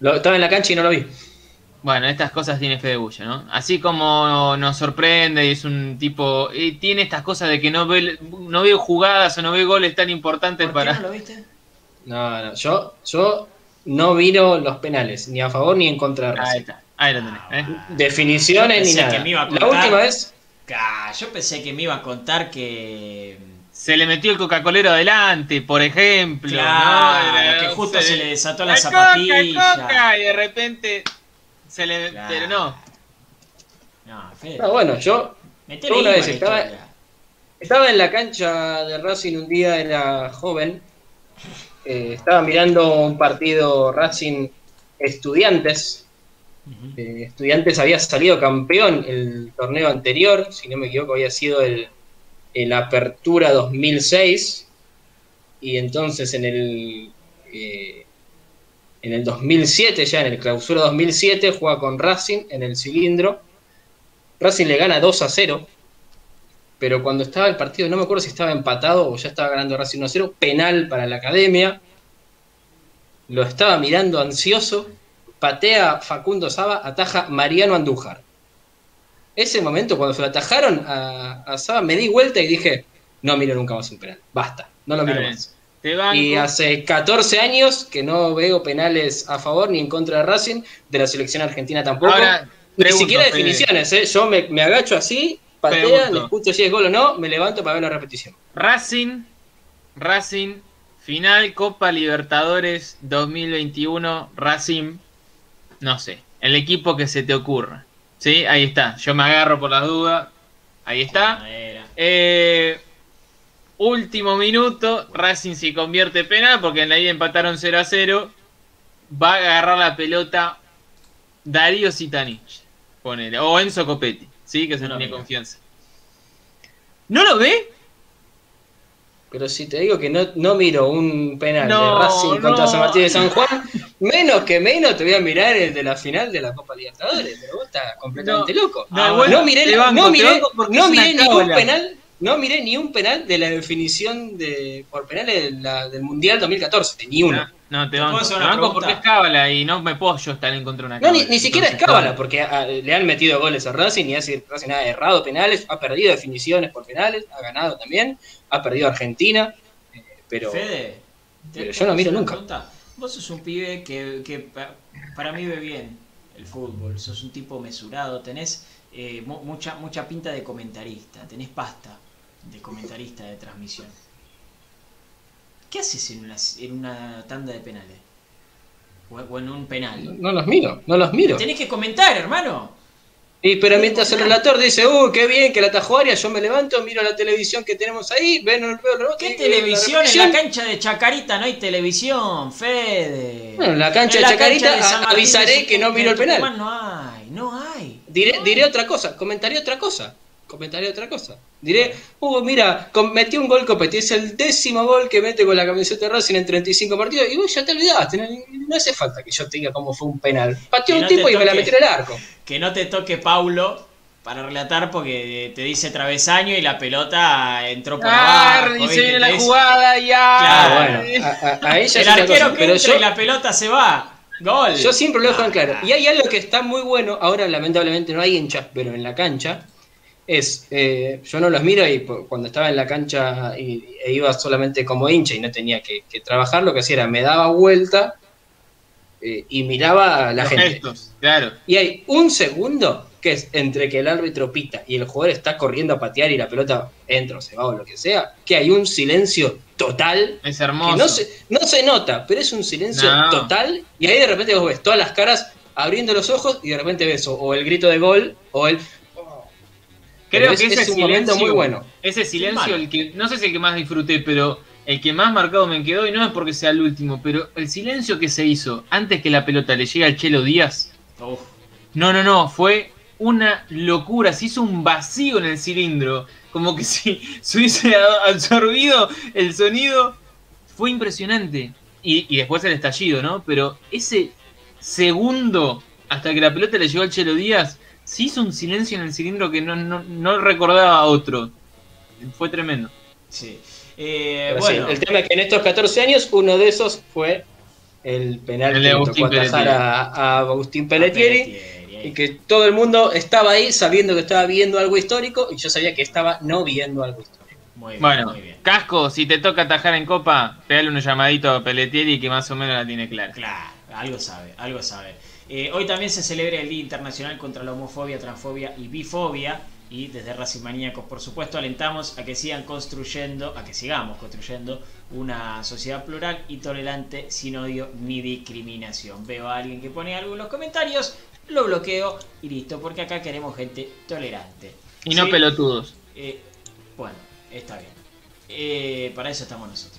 [SPEAKER 4] Lo- estaba en la cancha y no lo vi.
[SPEAKER 3] Bueno, estas cosas tiene Fede Bullo, ¿no? Así como nos sorprende y es un tipo... Y tiene estas cosas de que no ve, no ve jugadas o no ve goles tan importantes
[SPEAKER 2] ¿Por
[SPEAKER 3] para...
[SPEAKER 2] qué no lo viste?
[SPEAKER 4] No, no, yo, yo no miro los penales, ni a favor ni en contra de
[SPEAKER 3] Ahí está, ahí lo tenés. ¿eh?
[SPEAKER 4] Definiciones
[SPEAKER 2] Yo
[SPEAKER 4] ni
[SPEAKER 2] pensé
[SPEAKER 4] nada.
[SPEAKER 2] que me iba a
[SPEAKER 4] La
[SPEAKER 2] contar.
[SPEAKER 4] última vez,
[SPEAKER 2] yo pensé que me iba a contar que.
[SPEAKER 3] Se le metió el Coca-Colero adelante, por ejemplo.
[SPEAKER 2] Claro,
[SPEAKER 3] ¿no? Era-
[SPEAKER 2] que justo se le desató la
[SPEAKER 3] ¡Ay,
[SPEAKER 2] zapatilla!
[SPEAKER 3] Coca, Coca! Y de repente se le...
[SPEAKER 2] Claro.
[SPEAKER 3] Pero no.
[SPEAKER 2] No, Fede.
[SPEAKER 4] no, bueno, yo una vez estaba- estaba en la cancha de Racing un día, era joven. eh, estaba mirando un partido Racing Estudiantes. Eh, Estudiantes había salido campeón el torneo anterior, si no me equivoco, había sido el, el Apertura 2006. Y entonces en el, eh, en el 2007, ya en el Clausura 2007, juega con Racing en el cilindro. Racing le gana 2 a 0. Pero cuando estaba el partido, no me acuerdo si estaba empatado o ya estaba ganando Racing 1 a 0, penal para la academia. Lo estaba mirando ansioso patea Facundo Saba, ataja Mariano Andújar. Ese momento, cuando se lo atajaron a, a Saba, me di vuelta y dije, no miro nunca más un penal. Basta, no lo miro más. Y hace 14 años que no veo penales a favor ni en contra de Racing, de la selección argentina tampoco.
[SPEAKER 3] Ahora,
[SPEAKER 4] ni
[SPEAKER 3] pregunto,
[SPEAKER 4] siquiera definiciones, ¿eh? Yo me, me agacho así, patea, le escucho si es gol o no, me levanto para ver la repetición.
[SPEAKER 3] Racing, Racing, final Copa Libertadores 2021, Racing, no sé, el equipo que se te ocurra. ¿Sí? Ahí está, yo me agarro por las dudas. Ahí está. Eh, último minuto, Racing se convierte penal porque en la ida empataron 0 a 0. Va a agarrar la pelota Darío Sitanich, ponele, o Enzo Copetti, ¿sí? Que se
[SPEAKER 2] No
[SPEAKER 3] tiene confianza. ¿No lo ve?
[SPEAKER 4] Pero si te digo que no, no miro un penal
[SPEAKER 3] No,
[SPEAKER 4] de Racing contra
[SPEAKER 3] no.
[SPEAKER 4] San Martín de San Juan, menos que menos te voy a mirar el de la final de la Copa Libertadores. Pero vos estás completamente loco.
[SPEAKER 3] no,
[SPEAKER 4] Ah,
[SPEAKER 3] bueno,
[SPEAKER 4] no miré,
[SPEAKER 3] banco,
[SPEAKER 4] no miré, no
[SPEAKER 3] una
[SPEAKER 4] miré ningún penal. No miré ni un penal de la definición de por penales de la- del Mundial 2014, ni uno.
[SPEAKER 3] No, no, te
[SPEAKER 2] ¿Te
[SPEAKER 3] banco. Te
[SPEAKER 2] una
[SPEAKER 3] banco porque es cábala y no me puedo yo estar en contra de una
[SPEAKER 4] No,
[SPEAKER 3] cábala.
[SPEAKER 4] ni, ni siquiera es cábala, porque ah, le han metido goles a Racing y hace Racing ha errado penales, ha perdido definiciones por penales, ha ganado también, ha perdido Argentina, eh, pero
[SPEAKER 2] Fede,
[SPEAKER 4] pero yo no miro nunca.
[SPEAKER 2] pregunta. Vos sos un pibe que, que pa- para mí ve bien el fútbol, sos un tipo mesurado, tenés eh, mu- mucha, mucha pinta de comentarista, tenés pasta de comentarista de transmisión. ¿Qué haces en una, en una tanda de penales? O, o en un penal.
[SPEAKER 4] no los miro, no los miro.
[SPEAKER 2] Tenés que comentar, hermano.
[SPEAKER 4] Y pero mientras el relator dice, uh, qué bien que la atajó yo me levanto, miro la televisión que tenemos ahí, ven, veo el rebote,
[SPEAKER 2] ¿Qué
[SPEAKER 4] y-
[SPEAKER 2] televisión? En
[SPEAKER 4] repetición.
[SPEAKER 2] la cancha de Chacarita no hay televisión, Fede.
[SPEAKER 4] Bueno, en la cancha
[SPEAKER 2] En
[SPEAKER 4] de
[SPEAKER 2] la
[SPEAKER 4] Chacarita
[SPEAKER 2] cancha de San
[SPEAKER 4] a-
[SPEAKER 2] Martín
[SPEAKER 4] avisaré que no miro el penal.
[SPEAKER 2] No hay, no hay.
[SPEAKER 4] Diré, diré otra cosa, comentaré otra cosa. Comentaré otra cosa. Diré, uh, mira, metió un gol Copetti, es el décimo gol que mete con la camiseta de Racing en 35 partidos. Y vos ya te olvidaste, no, no hace falta que yo te diga cómo fue un penal. Pateó un
[SPEAKER 2] no
[SPEAKER 4] tipo y me la metió en el arco.
[SPEAKER 2] Que no te toque Paulo para relatar porque te dice travesaño y la pelota entró por
[SPEAKER 3] Ah,
[SPEAKER 2] abajo.
[SPEAKER 3] y se viene la
[SPEAKER 2] dice-
[SPEAKER 3] jugada ya.
[SPEAKER 2] Claro.
[SPEAKER 4] Ah, bueno, a, a- a ella es
[SPEAKER 2] El arquero
[SPEAKER 4] cosa,
[SPEAKER 2] que
[SPEAKER 4] pero
[SPEAKER 2] entra
[SPEAKER 4] yo,
[SPEAKER 2] y la pelota se va. Gol.
[SPEAKER 4] yo siempre lo dejo en
[SPEAKER 2] Ah,
[SPEAKER 4] claro. Y hay algo que está muy bueno, ahora lamentablemente no hay hinchas, pero en la cancha, es, eh, yo no los miro y cuando estaba en la cancha y, e iba solamente como hincha y no tenía que, que trabajar, lo que hacía era me daba vuelta eh, y miraba a la
[SPEAKER 3] Los
[SPEAKER 4] gente.
[SPEAKER 3] gestos, claro.
[SPEAKER 4] Y hay un segundo que es entre que el árbitro pita y el jugador está corriendo a patear y la pelota entra o se va o lo que sea, que hay un silencio total
[SPEAKER 3] Es
[SPEAKER 4] que
[SPEAKER 3] hermoso.
[SPEAKER 4] no se, no se nota, pero es un silencio
[SPEAKER 3] No.
[SPEAKER 4] total y ahí de repente vos ves todas las caras abriendo los ojos y de repente ves o, o el grito de gol o el...
[SPEAKER 3] Creo
[SPEAKER 4] es-
[SPEAKER 3] que ese
[SPEAKER 4] es un momento
[SPEAKER 3] silencio,
[SPEAKER 4] muy bueno.
[SPEAKER 3] Ese silencio, el que, no sé si el que más disfruté, pero el que más marcado me quedó, y no es porque sea el último, pero el silencio que se hizo antes que la pelota le llegue al Chelo Díaz,
[SPEAKER 2] Uf.
[SPEAKER 3] no, no, no, fue una locura, se hizo un vacío en el cilindro, como que si se hubiese absorbido el sonido, fue impresionante. Y, y después el estallido, ¿no? Pero ese segundo hasta que la pelota le llegó al Chelo Díaz, se hizo un silencio en el cilindro que no, no, no recordaba a otro. Fue tremendo.
[SPEAKER 2] Sí. Eh,
[SPEAKER 4] sí,
[SPEAKER 2] bueno,
[SPEAKER 4] el tema es que en estos 14 años uno de esos fue el penal
[SPEAKER 3] El
[SPEAKER 4] que
[SPEAKER 3] Agustín
[SPEAKER 4] tocó a, a Agustín Pelletieri. Y que todo el mundo estaba ahí sabiendo que estaba viendo algo histórico y yo sabía que estaba no viendo algo histórico.
[SPEAKER 2] Muy bien,
[SPEAKER 3] Bueno,
[SPEAKER 2] muy bien.
[SPEAKER 3] Casco, si te toca atajar en Copa, pegale un llamadito a Pelletieri que más o menos la tiene clara.
[SPEAKER 2] Claro, algo sabe, algo sabe. Eh, hoy también se celebra el Día Internacional contra la Homofobia, Transfobia y Bifobia. Y desde Racing Maníacos, por supuesto, alentamos a que sigan construyendo, a que sigamos construyendo una sociedad plural y tolerante sin odio ni discriminación. Veo a alguien que pone algo en los comentarios, lo bloqueo y listo, porque acá queremos gente tolerante.
[SPEAKER 3] Y no
[SPEAKER 2] ¿Sí?
[SPEAKER 3] pelotudos.
[SPEAKER 2] Eh, bueno, está bien. Eh, para eso estamos nosotros.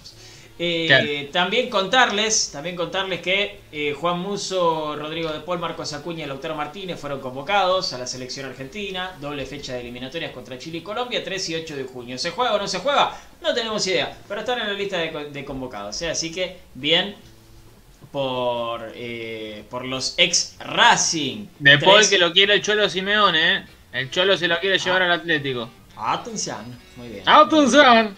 [SPEAKER 2] Eh. También contarles, también contarles que eh, Juan Muso, Rodrigo de Paul, Marcos Acuña y Lautaro Martínez fueron convocados a la selección argentina. Doble fecha de eliminatorias contra Chile y Colombia, 3 y 8 de junio. ¿Se juega o no se juega? No tenemos idea, pero están en la lista de, co- de convocados. ¿eh? Así que bien por, por los ex Racing.
[SPEAKER 3] De Paul que lo quiere el Cholo Simeone, ¿eh? El Cholo se lo quiere llevar al Atlético.
[SPEAKER 2] Atención, muy bien.
[SPEAKER 3] ¡Atención!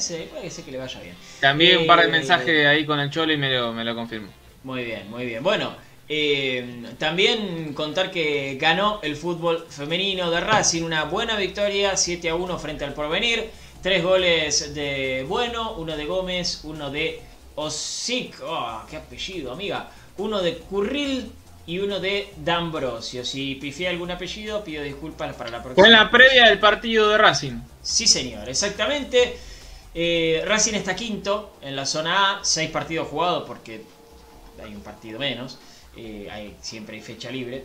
[SPEAKER 2] Puede ser, puede ser que le vaya bien.
[SPEAKER 3] También un par de
[SPEAKER 2] Eh,
[SPEAKER 3] mensajes ahí con el Cholo y me lo, me lo confirmó.
[SPEAKER 2] Muy bien, muy bien. Bueno, eh, también contar que ganó el fútbol femenino de Racing, una buena victoria, 7 a 1 frente al Porvenir. Tres goles de Bueno, uno de Gómez, uno de Osic, oh, qué apellido, amiga. Uno de Curril y uno de D'Ambrosio. Si pifié algún apellido, pido disculpas para la próxima.
[SPEAKER 3] Fue en la previa del partido de Racing.
[SPEAKER 2] Sí, señor, exactamente. Eh, Racing está quinto en la zona A, seis partidos jugados porque hay un partido menos, eh, siempre hay fecha libre.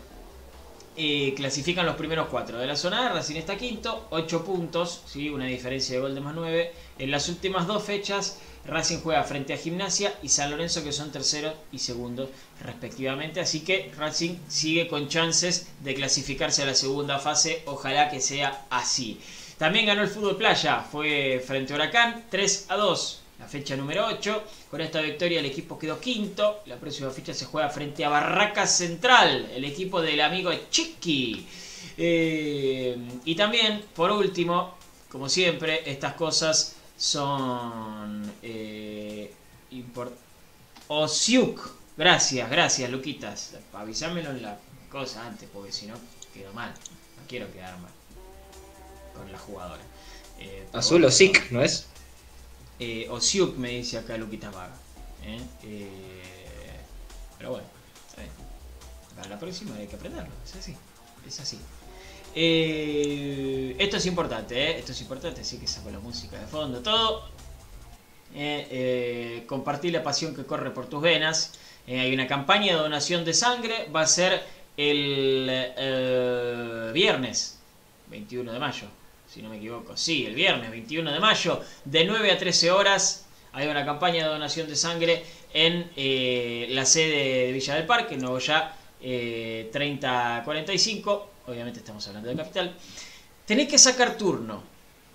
[SPEAKER 2] Eh, clasifican los primeros cuatro de la zona A, Racing está quinto, 8 puntos, ¿sí? una diferencia de gol de más 9. En las últimas dos fechas, Racing juega frente a Gimnasia y San Lorenzo, que son tercero y segundo respectivamente. Así que Racing sigue con chances de clasificarse a la segunda fase, ojalá que sea así. También ganó el fútbol playa, fue frente a Huracán, 3 a 2, la fecha número 8. Con esta victoria el equipo quedó quinto. La próxima fecha se juega frente a Barracas Central, el equipo del amigo Chiqui. Eh, y también, por último, como siempre, estas cosas son eh, Osiuk. Gracias, gracias, Luquitas. Avísamelo en la cosa antes, porque si no quedo mal. No quiero quedar mal con la jugadora. Eh,
[SPEAKER 4] Azul o SIC, ¿no es?
[SPEAKER 2] eh, Osiuk me dice acá Luquitas Vaga. ¿eh? Pero bueno. Para la próxima hay que aprenderlo. Es así. Es así. Esto es importante. Esto es importante, así que saco la música de fondo, todo. Compartir la pasión que corre por tus venas. Hay una campaña de donación de sangre. Va a ser el viernes 21 de mayo, si no me equivoco. Sí, el viernes 21 de mayo, de 9 a 13 horas, hay una campaña de donación de sangre en eh, la sede de Villa del Parque, Nuevo Ya eh, 3045. Obviamente estamos hablando de capital. Tenés que sacar turno.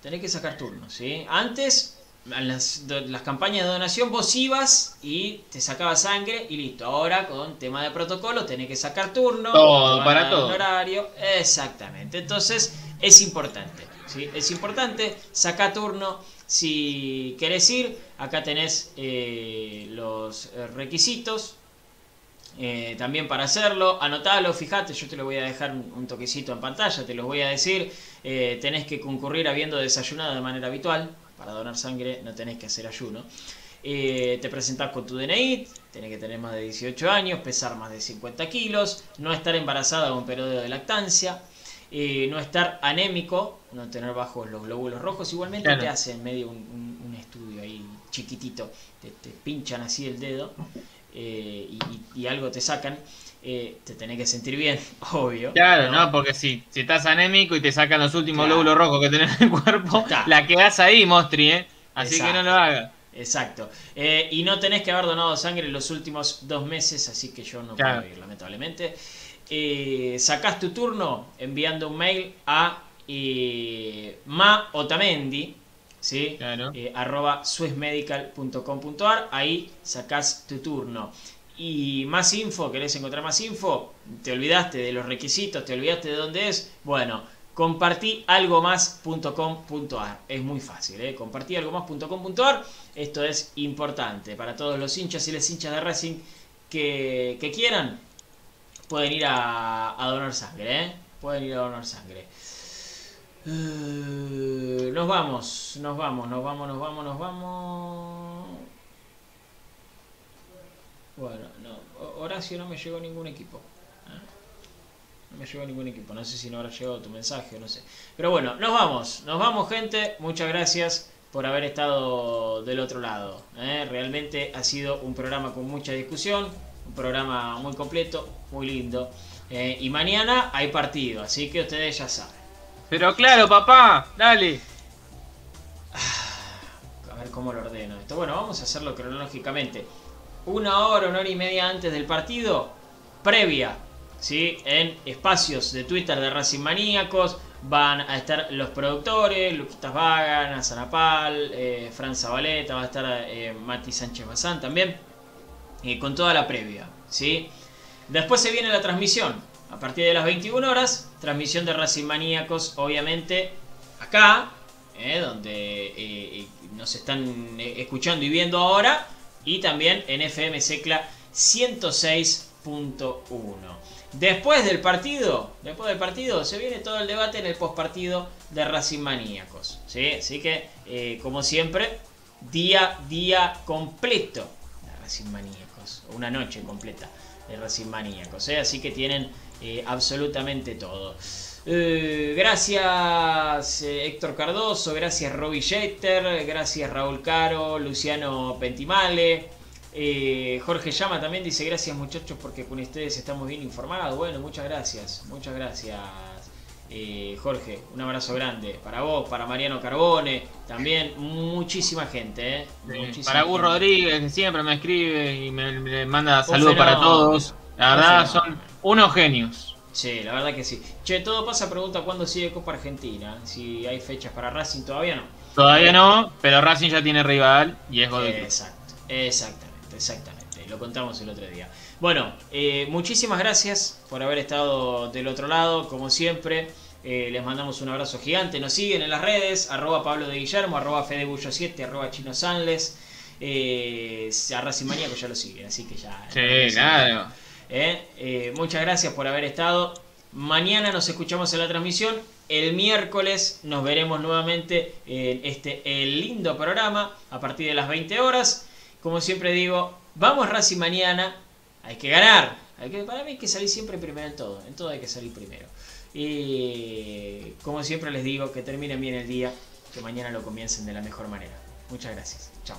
[SPEAKER 2] Tenés que sacar turno, ¿sí? Antes, en las, campañas de donación, vos ibas y te sacabas sangre y listo. Ahora, con tema de protocolo, tenés que sacar turno.
[SPEAKER 3] Todo, para todo.
[SPEAKER 2] horario. Exactamente. Entonces, es importante. Es importante, saca turno. Si querés ir, acá tenés eh, los requisitos. eh, también para hacerlo, anotalo, fíjate, yo te lo voy a dejar un, un toquecito en pantalla, te los voy a decir. Eh, tenés que concurrir habiendo desayunado de manera habitual. Para donar sangre no tenés que hacer ayuno. Te presentás con tu DNI, tenés que tener más de 18 años, pesar más de 50 kilos, no estar embarazada o en periodo de lactancia, eh, no estar anémico, no tener bajos los glóbulos rojos. Igualmente
[SPEAKER 3] Claro.
[SPEAKER 2] te hacen medio un, un- un estudio ahí chiquitito, te, te pinchan así el dedo eh, y, algo te sacan. Eh, te tenés que sentir bien, obvio.
[SPEAKER 3] Claro, ¿no? Porque si, si estás anémico y te sacan los últimos
[SPEAKER 2] Claro.
[SPEAKER 3] glóbulos rojos que tenés en el cuerpo,
[SPEAKER 2] Está.
[SPEAKER 3] la quedás ahí, Mostri, ¿eh? Así
[SPEAKER 2] Exacto.
[SPEAKER 3] que no lo hagas.
[SPEAKER 2] Exacto. Eh, y no tenés que haber donado sangre en los últimos dos meses, así que yo no
[SPEAKER 3] Claro.
[SPEAKER 2] puedo ir, lamentablemente. Eh, sacás tu turno enviando un mail a eh, Ma Otamendi, ¿sí?
[SPEAKER 3] Claro.
[SPEAKER 2] Eh, arroba swissmedical.com.ar, ahí sacás tu turno. Y más info, ¿querés encontrar más info? ¿Te olvidaste de los requisitos? ¿Te olvidaste de dónde es? Bueno, compartí algo más.com.ar. Es muy fácil, ¿eh? Compartí algo más.com.ar. Esto es importante para todos los hinchas y las hinchas de Racing que, que quieran. Pueden ir a, a donar sangre, ¿eh? Pueden ir a donar sangre. Eh, nos vamos, nos vamos, nos vamos, nos vamos, nos vamos. Bueno, no, Ho- Horacio no me llegó ningún equipo. ¿eh? No me llegó ningún equipo. No sé si no habrá llegado tu mensaje o no sé. Pero bueno, nos vamos. Nos vamos, gente. Muchas gracias por haber estado del otro lado. ¿eh? Realmente ha sido un programa con mucha discusión. Un programa muy completo, muy lindo. ¿eh? y mañana hay partido, así que ustedes ya saben.
[SPEAKER 3] Pero claro, papá, dale.
[SPEAKER 2] A ver cómo lo ordeno esto. Bueno, vamos a hacerlo cronológicamente. Una hora, una hora y media antes del partido, previa, ¿sí? En espacios de Twitter de Racing Maníacos van a estar los productores, Luquitas Vagan, Azanapal, eh, Fran Zabaleta, va a estar eh, Mati Sánchez Bazán también, eh, con toda la previa, ¿sí? Después se viene la transmisión, a partir de las 21 horas, transmisión de Racing Maníacos, obviamente, acá, eh, donde eh, nos están escuchando y viendo ahora, y también en FM Secla 106.1. Después del partido, después del partido, se viene todo el debate en el postpartido de Racing Maníacos. ¿sí? Así que, como siempre, día, día completo de Racing Maníacos. Una noche completa de Racing Maníacos. ¿eh? Así que tienen eh, absolutamente todo. Eh, gracias eh, Héctor Cardoso, gracias Robbie Jeter, gracias Raúl Caro, Luciano Pentimale. Jorge Llama también dice gracias muchachos porque con ustedes estamos bien informados. Bueno, muchas gracias, muchas gracias eh, Jorge. Un abrazo grande para vos, para Mariano Carbone, también muchísima gente. eh, muchísima
[SPEAKER 3] Para Gus. Rodríguez, que siempre me escribe y me, me manda saludos para todos. La verdad, son unos genios.
[SPEAKER 2] Sí, la verdad que sí. Che, todo pasa, pregunta cuándo sigue Copa Argentina. Si hay fechas para Racing, todavía no.
[SPEAKER 3] Todavía no, pero Racing ya tiene rival y es Godoy Cruz.
[SPEAKER 2] Exacto, exactamente, exactamente. Lo contamos el otro día. Bueno, eh, muchísimas gracias por haber estado del otro lado, como siempre. eh, les mandamos un abrazo gigante. Nos siguen en las redes, arroba Pablo de Guillermo, arroba Fedebullo7, arroba Chino Sanles. Eh, a Racing Maníaco ya lo siguen, así que ya.
[SPEAKER 3] Sí, claro.
[SPEAKER 2] Eh, eh, muchas gracias por haber estado. Mañana nos escuchamos en la transmisión. El miércoles nos veremos nuevamente en este el lindo programa a partir de las 20 horas. Como siempre digo, vamos Racing mañana. Hay que ganar. Hay que, para mí hay que salir siempre primero en todo. En todo hay que salir primero. Y como siempre les digo, que terminen bien el día. Que mañana lo comiencen de la mejor manera. Muchas gracias. Chao.